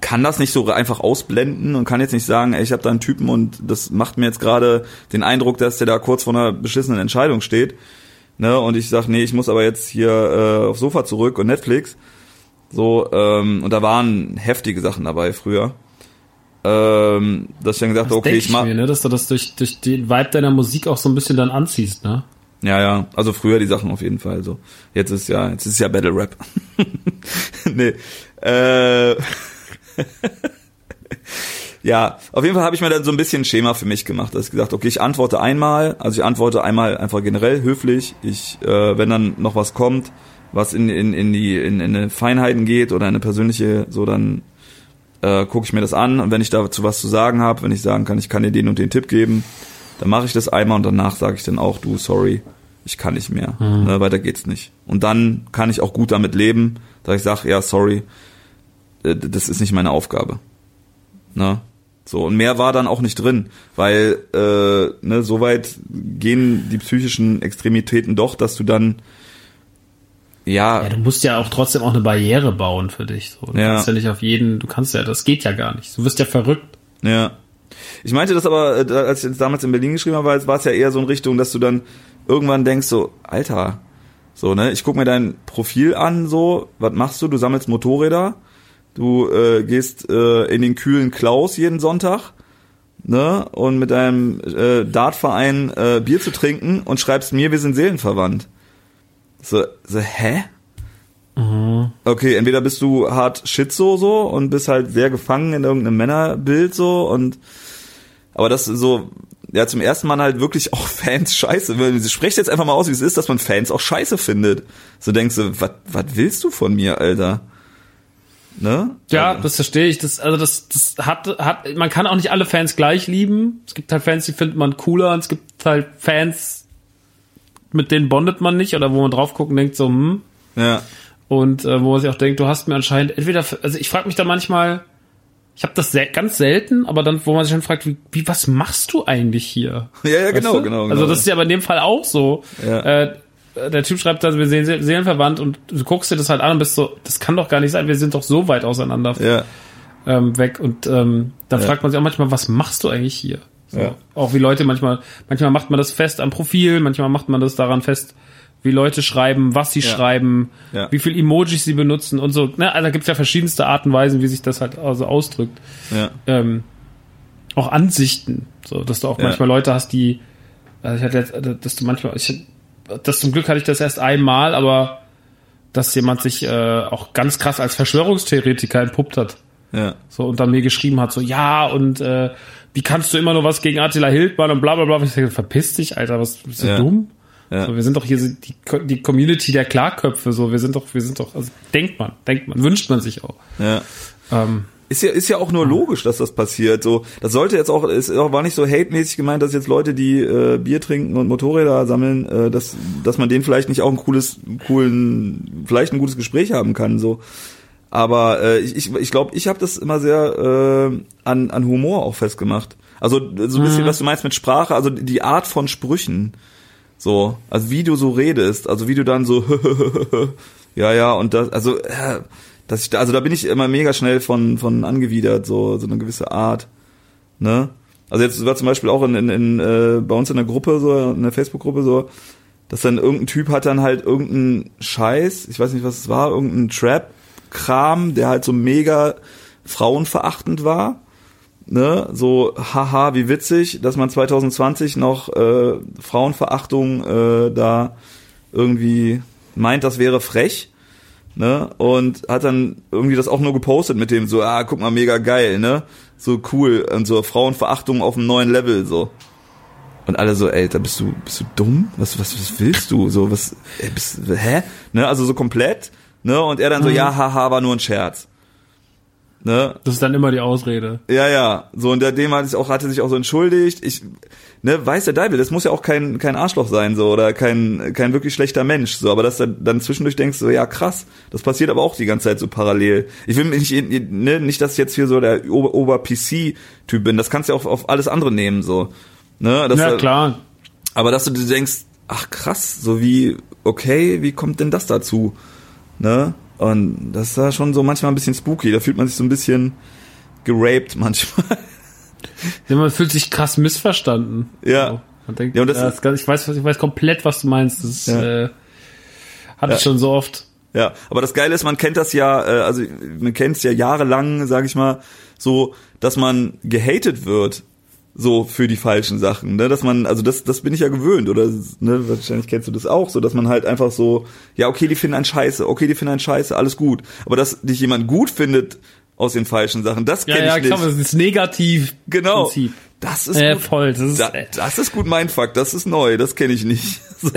kann das nicht so einfach ausblenden und kann jetzt nicht sagen, ey, ich habe da einen Typen und das macht mir jetzt gerade den Eindruck, dass der da kurz vor einer beschissenen Entscheidung steht. Ne, und ich sag, nee, ich muss aber jetzt hier äh, aufs Sofa zurück und Netflix. So, ähm, und da waren heftige Sachen dabei früher. Ähm, dass ich dann gesagt habe, okay, denk ich mach. mir, ne, dass du das durch, durch den Vibe deiner Musik auch so ein bisschen dann anziehst, ne? Ja, ja, also früher die Sachen auf jeden Fall so. Jetzt ist ja, jetzt ist ja Battle Rap. nee. Äh, ja, auf jeden Fall habe ich mir dann so ein bisschen ein Schema für mich gemacht, dass ich gesagt, okay, ich antworte einmal, also ich antworte einmal einfach generell höflich. Ich, äh, wenn dann noch was kommt, was in, in, in die in, in eine Feinheiten geht oder eine persönliche, so dann äh, gucke ich mir das an und wenn ich dazu was zu sagen habe, wenn ich sagen kann, ich kann dir den und den Tipp geben, dann mache ich das einmal und danach sage ich dann auch, du, sorry, ich kann nicht mehr, ne, weiter geht's nicht. Und dann kann ich auch gut damit leben, dass ich sage, ja, sorry, das ist nicht meine Aufgabe. Ne? So, und mehr war dann auch nicht drin, weil äh, ne, so weit gehen die psychischen Extremitäten doch, dass du dann ja, Ja, du musst ja auch trotzdem auch eine Barriere bauen für dich. So. Du Ja. kannst ja nicht auf jeden, du kannst ja, das geht ja gar nicht. Du wirst ja verrückt. Ja. Ich meinte das aber, äh, als ich jetzt damals in Berlin geschrieben habe, war es ja eher so in Richtung, dass du dann irgendwann denkst so, Alter, so, ne, ich guck mir dein Profil an, so, was machst du? Du sammelst Motorräder, du äh, gehst äh, in den kühlen Klaus jeden Sonntag, ne, und mit deinem äh, Dartverein äh, Bier zu trinken und schreibst mir, wir sind seelenverwandt. So, so hä? Okay, entweder bist du hart Schizo so und bist halt sehr gefangen in irgendeinem Männerbild so und aber das so ja zum ersten Mal halt wirklich auch Fans scheiße. Sprecht jetzt einfach mal aus, wie es ist, dass man Fans auch scheiße findet. So denkst du, was was willst du von mir, Alter? Ne? Ja, Also, das verstehe ich. Das, also das, das hat, hat, man kann auch nicht alle Fans gleich lieben. Es gibt halt Fans, die findet man cooler und es gibt halt Fans, mit denen bondet man nicht oder wo man drauf guckt und denkt so, hm. ja. Und äh, wo man sich auch denkt, du hast mir anscheinend entweder, also ich frage mich da manchmal, ich habe das sel ganz selten, aber dann, wo man sich dann fragt, wie, wie was machst du eigentlich hier? Ja, ja, genau, genau, genau. Also das ist ja aber in dem Fall auch so. Ja. Äh, der Typ schreibt also, wir sehen Se- Seelenverwandt und du guckst dir das halt an und bist so, das kann doch gar nicht sein, wir sind doch so weit auseinander Ja, ähm, weg. Und ähm, dann Ja. fragt man sich auch manchmal, was machst du eigentlich hier? So. Ja. Auch wie Leute manchmal, manchmal macht man das fest am Profil, manchmal macht man das daran fest, wie Leute schreiben, was sie Ja. schreiben, Ja. wie viel Emojis sie benutzen und so. Ne? Also da gibt's ja verschiedenste Arten und Weisen, wie sich das halt also ausdrückt. ja, Ähm, auch Ansichten, so dass du auch manchmal Leute hast, die, also ich hatte jetzt, dass du manchmal, ich, das zum Glück hatte ich das erst einmal, aber dass jemand sich äh, auch ganz krass als Verschwörungstheoretiker entpuppt hat. ja. So, und dann mir geschrieben hat, so, ja, und äh, wie kannst du immer nur was gegen Attila Hildmann und bla bla bla. Und ich dachte, verpiss dich, Alter, was bist du Ja. dumm? Ja. So, wir sind doch hier die, die Community der Klarköpfe, so, wir sind doch, wir sind doch, also denkt man, denkt man, wünscht man sich auch. ja. Ähm, Ist ja, ist ja auch nur logisch, dass das passiert. So, das sollte jetzt auch, ist auch war nicht so hate-mäßig gemeint, dass jetzt Leute, die äh, Bier trinken und Motorräder sammeln, äh, dass, dass man denen vielleicht nicht auch ein cooles, coolen, vielleicht ein gutes Gespräch haben kann. So, aber äh, ich, ich, ich glaube, ich habe das immer sehr äh, an, an Humor auch festgemacht. Also so ein bisschen, was du meinst mit Sprache, also die Art von Sprüchen. So, also wie du so redest, also wie du dann so ja, ja, und das, also, äh, dass ich, da- also da bin ich immer mega schnell von, von angewidert, so, so eine gewisse Art, ne? Also jetzt war zum Beispiel auch in, in, in äh, bei uns in der Gruppe, so, in der Facebook-Gruppe so, dass dann irgendein Typ hat dann halt irgendeinen Scheiß, ich weiß nicht, was es war, irgendeinen Trap-Kram, der halt so mega frauenverachtend war, ne, so, haha, wie witzig, dass man 2020 noch äh, Frauenverachtung äh, da irgendwie meint, das wäre frech, ne, und hat dann irgendwie das auch nur gepostet mit dem so, ah, guck mal, mega geil, ne, so cool, und so Frauenverachtung auf einem neuen Level, so. Und alle so, ey, da bist du, bist du dumm? Was, was, was willst du? So, was, ey, bist, hä? Ne, also so komplett, ne, und er dann so, ja, haha, war nur ein Scherz. Ne, das ist dann immer die Ausrede. ja, ja. So, und der dem hat sich auch, hatte sich auch so entschuldigt. Ich, ne, weiß der Deibel, das muss ja auch kein, kein Arschloch sein, so, oder kein, kein wirklich schlechter Mensch, so, aber dass du dann zwischendurch denkst, so, ja, krass, das passiert aber auch die ganze Zeit so parallel. Ich will mich nicht, ne, nicht, dass ich jetzt hier so der Ober-PC-Typ bin, das kannst du ja auch auf alles andere nehmen, so. Ne, dass ja, klar. aber dass du dir denkst, ach krass, so wie, okay, wie kommt denn das dazu? Ne? Und das ist da schon so manchmal ein bisschen spooky. Da fühlt man sich so ein bisschen geraped manchmal. Ja, Man fühlt sich krass missverstanden. Ja. So. Man denkt, Ja, ja, und das das ist- ich, weiß, ich weiß komplett, was du meinst. Das Ja. äh, hatte ich Ja. schon so oft. Ja, aber das Geile ist, man kennt das ja, äh, also man kennt es ja jahrelang, sage ich mal, so, dass man gehatet wird, so für die falschen Sachen, ne? Dass man, also das, das bin ich ja gewöhnt, oder ne, wahrscheinlich kennst du das auch, so, dass man halt einfach so, ja, okay, die finden einen Scheiße, okay, die finden einen Scheiße, alles gut, aber dass dich jemand gut findet aus den falschen Sachen, das Ja, kenne ja, ich klar, nicht. das ist negativ. Genau. Prinzip. Das ist Äh, gut. voll. Das ist, Da, das ist gut mein Fakt, das ist neu, das kenne ich nicht. So.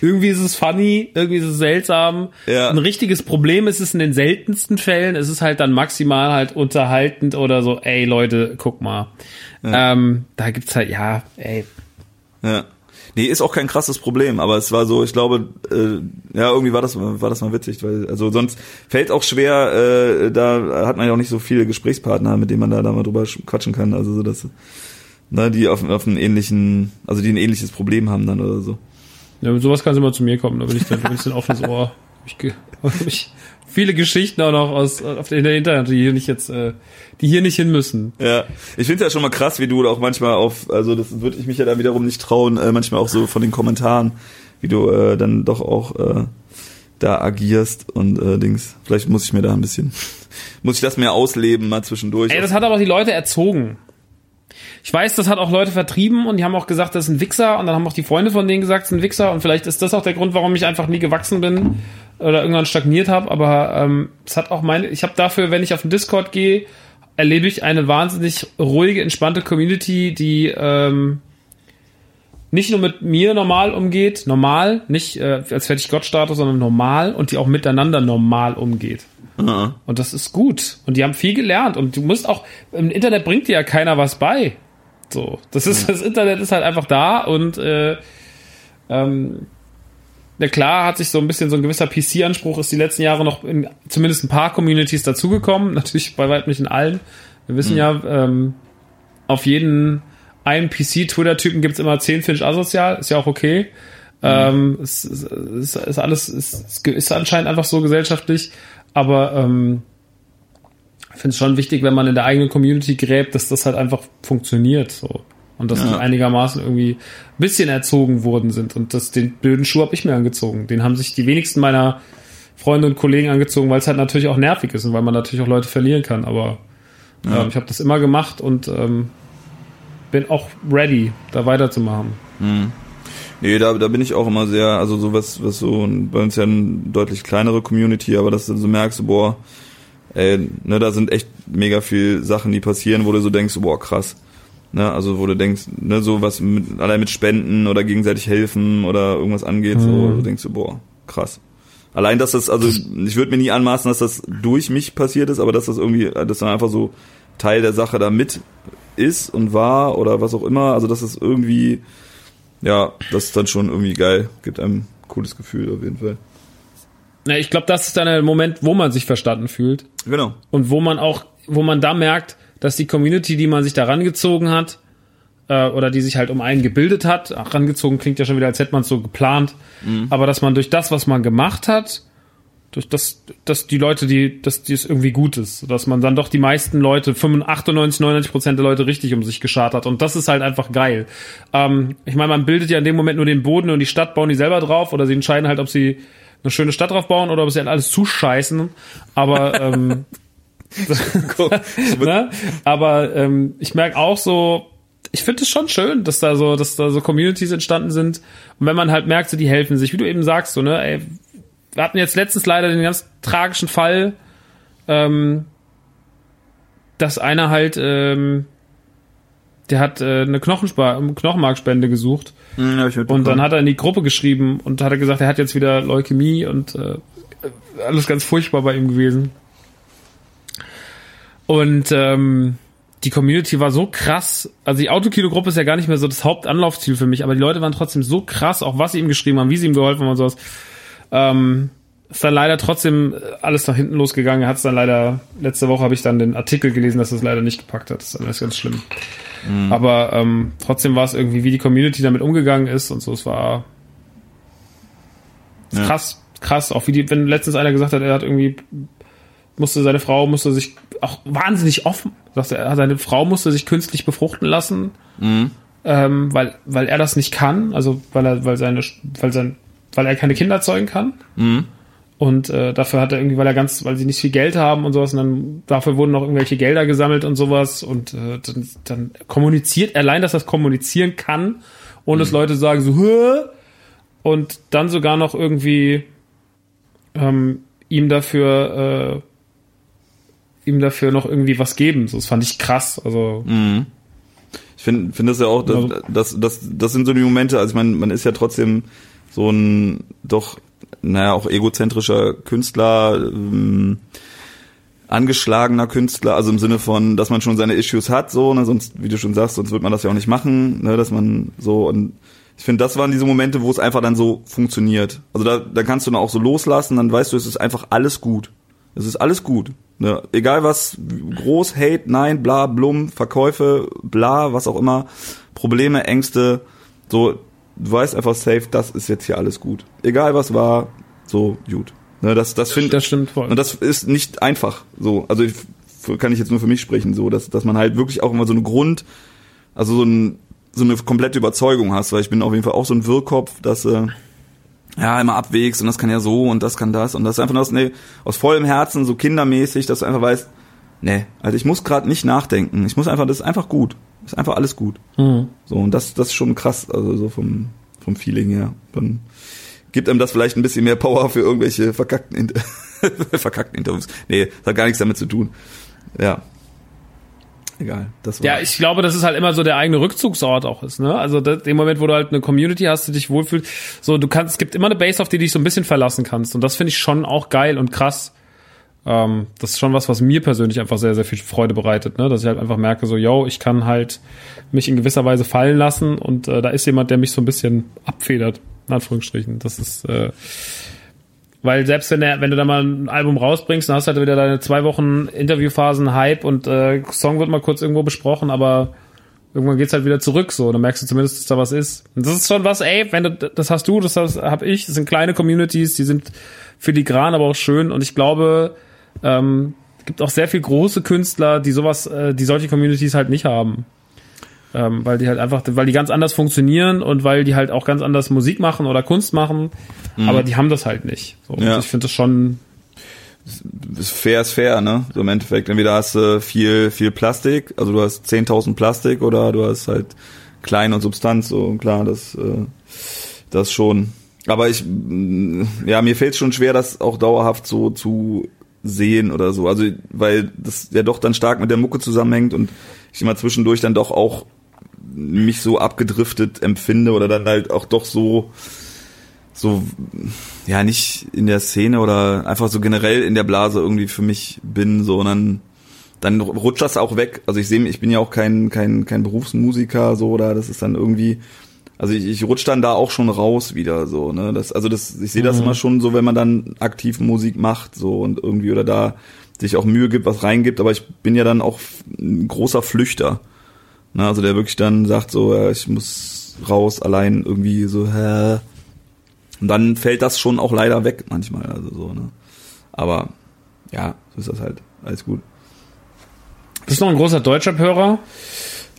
Irgendwie ist es funny, irgendwie ist es seltsam. Ja. Ein richtiges Problem ist es in den seltensten Fällen. Es ist halt dann maximal halt unterhaltend oder so, ey Leute, guck mal. Ähm, da gibt's halt, ja, ey. Ja. Nee, ist auch kein krasses Problem, aber es war so, ich glaube, äh, ja, irgendwie war das, war das mal witzig, weil, also sonst fällt auch schwer, äh, da hat man ja auch nicht so viele Gesprächspartner, mit denen man da, da mal drüber sch- quatschen kann, also so, dass, ne, die auf, auf einen ähnlichen, also die ein ähnliches Problem haben dann oder so. Ja, sowas kann sie immer zu mir kommen, da bin ich dann, da bin ich dann offenes Ohr. Ich, ich viele Geschichten auch noch aus auf der, in der Internet, die hier nicht jetzt, äh, die hier nicht hin müssen. Ja, ich finde ja schon mal krass, wie du auch manchmal auf, also das würde ich mich ja da wiederum nicht trauen, äh, manchmal auch so von den Kommentaren, wie du äh, dann doch auch äh, da agierst und äh, Dings. Vielleicht muss ich mir da ein bisschen, muss ich das mehr ausleben mal zwischendurch. Ey, das hat aber auch die Leute erzogen. Ich weiß, das hat auch Leute vertrieben und die haben auch gesagt, das ist ein Wichser und dann haben auch die Freunde von denen gesagt, das ist ein Wichser und vielleicht ist das auch der Grund, warum ich einfach nie gewachsen bin oder irgendwann stagniert habe, aber ähm, es hat auch meine, ich habe dafür, wenn ich auf den Discord gehe, erlebe ich eine wahnsinnig ruhige, entspannte Community, die ähm, nicht nur mit mir normal umgeht, normal, nicht äh, als fertig Gott-Status, sondern normal und die auch miteinander normal umgeht. Und das ist gut. Und die haben viel gelernt. Und du musst auch, im Internet bringt dir ja keiner was bei. So. Das ist, das Internet ist halt einfach da und äh, ähm, ja klar hat sich so ein bisschen so ein gewisser PC-Anspruch ist die letzten Jahre noch in zumindest ein paar Communities dazugekommen. Natürlich bei weitem nicht in allen. Wir wissen ja, ähm, auf jeden einen PC-Twitter-Typen gibt's immer zehn Finch asozial, ist ja auch okay. Ähm, es, es, es ist alles, es ist, anscheinend einfach so gesellschaftlich, aber ähm, finde es schon wichtig, wenn man in der eigenen Community gräbt, dass das halt einfach funktioniert. So. Und dass die Ja. einigermaßen irgendwie ein bisschen erzogen worden sind. Und das, den blöden Schuh habe ich mir angezogen. Den haben sich die wenigsten meiner Freunde und Kollegen angezogen, weil es halt natürlich auch nervig ist und weil man natürlich auch Leute verlieren kann. Aber ähm, ich habe das immer gemacht und ähm, bin auch ready, da weiterzumachen. Nee, da, da bin ich auch immer sehr, also so was, was so, bei uns ja eine deutlich kleinere Community, aber dass du so merkst, boah, ey, ne, da sind echt mega viel Sachen, die passieren, wo du so denkst, boah, krass. Ne, also wo du denkst, ne, so was mit, allein mit Spenden oder gegenseitig helfen oder irgendwas angeht, so, du denkst so, boah, krass. Allein, dass das, also ich würde mir nie anmaßen, dass das durch mich passiert ist, aber dass das irgendwie, dass dann einfach so Teil der Sache da mit ist und war oder was auch immer, also dass das irgendwie, ja, das ist dann schon irgendwie geil, gibt einem ein cooles Gefühl auf jeden Fall. Ja, ich glaube, das ist dann der Moment, wo man sich verstanden fühlt Genau. und wo man auch, wo man da merkt, dass die Community, die man sich da rangezogen hat, äh, oder die sich halt um einen gebildet hat, ach, rangezogen klingt ja schon wieder, als hätte man es so geplant, aber dass man durch das, was man gemacht hat, durch das, dass die Leute, die, dass die es irgendwie gut ist, dass man dann doch die meisten Leute, 95, 98, 99 Prozent der Leute richtig um sich geschart hat und das ist halt einfach geil. Ähm, ich meine, man bildet ja in dem Moment nur den Boden und die Stadt bauen die selber drauf oder sie entscheiden halt, ob sie eine schöne Stadt drauf bauen oder ob sie halt alles zuscheißen, aber ähm, ne? Aber ähm, ich merke auch so, ich finde es schon schön, dass da so, dass da so Communities entstanden sind. Und wenn man halt merkt, so die helfen sich, wie du eben sagst, so, ne, ey, wir hatten jetzt letztens leider den ganz tragischen Fall, ähm, dass einer halt, ähm, der hat äh, eine Knochenspa Knochenmarkspende gesucht Hm, hab ich und dann hat er in die Gruppe geschrieben und hat er gesagt, er hat jetzt wieder Leukämie und äh, alles ganz furchtbar bei ihm gewesen. Und ähm, die Community war so krass. Also die Autokino-Gruppe ist ja gar nicht mehr so das Hauptanlaufziel für mich, aber die Leute waren trotzdem so krass, auch was sie ihm geschrieben haben, wie sie ihm geholfen haben und sowas. Ähm, ist dann leider trotzdem alles nach hinten losgegangen. Er hat es dann leider, letzte Woche habe ich dann den Artikel gelesen, dass es leider nicht gepackt hat. Das ist alles ganz schlimm. Aber ähm, trotzdem war es irgendwie, wie die Community damit umgegangen ist und so. Es war Ja. krass, krass. Auch wie die, wenn letztens einer gesagt hat, er hat irgendwie musste seine Frau musste sich auch wahnsinnig offen, sagt er, seine Frau musste sich künstlich befruchten lassen, ähm, weil weil er das nicht kann, also weil er weil seine weil sein weil er keine Kinder zeugen kann. Und äh, dafür hat er irgendwie, weil er ganz, weil sie nicht viel Geld haben und sowas, und dann dafür wurden noch irgendwelche Gelder gesammelt und sowas. Und äh, dann, dann kommuniziert, allein, dass das kommunizieren kann, ohne dass Leute sagen so, Hö? und dann sogar noch irgendwie ähm, ihm dafür äh, ihm dafür noch irgendwie was geben. So, das fand ich krass. Also Ich finde finde das ja auch, das, Also- das, das, das sind so die Momente, also ich meine, man ist ja trotzdem so ein doch, naja, auch egozentrischer Künstler, ähm, angeschlagener Künstler, also im Sinne von, dass man schon seine Issues hat, so, ne, sonst, wie du schon sagst, sonst wird man das ja auch nicht machen, ne, dass man so und ich finde, das waren diese Momente, wo es einfach dann so funktioniert. Also da, da kannst du dann auch so loslassen, dann weißt du, es ist einfach alles gut. Es ist alles gut. Ne? Egal was, groß, Hate, nein, bla, blum, Verkäufe, bla, was auch immer, Probleme, Ängste, so, du weißt einfach safe, das ist jetzt hier alles gut. Egal was war, so gut. Ne, das, das finde das stimmt voll. und das ist nicht einfach. So, also ich, kann ich jetzt nur für mich sprechen, so, dass, dass man halt wirklich auch immer so eine Grund, also so, ein, so eine komplette Überzeugung hast, weil ich bin auf jeden Fall auch so ein Wirrkopf, dass äh, ja immer abwägst und das kann ja so und das kann das und das ist einfach nur aus, nee, aus vollem Herzen, so kindermäßig, dass du einfach weißt, nee, also ich muss gerade nicht nachdenken. Ich muss einfach, das ist einfach gut. Das ist einfach alles gut. Mhm. So, und das, das ist schon krass, also so vom, vom Feeling her. Dann gibt einem das vielleicht ein bisschen mehr Power für irgendwelche verkackten, Inter verkackten Interviews. Nee, das hat gar nichts damit zu tun. Ja. Egal. Das Ja, ich glaube, dass es halt immer so der eigene Rückzugsort auch ist, ne? Also das, dem Moment, wo du halt eine Community hast, die dich wohlfühlt, so du kannst, es gibt immer eine Base, auf die du dich so ein bisschen verlassen kannst. Und das finde ich schon auch geil und krass. Ähm, das ist schon was, was mir persönlich einfach sehr, sehr viel Freude bereitet, ne? dass ich halt einfach merke, so, yo, ich kann halt mich in gewisser Weise fallen lassen und äh, da ist jemand, der mich so ein bisschen abfedert, in Anführungsstrichen. Das ist, äh, weil selbst wenn, der, wenn du da mal ein Album rausbringst, dann hast du halt wieder deine zwei Wochen Interviewphasen, Hype und äh, Song wird mal kurz irgendwo besprochen, aber irgendwann geht's halt wieder zurück so. Dann merkst du zumindest, dass da was ist. Und das ist schon was, ey, wenn du, das hast du, das hab ich, das sind kleine Communities, die sind filigran, aber auch schön. Und ich glaube, ähm, gibt auch sehr viel große Künstler, die sowas, äh, die solche Communities halt nicht haben. Ähm, weil die halt einfach, weil die ganz anders funktionieren und weil die halt auch ganz anders Musik machen oder Kunst machen, mhm. aber die haben das halt nicht. So, Ja. Ich finde das schon, ist fair ist fair, ne? So im Endeffekt. Entweder hast du viel, viel Plastik, also du hast 10.000 Plastik oder du hast halt Klein und Substanz, so und klar, das, äh, das schon. Aber ich, mm, ja, mir fällt schon schwer, das auch dauerhaft so zu sehen oder so. Also, weil das ja doch dann stark mit der Mucke zusammenhängt und ich immer zwischendurch dann doch auch mich so abgedriftet empfinde oder dann halt auch doch so, so, ja, nicht in der Szene oder einfach so generell in der Blase irgendwie für mich bin, so, und dann, dann rutscht das auch weg. Also ich sehe, ich bin ja auch kein, kein, kein Berufsmusiker, so, oder das ist dann irgendwie, also ich, ich rutsch dann da auch schon raus wieder, so, ne, das, also das, ich sehe das immer schon so, wenn man dann aktiv Musik macht, so, und irgendwie, oder da sich auch Mühe gibt, was reingibt, aber ich bin ja dann auch ein großer Flüchter. Ne, also der wirklich dann sagt so, ja, ich muss raus, allein irgendwie so, hä. Und dann fällt das schon auch leider weg manchmal, also so, ne. Aber ja, so ist das halt. Alles gut. bist du noch ein großer Deutschrap-Hörer?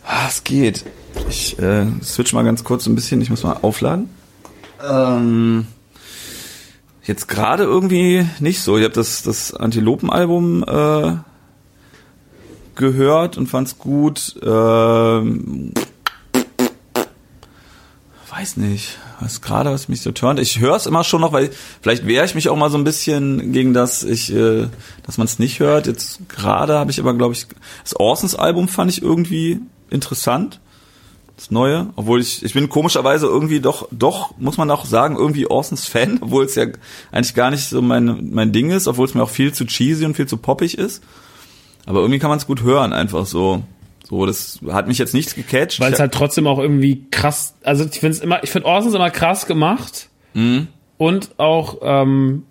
Ah, es geht. Ich äh, switch mal ganz kurz ein bisschen, ich muss mal aufladen. Ähm, jetzt gerade irgendwie nicht so. Ich habe das, das Antilopen-Album äh, gehört und fand's gut. Ähm, weiß nicht, was gerade was mich so turnt. Ich höre es immer schon noch, weil vielleicht wehre ich mich auch mal so ein bisschen gegen das, ich, äh, dass man es nicht hört. Jetzt gerade habe ich aber, glaube ich, das Orsons Album fand ich irgendwie interessant. Das Neue, obwohl ich, ich bin komischerweise irgendwie doch, doch, muss man auch sagen, irgendwie Orsons Fan, obwohl es ja eigentlich gar nicht so mein, mein Ding ist, obwohl es mir auch viel zu cheesy und viel zu poppig ist. Aber irgendwie kann man es gut hören, einfach so. So, das hat mich jetzt nichts gecatcht. Weil es halt trotzdem auch irgendwie krass, also ich finde es immer, ich finde Orsons immer krass gemacht Mhm. und auch ähm,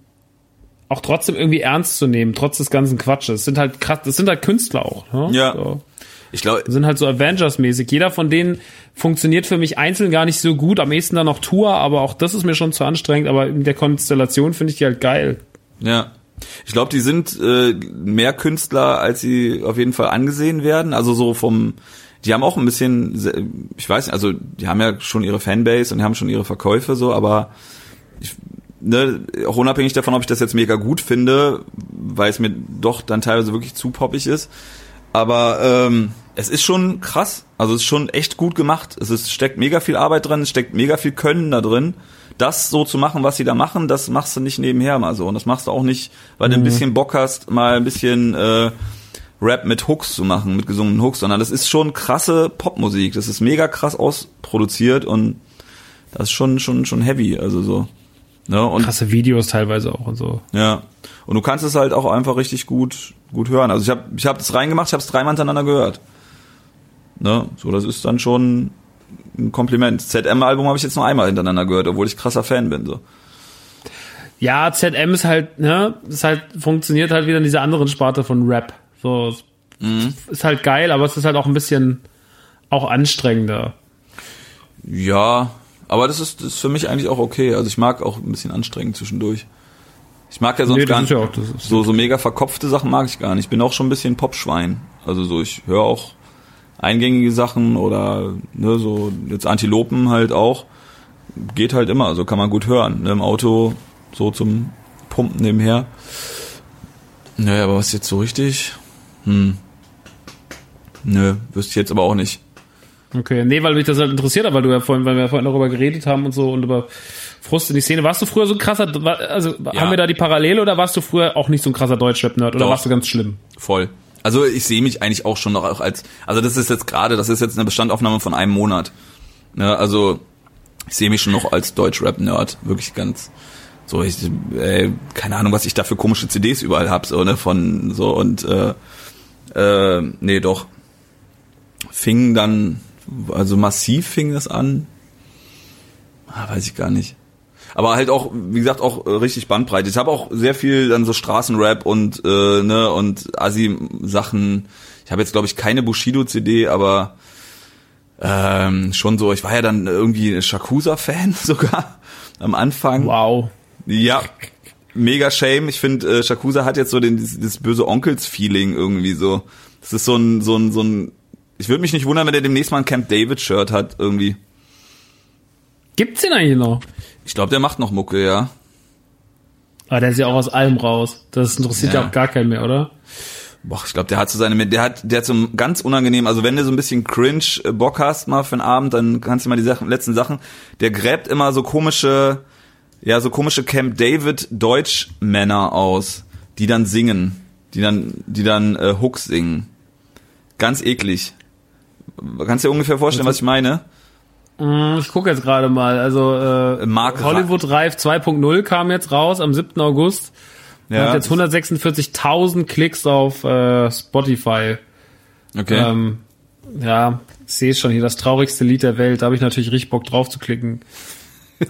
auch trotzdem irgendwie ernst zu nehmen, trotz des ganzen Quatsches. Das sind halt krass, das sind halt Künstler auch. Ne? Ja. So. Ich glaube, sind halt so Avengers-mäßig. Jeder von denen funktioniert für mich einzeln gar nicht so gut. Am ehesten dann noch Tour, aber auch das ist mir schon zu anstrengend. Aber in der Konstellation finde ich die halt geil. Ja. Ich glaube, die sind äh, mehr Künstler, als sie auf jeden Fall angesehen werden. Also so vom, die haben auch ein bisschen, ich weiß nicht, also die haben ja schon ihre Fanbase und die haben schon ihre Verkäufe so, aber ich, ne, auch unabhängig davon, ob ich das jetzt mega gut finde, weil es mir doch dann teilweise wirklich zu poppig ist. Aber ähm, es ist schon krass. Also es ist schon echt gut gemacht. Es ist, steckt mega viel Arbeit drin, es steckt mega viel Können da drin. Das so zu machen, was sie da machen, das machst du nicht nebenher mal so. Und das machst du auch nicht, weil du ein bisschen Bock hast, mal ein bisschen äh, Rap mit Hooks zu machen, mit gesungenen Hooks, sondern das ist schon krasse Popmusik. Das ist mega krass ausproduziert und das ist schon, schon, schon heavy. Also so. Ne? Und Krasse Videos teilweise auch und so. ja. Und du kannst es halt auch einfach richtig gut, gut hören. Also ich habe ich hab das reingemacht, ich habe es dreimal hintereinander gehört. Ne? So, das ist dann schon ein Kompliment. ZM-Album habe ich jetzt nur einmal hintereinander gehört, obwohl ich krasser Fan bin. So. Ja, ZM ist halt, ne, ist halt, funktioniert halt wieder in dieser anderen Sparte von Rap. So, es ist halt geil, aber es ist halt auch ein bisschen auch anstrengender. Ja, aber das ist, das ist für mich eigentlich auch okay. Also ich mag auch ein bisschen anstrengend zwischendurch. Ich mag ja sonst Nee, gar nicht. ja auch- so, so mega verkopfte Sachen mag ich gar nicht. Ich bin auch schon ein bisschen Popschwein. Also so, ich höre auch eingängige Sachen oder ne, so jetzt Antilopen halt auch. Geht halt immer, also kann man gut hören. Ne, Im Auto so zum Pumpen nebenher. Naja, aber was jetzt so richtig? Hm. Nö, wüsste ich jetzt aber auch nicht. Okay, nee, weil mich das halt interessiert hat, weil du ja vorhin, weil wir vorhin darüber geredet haben und so und über Frust in die Szene. Warst du früher so ein krasser, also haben wir da die Parallele oder warst du früher auch nicht so ein krasser Deutschrap-Nerd oder Doch. warst du ganz schlimm? Voll. Also ich sehe mich eigentlich auch schon noch auch als, also das ist jetzt gerade, das ist jetzt eine Bestandaufnahme von einem Monat. Ne, also ich sehe mich schon noch als Deutschrap-Nerd, wirklich ganz, So, ich, äh, keine Ahnung, was ich da für komische CDs überall hab, so, ne, von so und äh, äh, nee, doch. Fing dann, also massiv fing das an. Ah, weiß ich gar nicht. Aber halt auch, wie gesagt, auch äh, richtig Bandbreite. Ich habe auch sehr viel dann so Straßenrap und äh, ne und Asi-Sachen. Ich habe jetzt glaube ich keine Bushido-CD, aber ähm, schon so. Ich war ja dann irgendwie Shakusa-Fan sogar am Anfang. Wow. Ja, mega shame. Ich finde, äh, Shakusa hat jetzt so den, dieses böse Onkels-Feeling irgendwie so. Das ist so ein, so ein, so ein. Ich würde mich nicht wundern, wenn er demnächst mal ein Camp David-Shirt hat irgendwie. Gibt's den eigentlich noch? Ich glaube, der macht noch Mucke, ja. Aber der ist ja auch aus allem raus. Das interessiert ja, Ja. auch gar keinen mehr, oder? Boah, ich glaube, der hat so seine, der hat, der hat so ein ganz unangenehm, also wenn du so ein bisschen cringe äh, Bock hast mal für einen Abend, dann kannst du mal die Sachen, letzten Sachen, der gräbt immer so komische, ja, so komische Camp David Deutschmänner aus, die dann singen, die dann, die dann äh, Hooks singen. Ganz eklig. Kannst du dir ungefähr vorstellen, was ich meine? Mm, Ich gucke jetzt gerade mal. Also äh, Mark Hollywood Reif 2.0 kam jetzt raus am 7. August. Ja. Hat jetzt 146.000 Klicks auf äh, Spotify. Okay. Ähm, ja, ich sehe schon hier, das traurigste Lied der Welt. Da habe ich natürlich richtig Bock drauf zu klicken.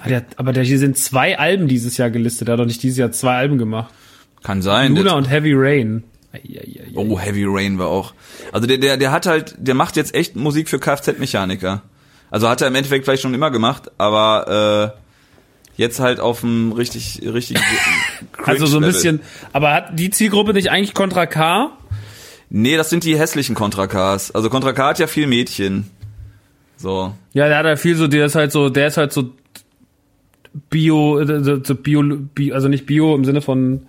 Der, aber der, hier sind zwei Alben dieses Jahr gelistet. Er hat doch nicht dieses Jahr zwei Alben gemacht. Kann sein. Luna und Heavy Rain. Oh, Heavy Rain war auch. Also der, der, der hat halt, der macht jetzt echt Musik für Kfz-Mechaniker. Also hat er im Endeffekt vielleicht schon immer gemacht, aber äh, jetzt halt auf dem richtig, richtig. Also so ein bisschen, aber hat die Zielgruppe nicht eigentlich Contra K? Nee, das sind die hässlichen Contra Ks. Also Contra K hat ja viel Mädchen. So. Ja, der hat ja viel so, der ist halt so, der ist halt so Bio, so Bio, Bio, also nicht Bio im Sinne von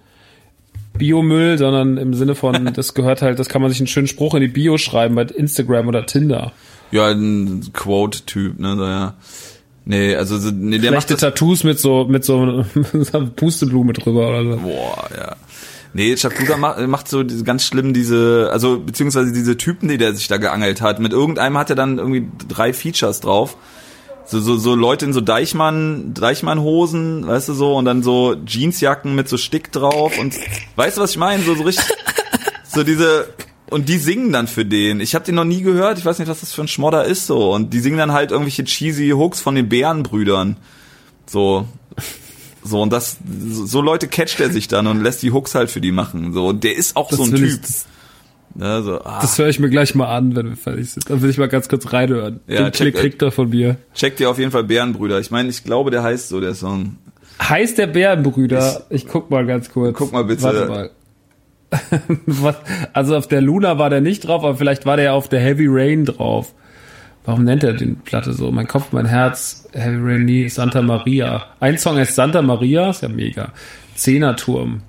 Biomüll, sondern im Sinne von, das gehört halt, das kann man sich einen schönen Spruch in die Bio schreiben bei Instagram oder Tinder. Ja, ein Quote-Typ, ne? So, ja. Nee, also so- nee, der macht Schlechte das, Tattoos mit so, mit so einer Pusteblume drüber oder so. Boah, ja. Nee, Shakusa macht, macht so ganz schlimm diese, also beziehungsweise diese Typen, die der sich da geangelt hat. Mit irgendeinem hat er dann irgendwie drei Features drauf. So, so, so Leute in so Deichmann, Deichmann-Hosen, weißt du so, und dann so Jeansjacken mit so Stick drauf und weißt du, was ich meine? So, so richtig, so diese, und die singen dann für den. Ich habe den noch nie gehört, ich weiß nicht, was das für ein Schmodder ist so. Und die singen dann halt irgendwelche cheesy Hooks von den Bärenbrüdern. So. So, und das, so Leute catcht er sich dann und lässt die Hooks halt für die machen. So, und der ist auch so ein Typ. Ich, das Ne, so, ah, das höre ich mir gleich mal an, wenn wir fertig sind. Dann will ich mal ganz kurz reinhören. Ja, Den check- Klick kriegt er von mir. check dir auf jeden Fall Bärenbrüder. Ich meine, ich glaube, der heißt so, der Song. Heißt der Bärenbrüder? Ich, guck mal ganz kurz. Guck mal bitte. Warte mal. Was, also auf der Luna war der nicht drauf, aber vielleicht war der auf der Heavy Rain drauf. Warum nennt er den Platte so? Mein Kopf, mein Herz, Heavy Rain, nie, Santa Maria. Ein Song ist Santa Maria, ist ja mega. Zehnerturm.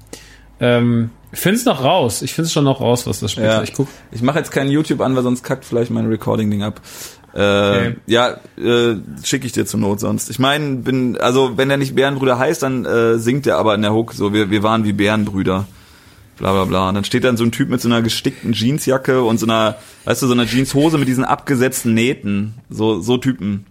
Ähm, find's noch raus. Ich find's schon noch raus, was das spielt. Ja. Ich guck. Ich mache jetzt kein YouTube an, weil sonst kackt vielleicht mein Recording-Ding ab. Äh, Okay. Ja, äh, schicke ich dir zur Not sonst. Ich meine, bin, also wenn er nicht Bärenbrüder heißt, dann äh, singt er aber in der Hook so, wir, wir waren wie Bärenbrüder. Bla bla bla. Und dann steht dann so ein Typ mit so einer gestickten Jeansjacke und so einer, weißt du, so einer Jeanshose mit diesen abgesetzten Nähten. So, so Typen.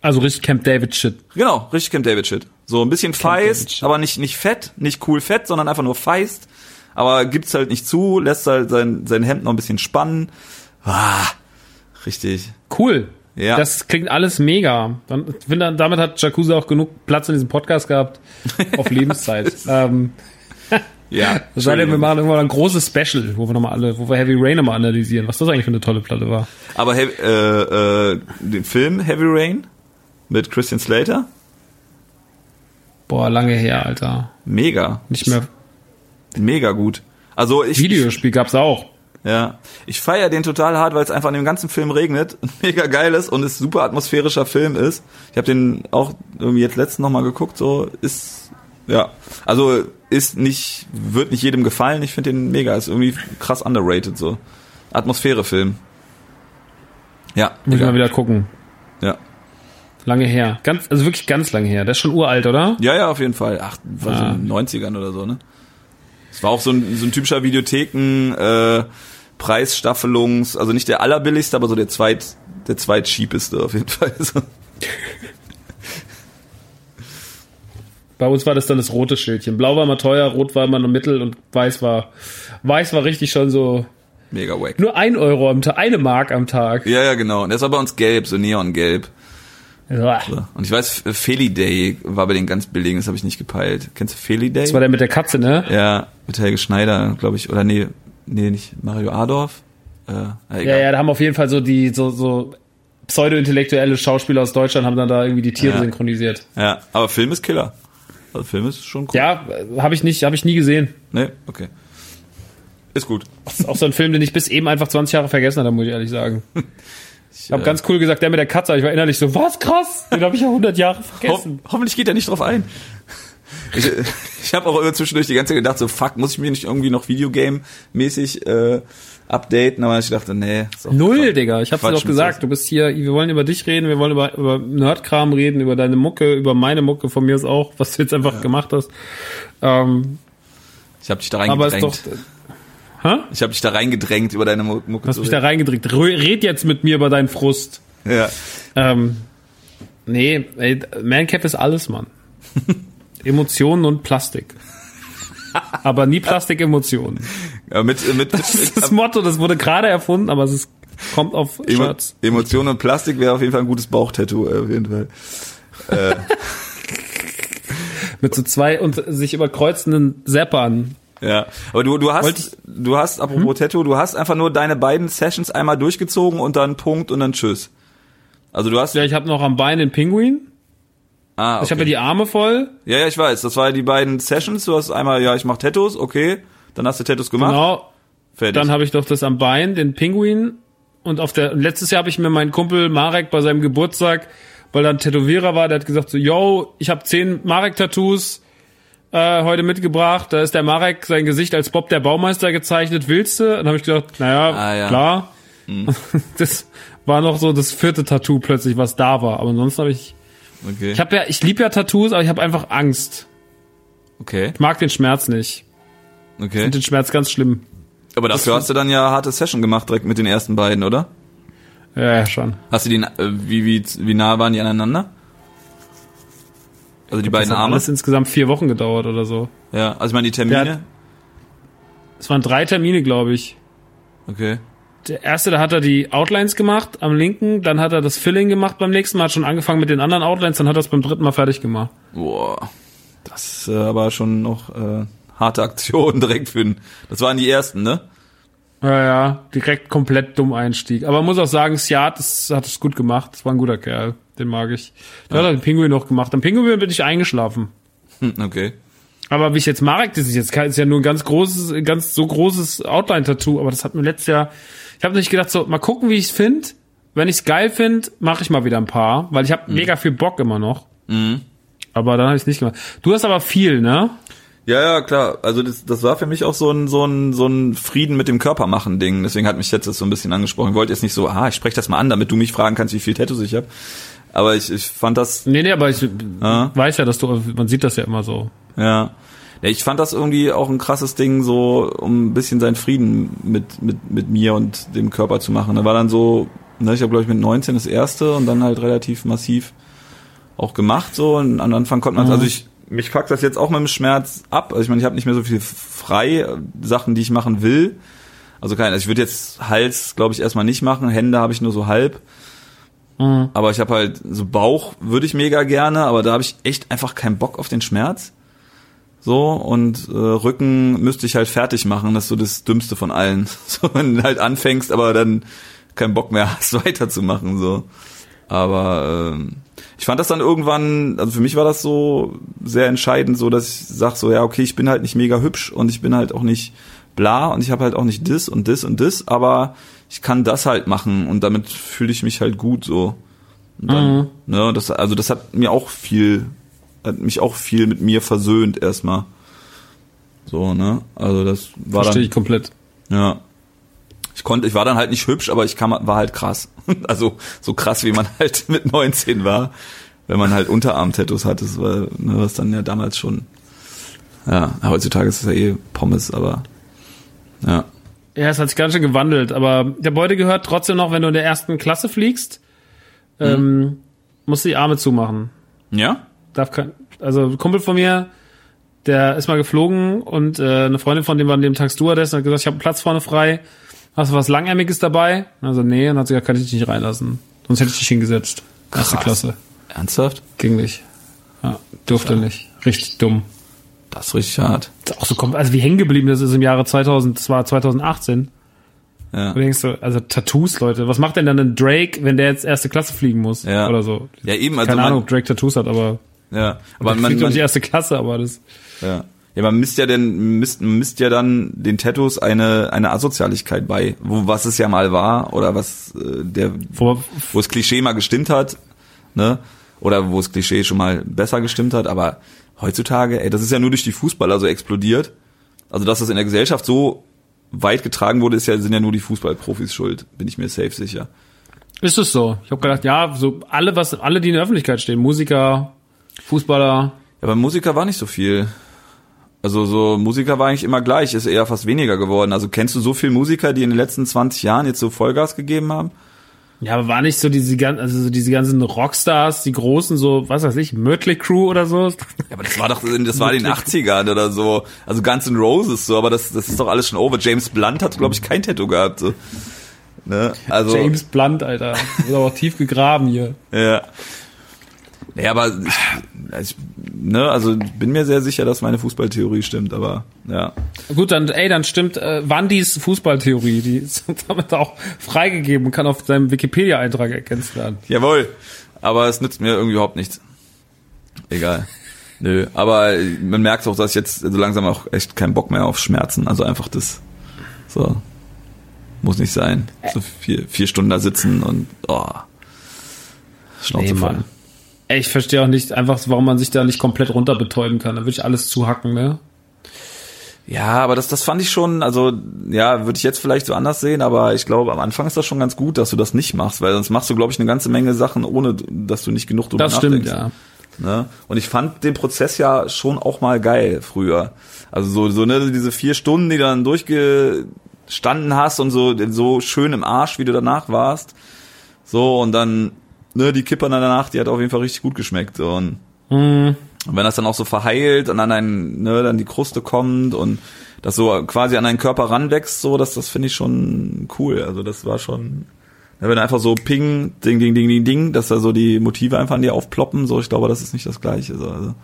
Also richtig Camp David Shit. Genau, richtig Camp David Shit. So ein bisschen feist, aber nicht nicht fett, nicht cool fett, sondern einfach nur feist. Aber gibt's halt nicht zu, lässt halt sein sein Hemd noch ein bisschen spannen. Ah, richtig. Cool. Ja. Das klingt alles mega. Dann, ich finde, damit hat Jacuzzi auch genug Platz in diesem Podcast gehabt. Auf Lebenszeit. ähm, Ja. Es sei denn, wir machen irgendwann ein großes Special, wo wir nochmal alle, wo wir Heavy Rain nochmal analysieren, was das eigentlich für eine tolle Platte war. Aber äh, äh, den Film Heavy Rain mit Christian Slater, Boah, lange her, Alter. mega, Nicht mehr. mega gut. Also ich Videospiel gab's auch. Ja, ich feiere den total hart, weil es einfach in dem ganzen Film regnet, mega geil ist und es super atmosphärischer Film ist. Ich habe den auch irgendwie jetzt letztens noch mal geguckt, so ist ja, also ist nicht wird nicht jedem gefallen. Ich finde den mega, ist irgendwie krass underrated so. Atmosphärefilm. Ja, Muss ich mal wieder gucken. ja. Lange her. Ganz, also wirklich ganz lange her. Der ist schon uralt, oder? Ja, ja, auf jeden Fall. Ach, war so Ah. in den 90ern oder so, ne? Es war auch so ein, so ein typischer Videotheken äh, Preisstaffelungs, also nicht der allerbilligste, aber so der zweit der zweit cheapeste auf jeden Fall. So. Bei uns war das dann das rote Schildchen. Blau war immer teuer, rot war immer noch mittel und weiß war, weiß war richtig schon so, Mega wack. nur ein Euro am Tag, eine Mark am Tag. Ja, ja, genau. Und das war bei uns gelb, so neongelb. Ja. So. Und ich weiß, Feli Day war bei den ganz billigen, das habe ich nicht gepeilt. Kennst du Feli Day? Das war der mit der Katze, ne? ja, mit Helge Schneider, glaube ich. Oder nee, nee, nicht Mario Adorf. Äh, na, Ja, ja, da haben auf jeden Fall so die, so, so pseudo-intellektuelle Schauspieler aus Deutschland haben dann da irgendwie die Tiere Ja. synchronisiert. ja, aber Film ist Killer. Also Film ist schon cool. Ja, habe ich nicht, habe ich nie gesehen. Nee, okay. Ist gut. Das ist auch so ein Film, den ich bis eben einfach 20 Jahre vergessen habe, muss ich ehrlich sagen. Ich habe äh, ganz cool gesagt, der mit der Katze, ich war innerlich so, was krass, den habe ich ja 100 Jahre Ho vergessen. hoffentlich geht er nicht drauf ein. Ich, ich habe auch immer zwischendurch die ganze Zeit gedacht, so fuck, muss ich mir nicht irgendwie noch Videogame-mäßig äh, updaten? Aber ich dachte, nee. Null, Quatsch. Digga. Ich hab's dir doch gesagt. Du bist hier, wir wollen über dich reden, wir wollen über, über Nerdkram reden, über deine Mucke, über meine Mucke von mir ist auch, was du jetzt einfach gemacht hast. Ähm, Ich habe dich da reingedrängt. hä? Ich habe dich da reingedrängt, über deine Mu- Mucke Hast zu mich da reden. Rö- Red jetzt mit mir über deinen Frust. Ja. Ähm, nee, ey, Mancap ist alles, Mann. Emotionen und Plastik. Aber nie Plastik-Emotionen. ja mit, mit, Das ist das Motto, das wurde gerade erfunden, aber es ist, kommt auf Emo Shirts. Emotionen und Plastik wäre auf jeden Fall ein gutes Bauchtattoo, äh, auf jeden Fall. Mit so zwei und sich überkreuzenden Seppern. Ja, aber du, du hast, du hast, apropos Tattoo, du hast einfach nur deine beiden Sessions einmal durchgezogen und dann Punkt und dann Tschüss. Also du hast, Ja, ich habe noch am Bein den Pinguin. Ah, Ich habe ja die Arme voll. ja, ja, ich weiß, das war ja die beiden Sessions, du hast einmal, ja, ich mach Tattoos, okay, dann hast du Tattoos gemacht, Genau. fertig. Dann habe ich doch das am Bein, den Pinguin. Und auf der letztes Jahr habe ich mir meinen Kumpel Marek bei seinem Geburtstag, weil er ein Tätowierer war, der hat gesagt so, yo, ich habe zehn Marek-Tattoos äh, heute mitgebracht. Da ist der Marek sein Gesicht als Bob der Baumeister gezeichnet. Willst du? Dann habe ich gedacht, naja, Ah, ja. klar. Das war noch so das vierte Tattoo plötzlich, was da war. Aber ansonsten habe ich, okay, ich habe ja, ich liebe ja Tattoos, aber ich habe einfach Angst. okay, Ich mag den Schmerz nicht. Ich okay. finde den Schmerz ganz schlimm. Aber dafür hast du dann ja harte Session gemacht direkt mit den ersten beiden, oder? Ja, ja, schon. Hast du die, äh, wie, wie, wie nah waren die aneinander? Also die beiden das hat Arme? alles insgesamt vier Wochen gedauert oder so. Ja, also ich meine die Termine? hat- Es waren drei Termine, glaube ich. Okay. Der erste, da hat er die Outlines gemacht am linken, dann hat er das Filling gemacht beim nächsten Mal, hat schon angefangen mit den anderen Outlines, dann hat er es beim dritten Mal fertig gemacht. Boah, das ist äh, aber schon noch äh, harte Aktion direkt für den. Das waren die ersten, ne? Ja, ja, direkt komplett dumm Einstieg. Aber man muss auch sagen, Siat das hat es gut gemacht. Das war ein guter Kerl. Den mag ich. Der hat den Pinguin noch gemacht. Am Pinguin bin ich eingeschlafen. Hm, okay. Aber wie ich jetzt Marek, das ist jetzt kein- ist ja nur ein ganz großes, ganz so großes Outline-Tattoo, aber das hat mir letztes Jahr, ich habe nicht gedacht, so, mal gucken, wie ich es finde. Wenn ich es geil finde, mache ich mal wieder ein paar, weil ich habe mega viel Bock immer noch. Aber dann habe ich es nicht gemacht. Du hast aber viel, ne? Ja, ja, klar. Also das, das war für mich auch so ein, so ein, so ein Frieden mit dem Körper machen Ding. Deswegen hat mich jetzt das so ein bisschen angesprochen. Ich wollte jetzt nicht so, ah, ich spreche das mal an, damit du mich fragen kannst, wie viel Tattoos ich habe. Aber ich, ich fand das, Nee, nee, aber ich Ah. weiß ja, dass du, man sieht das ja immer so. ja. Ja, ich fand das irgendwie auch ein krasses Ding, so um ein bisschen seinen Frieden mit, mit, mit mir und dem Körper zu machen. Da war dann so, ne, ich habe glaube ich mit 19 das erste und dann halt relativ massiv auch gemacht so und am Anfang konnte man, also ich mich fuckt das jetzt auch mit dem Schmerz ab. Also ich meine, ich habe nicht mehr so viel frei äh, Sachen, die ich machen will. Also kein, also ich würde jetzt Hals, glaube ich, erstmal nicht machen. Hände habe ich nur so halb. Aber ich habe halt so Bauch würde ich mega gerne, aber da habe ich echt einfach keinen Bock auf den Schmerz. So und äh, Rücken müsste ich halt fertig machen, das ist so das Dümmste von allen. So wenn du halt anfängst, aber dann keinen Bock mehr hast weiterzumachen so. Aber ähm, ich fand das dann irgendwann, also für mich war das so sehr entscheidend, so dass ich sag so, ja okay, ich bin halt nicht mega hübsch und ich bin halt auch nicht bla und ich habe halt auch nicht das und das und das, aber ich kann das halt machen und damit fühle ich mich halt gut so. Und dann, ne, das, also das hat mir auch viel, hat mich auch viel mit mir versöhnt erstmal. So, ne? Also das war Verstehe ich komplett. ja. Ich konnte, ich war dann halt nicht hübsch, aber ich kam, war halt krass. Also so krass, wie man halt mit 19 war, wenn man halt Unterarm-Tattoos hatte, das war, ne, was dann ja damals schon. Ja, heutzutage ist es ja eh Pommes, aber ja. Ja, es hat sich ganz schön gewandelt, aber der Beute gehört trotzdem noch, wenn du in der ersten Klasse fliegst, ähm, musst du die Arme zumachen. Ja? Darf kein, Also ein Kumpel von mir, der ist mal geflogen und äh, eine Freundin von dem war an dem Tag Stewardess und hat gesagt, ich habe einen Platz vorne frei. Hast du was Langärmiges dabei? Also nee, und hat sie gesagt, kann ich dich nicht reinlassen. Sonst hätte ich dich hingesetzt. Erste Krass. Klasse. Ernsthaft? Ging nicht. Ja, durfte nicht. Richtig dumm. Das ist richtig hart. Ist auch so kom- also wie hängen geblieben das ist im Jahre 2000, das war 2018. Ja. Du denkst so, also Tattoos, Leute. Was macht denn dann ein Drake, wenn der jetzt erste Klasse fliegen muss? Ja. Oder so. Ja, eben, also Keine Ahnung, ob Drake Tattoos hat, aber Ja, aber man, man, man, nicht erste Klasse, aber das. ja. ja, man misst ja denn, misst, misst ja dann den Tattoos eine, eine Asozialigkeit bei, wo, was es ja mal war, oder was, äh, der, Wo, wo das Klischee mal gestimmt hat, ne, oder wo das Klischee schon mal besser gestimmt hat, aber heutzutage, ey, das ist ja nur durch die Fußballer so explodiert. Also, dass das in der Gesellschaft so weit getragen wurde, ist ja, sind ja nur die Fußballprofis schuld, bin ich mir safe sicher. ist es so? Ich habe gedacht, ja, so alle, was, alle, die in der Öffentlichkeit stehen, Musiker, Fußballer, Ja, aber Musiker war nicht so viel. Also so Musiker war eigentlich immer gleich, ist eher fast weniger geworden. Also kennst du so viele Musiker, die in den letzten 20 Jahren jetzt so Vollgas gegeben haben? Ja, aber war nicht so diese ganzen, also so diese ganzen Rockstars, die großen, so, was weiß ich, Mötley Crew oder so? Ja, aber das war doch, das war in den 80ern oder so. Also Guns N' Roses so, aber das, das ist doch alles schon over. James Blunt hat, glaube ich, kein Tattoo gehabt. So. Ne? Also, James Blunt, Alter. Ist aber auch tief gegraben hier. Ja. Ja, aber ich, ich, ne, also bin mir sehr sicher, dass meine Fußballtheorie stimmt, aber ja. Gut, dann, ey, dann stimmt äh, Wandys Fußballtheorie, die ist damit auch freigegeben und kann auf seinem Wikipedia-Eintrag ergänzt werden. Jawohl. Aber es nützt mir irgendwie überhaupt nichts. Egal. Nö, aber man merkt auch, dass ich jetzt so langsam auch echt keinen Bock mehr auf Schmerzen. Also einfach das so muss nicht sein. So vier, vier Stunden da sitzen und oh, Schnauze Nee, voll. Ey, ich verstehe auch nicht einfach, warum man sich da nicht komplett runterbetäuben kann. Da würde ich alles zuhacken, ne? Ja, aber das, das fand ich schon, also ja, würde ich jetzt vielleicht so anders sehen, aber ich glaube, am Anfang ist das schon ganz gut, dass du das nicht machst, weil sonst machst du, glaube ich, eine ganze Menge Sachen, ohne dass du nicht genug drüber Das stimmt, nachdenkst. ja. Ne? Und ich fand den Prozess ja schon auch mal geil früher. Also so, so ne, diese vier Stunden, die du dann durchgestanden hast und so, so schön im Arsch, wie du danach warst. So, und dann, ne, die Kippern danach, die hat auf jeden Fall richtig gut geschmeckt. Und, und wenn das dann auch so verheilt und an einen, ne, dann die Kruste kommt und das so quasi an deinen Körper ranwächst, so, das, das finde ich schon cool. Also das war schon, ja, wenn einfach so ping, ding, ding, ding, ding, ding, dass da so die Motive einfach an dir aufploppen, so, ich glaube, das ist nicht das Gleiche. So. Also,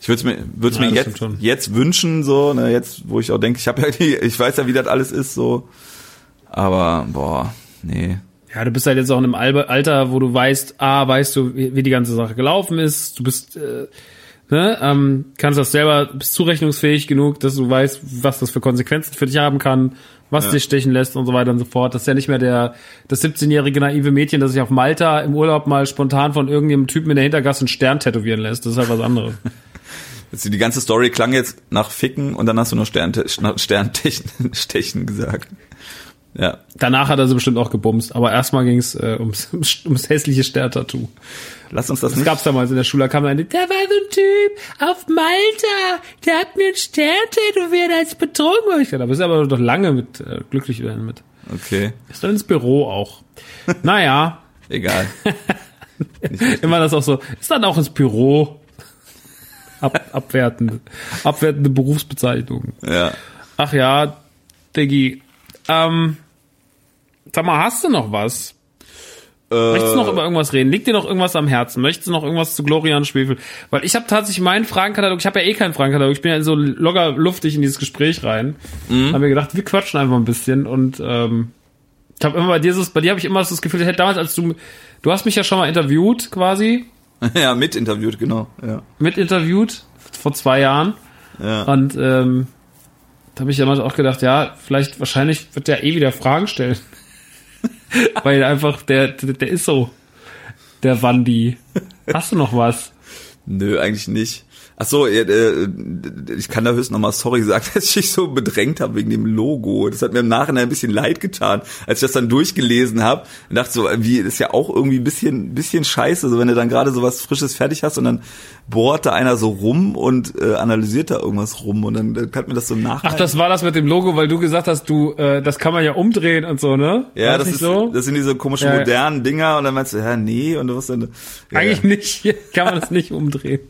ich würde es mir, würd's Ja, mir jetzt, jetzt wünschen, so, ne, jetzt, wo ich auch denke, ich habe ja die, ich weiß ja, wie das alles ist, so. Aber, boah, nee. Ja, du bist halt jetzt auch in einem Alter, wo du weißt, ah, weißt du, wie, die ganze Sache gelaufen ist. Du bist, äh, ne, ähm, kannst das selber, bist zurechnungsfähig genug, dass du weißt, was das für Konsequenzen für dich haben kann, was Ja. dich stechen lässt und so weiter und so fort. Das ist ja nicht mehr der, das 17-jährige naive Mädchen, das sich auf Malta im Urlaub mal spontan von irgendeinem Typen in der Hintergasse einen Stern tätowieren lässt. Das ist halt was anderes. Jetzt, die ganze Story klang jetzt nach Ficken und dann hast du nur Sternte Sterntechen Stechen gesagt. Ja. Danach hat er sie bestimmt auch gebumst, aber erstmal ging es äh, ums, ums hässliche Sterntattoo. Lass uns das, Das nicht. gab's damals in der Schule, da kam eine, da war so ein Typ auf Malta, der hat mir einen Stern tätowiert, als betrogen war. Ich dachte, da bist du aber doch lange mit äh, glücklich werden mit. Okay, Ist dann ins Büro auch. naja, egal. immer das auch so, ist dann auch ins Büro. Ab, abwertende, abwertende Berufsbezeichnung. Ja. Ach ja, Diggi. Ähm, sag mal, hast du noch was? Möchtest du noch über irgendwas reden? Liegt dir noch irgendwas am Herzen? Möchtest du noch irgendwas zu Glorian Schwefel? Weil ich habe tatsächlich meinen Fragenkatalog, ich habe ja eh keinen Fragenkatalog, ich bin ja so locker luftig in dieses Gespräch rein. Mhm. Haben mir gedacht, wir quatschen einfach ein bisschen und ähm, ich habe immer bei dir so, bei dir habe ich immer so das Gefühl, ich hätte damals als du du hast mich ja schon mal interviewt quasi, Ja, mit interviewt, genau. Ja. mit interviewt vor zwei Jahren Ja. und ähm, da habe ich damals auch gedacht, ja, vielleicht wahrscheinlich wird der eh wieder Fragen stellen. Weil einfach der, der der ist so der Wandi. Hast du noch was? Nö, eigentlich nicht. Ach so, äh, ich kann da höchstens nochmal sorry sagen, dass ich mich so bedrängt habe wegen dem Logo. Das hat mir im Nachhinein ein bisschen leid getan, als ich das dann durchgelesen habe. Und dachte so, wie das ist ja auch irgendwie ein bisschen, bisschen scheiße, so wenn du dann gerade so was Frisches fertig hast und dann bohrt da einer so rum und äh, analysiert da irgendwas rum und dann, dann hat mir das so nach. Ach, das war das mit dem Logo, weil du gesagt hast, du, äh, das kann man ja umdrehen und so, ne? ja, War das nicht ist, so. das sind diese komischen Ja, ja. modernen Dinger und dann meinst du, ja, nee, und du was dann. Ja, Eigentlich nicht. Kann man das nicht umdrehen.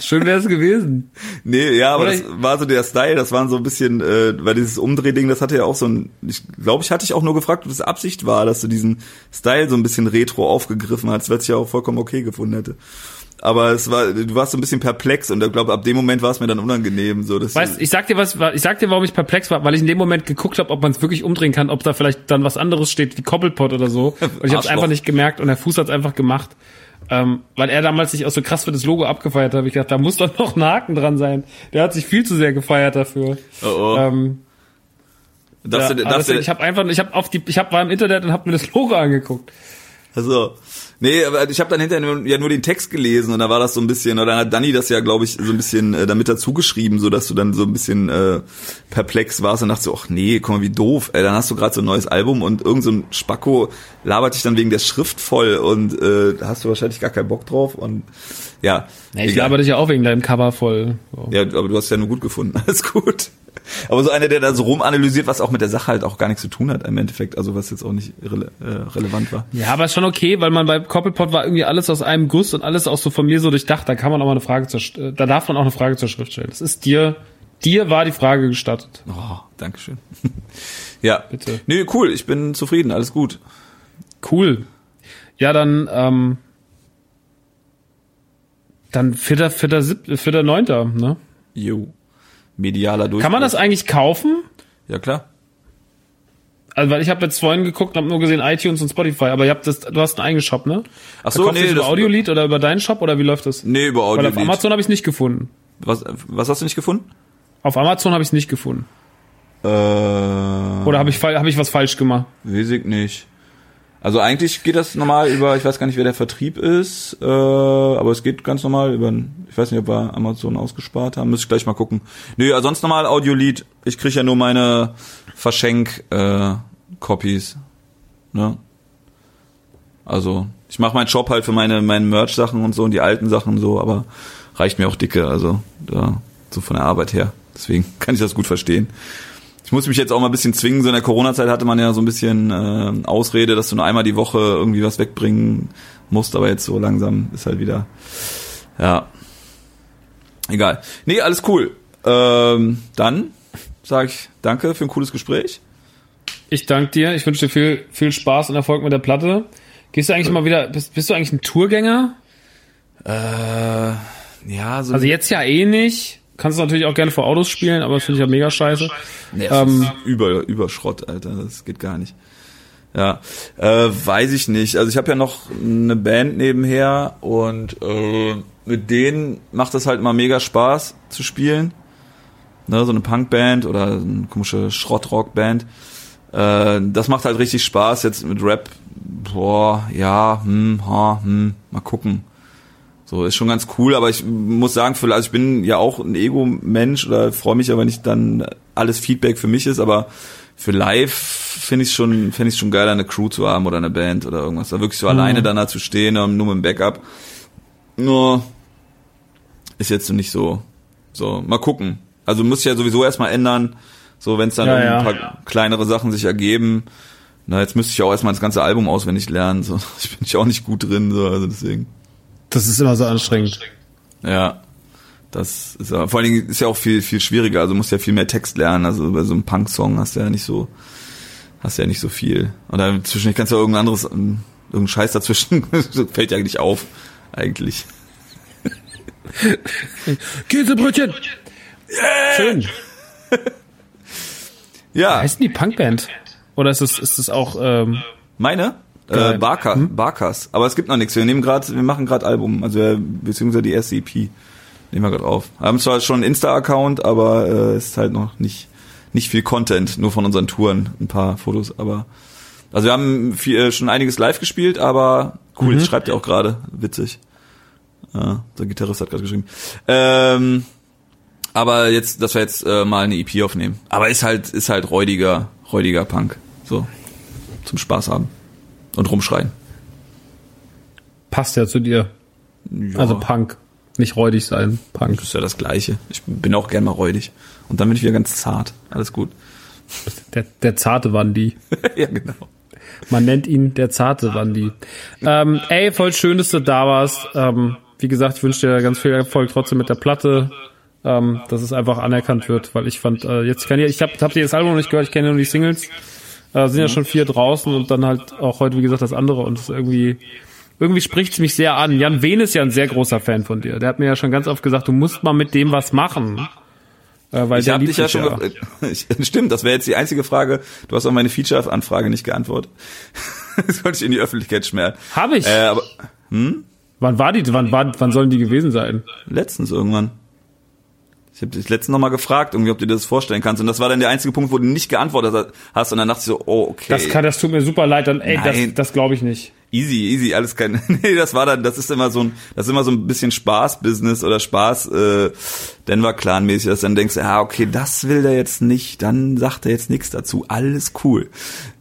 Schön wäre es gewesen. Nee, ja, aber Oder das war so der Style, das waren so ein bisschen, äh, weil dieses Umdrehding, das hatte ja auch so ein, ich glaube, ich hatte dich auch nur gefragt, ob das Absicht war, dass du diesen Style so ein bisschen retro aufgegriffen hast, weil ich ja auch vollkommen okay gefunden hätte. Aber es war, du warst so ein bisschen perplex und ich glaube, ab dem Moment war es mir dann unangenehm, so dass Weißt, ich sag dir was, ich sag dir, warum ich perplex war, weil ich in dem Moment geguckt habe, ob man es wirklich umdrehen kann, ob da vielleicht dann was anderes steht wie Koppelpot oder so. Und ich habe es einfach nicht gemerkt und der Fuß hat es einfach gemacht. Ähm, weil er damals sich auch so krass für das Logo abgefeiert hat, ich gedacht, da muss doch noch ein Haken dran sein. Der hat sich viel zu sehr gefeiert dafür. oh, oh. Ähm, darfst ja, darfst deswegen, du, ich habe einfach, ich habe auf die, ich hab, war im Internet und habe mir das Logo angeguckt. Also, nee, aber ich habe dann hinterher nur, ja nur den Text gelesen und da war das so ein bisschen, oder dann hat Danny das ja, glaube ich, so ein bisschen äh, damit dazu geschrieben, so dass du dann so ein bisschen äh, perplex warst und dachtest ach nee, guck mal, wie doof. Ey, dann hast du gerade so ein neues Album und irgend so ein Spacko labert dich dann wegen der Schrift voll und äh, da hast du wahrscheinlich gar keinen Bock drauf und ja. Ja, ich laber dich ja auch wegen deinem Cover voll. So. Ja, aber du hast ja nur gut gefunden. Alles gut. Aber so einer, der da so rumanalysiert, was auch mit der Sache halt auch gar nichts zu tun hat im Endeffekt, also was jetzt auch nicht rele äh, relevant war. Ja, aber ist schon okay, weil man bei Koppelpot war irgendwie alles aus einem Guss und alles auch so von mir so durchdacht. Da kann man auch mal eine Frage zur, äh, da darf man auch eine Frage zur Schrift stellen. Das ist dir, dir war die Frage gestattet. Oh, Dankeschön. ja. Bitte. Nee, cool, ich bin zufrieden, alles gut. Cool. Ja, dann, ähm, dann vierter, vierter, siebter, vierter, neunter, ne? Jo. Medialer Durchbruch. Kann man das eigentlich kaufen? Ja, klar. Also, weil ich habe jetzt vorhin geguckt und habe nur gesehen iTunes und Spotify, aber ihr habt das, du hast einen eigenen Shop, ne? Ach so, du nee, das über Audiolied oder über deinen Shop oder wie läuft das? Nee, über Weil Audio. auf Amazon habe ich es nicht gefunden. Was, was hast du nicht gefunden? Auf Amazon habe ich es nicht gefunden. Äh, Oder habe ich, hab ich was falsch gemacht? weiß ich nicht. Also eigentlich geht das normal über, ich weiß gar nicht, wer der Vertrieb ist, äh, aber es geht ganz normal über, ich weiß nicht, ob wir Amazon ausgespart haben, müsste ich gleich mal gucken. Nee, also sonst normal Audiolied. Ich kriege ja nur meine Verschenk-Copies. ne? Also, ich mache meinen Shop halt für meine, meine Merch-Sachen und so und die alten Sachen so, aber reicht mir auch dicke, also da, so von der Arbeit her. Deswegen kann ich das gut verstehen. Ich muss mich jetzt auch mal ein bisschen zwingen. So in der Corona-Zeit hatte man ja so ein bisschen äh, Ausrede, dass du nur einmal die Woche irgendwie was wegbringen musst, aber jetzt so langsam ist halt wieder. Ja. Egal. Nee, alles cool. Ähm, dann sage ich danke für ein cooles Gespräch. Ich danke dir. Ich wünsche dir viel, viel Spaß und Erfolg mit der Platte. Gehst du eigentlich mal wieder, bist, bist du eigentlich ein Tourgänger? Äh, ja, so Also jetzt ja eh nicht. Kannst du natürlich auch gerne vor Autos spielen, aber das finde ich ja mega scheiße. Nee, Ähm, über, über Schrott, Alter. Das geht gar nicht. Ja, äh, weiß ich nicht. Also ich habe ja noch eine Band nebenher und äh, mit denen macht das halt mal mega Spaß zu spielen. Ne, so eine Punkband oder eine komische Schrottrockband. Äh, das macht halt richtig Spaß. Jetzt mit Rap, boah, ja, hm, ha, hm, mal gucken. So, ist schon ganz cool, aber ich muss sagen, für, also ich bin ja auch ein Ego-Mensch oder freue mich aber nicht dann alles Feedback für mich ist, aber für live finde ich schon, finde ich schon geil, eine Crew zu haben oder eine Band oder irgendwas. Da wirklich so alleine dann da zu stehen, ähm, nur mit dem Backup. Nur ist jetzt nicht so, so, mal gucken. Also muss ich ja sowieso erstmal ändern, so wenn es dann Ja, ja. ein paar kleinere Sachen sich ergeben. Na, jetzt müsste ich auch erstmal das ganze Album auswendig lernen, so. Ich bin ich auch nicht gut drin, so, also deswegen. Das ist immer so anstrengend. Ja. Das ist ja, vor allen Dingen ist ja auch viel, viel schwieriger, also du musst ja viel mehr Text lernen, also bei so einem Punk-Song hast du ja nicht so, hast du ja nicht so viel. Und dann zwischendurch kannst du ja irgendein anderes, ähm, irgendein Scheiß dazwischen, fällt ja nicht auf, eigentlich. Käsebrötchen! Schön. Ja, Heißt die Punkband? Oder ist es, ist es auch, ähm, meine? Äh, Geil. Barker, Barkers. Aber es gibt noch nichts. Wir nehmen gerade, wir machen gerade Album, also äh, beziehungsweise die erste EP nehmen wir gerade auf. Haben zwar schon einen Insta-Account, aber äh, es ist halt noch nicht nicht viel Content, nur von unseren Touren, ein paar Fotos. Aber also wir haben viel, äh, schon einiges live gespielt, aber cool. Mhm. Das schreibt ihr auch gerade, witzig. Ja, der Gitarrist hat gerade geschrieben. Ähm, aber jetzt, dass wir jetzt äh, mal eine EP aufnehmen. Aber ist halt ist halt räudiger räudiger Punk, so zum Spaß haben und rumschreien. passt ja zu dir. Ja, Also Punk. Nicht räudig sein. Punk. ist ja das Gleiche. Ich bin auch gern mal räudig. Und dann bin ich wieder ganz zart. Alles gut. Der, der zarte Wandi. ja, genau. Man nennt ihn der zarte Wandi. Ähm, ey, voll schön, dass du da warst. Ähm, wie gesagt, ich wünsche dir ganz viel Erfolg trotzdem mit der Platte, ähm, dass es einfach anerkannt wird, weil ich fand, äh, jetzt kann ich, ich habe hab dir das Album noch nicht gehört, ich kenne nur die Singles, äh, sind ja schon vier draußen und dann halt auch heute, wie gesagt, das andere und es ist irgendwie, irgendwie spricht's mich sehr an. Jan Wehn ist ja ein sehr großer Fan von dir. Der hat mir ja schon ganz oft gesagt, du musst mal mit dem was machen. Äh, weil Ich habe dich ja schon. Ich, stimmt, das wäre jetzt die einzige Frage. Du hast auf meine Feature-Anfrage nicht geantwortet. Das wollte ich in die Öffentlichkeit schmerzen. Hab ich. Äh, aber Wann war die, wann, wann, wann sollen die gewesen sein? letztens irgendwann. Ich habe dich letztens noch mal gefragt, irgendwie, ob du dir das vorstellen kannst. Und das war dann der einzige Punkt, wo du nicht geantwortet hast. Und dann dachte ich so, oh, okay. Das kann, das tut mir super leid, dann, ey, das, Nein. das glaube ich nicht. Easy, easy, alles kein. Nee, das war dann, das ist immer so ein, das ist immer so ein bisschen Spaß-Business oder Spaß, äh, Denver Clan-mäßig, dass du dann denkst, ja, okay, das will der jetzt nicht, dann sagt er jetzt nichts dazu, alles cool.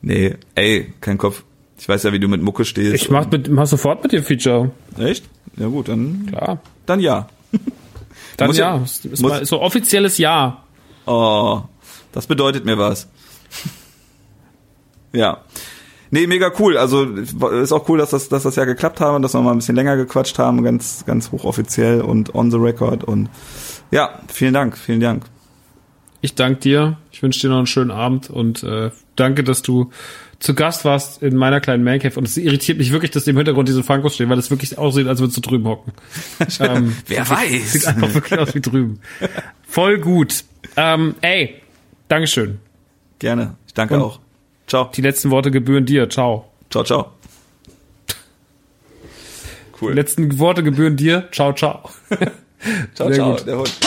Nee, ey, kein Kopf. Ich weiß ja, wie du mit Mucke stehst. Ich mach, mit, mach sofort mit dem Feature. Echt? Ja gut, dann, Klar. dann ja. Dann Muss ja-. Ist, ist muss- so offizielles Ja. Oh, das bedeutet mir was. ja. Nee, mega cool. Also ist auch cool, dass das, dass das ja geklappt haben, dass wir mal ein bisschen länger gequatscht haben, ganz, ganz hochoffiziell und on the record. Und ja, vielen Dank, vielen Dank. Ich danke dir. Ich wünsche dir noch einen schönen Abend und äh, danke, dass du zu Gast warst in meiner kleinen Mancave. Und es irritiert mich wirklich, dass im Hintergrund diese Funkos stehen, weil es wirklich aussieht, als würdest du drüben hocken. ähm, Wer Sieht weiß? einfach wirklich aus wie drüben. Voll gut. Ähm, ey, Dankeschön. Gerne. Ich danke Und- auch. Ciao. Die letzten Worte gebühren dir. Ciao. Ciao, ciao. Die letzten Worte gebühren dir. Ciao, ciao. Ciao, Sehr ciao. gut. Der Hund.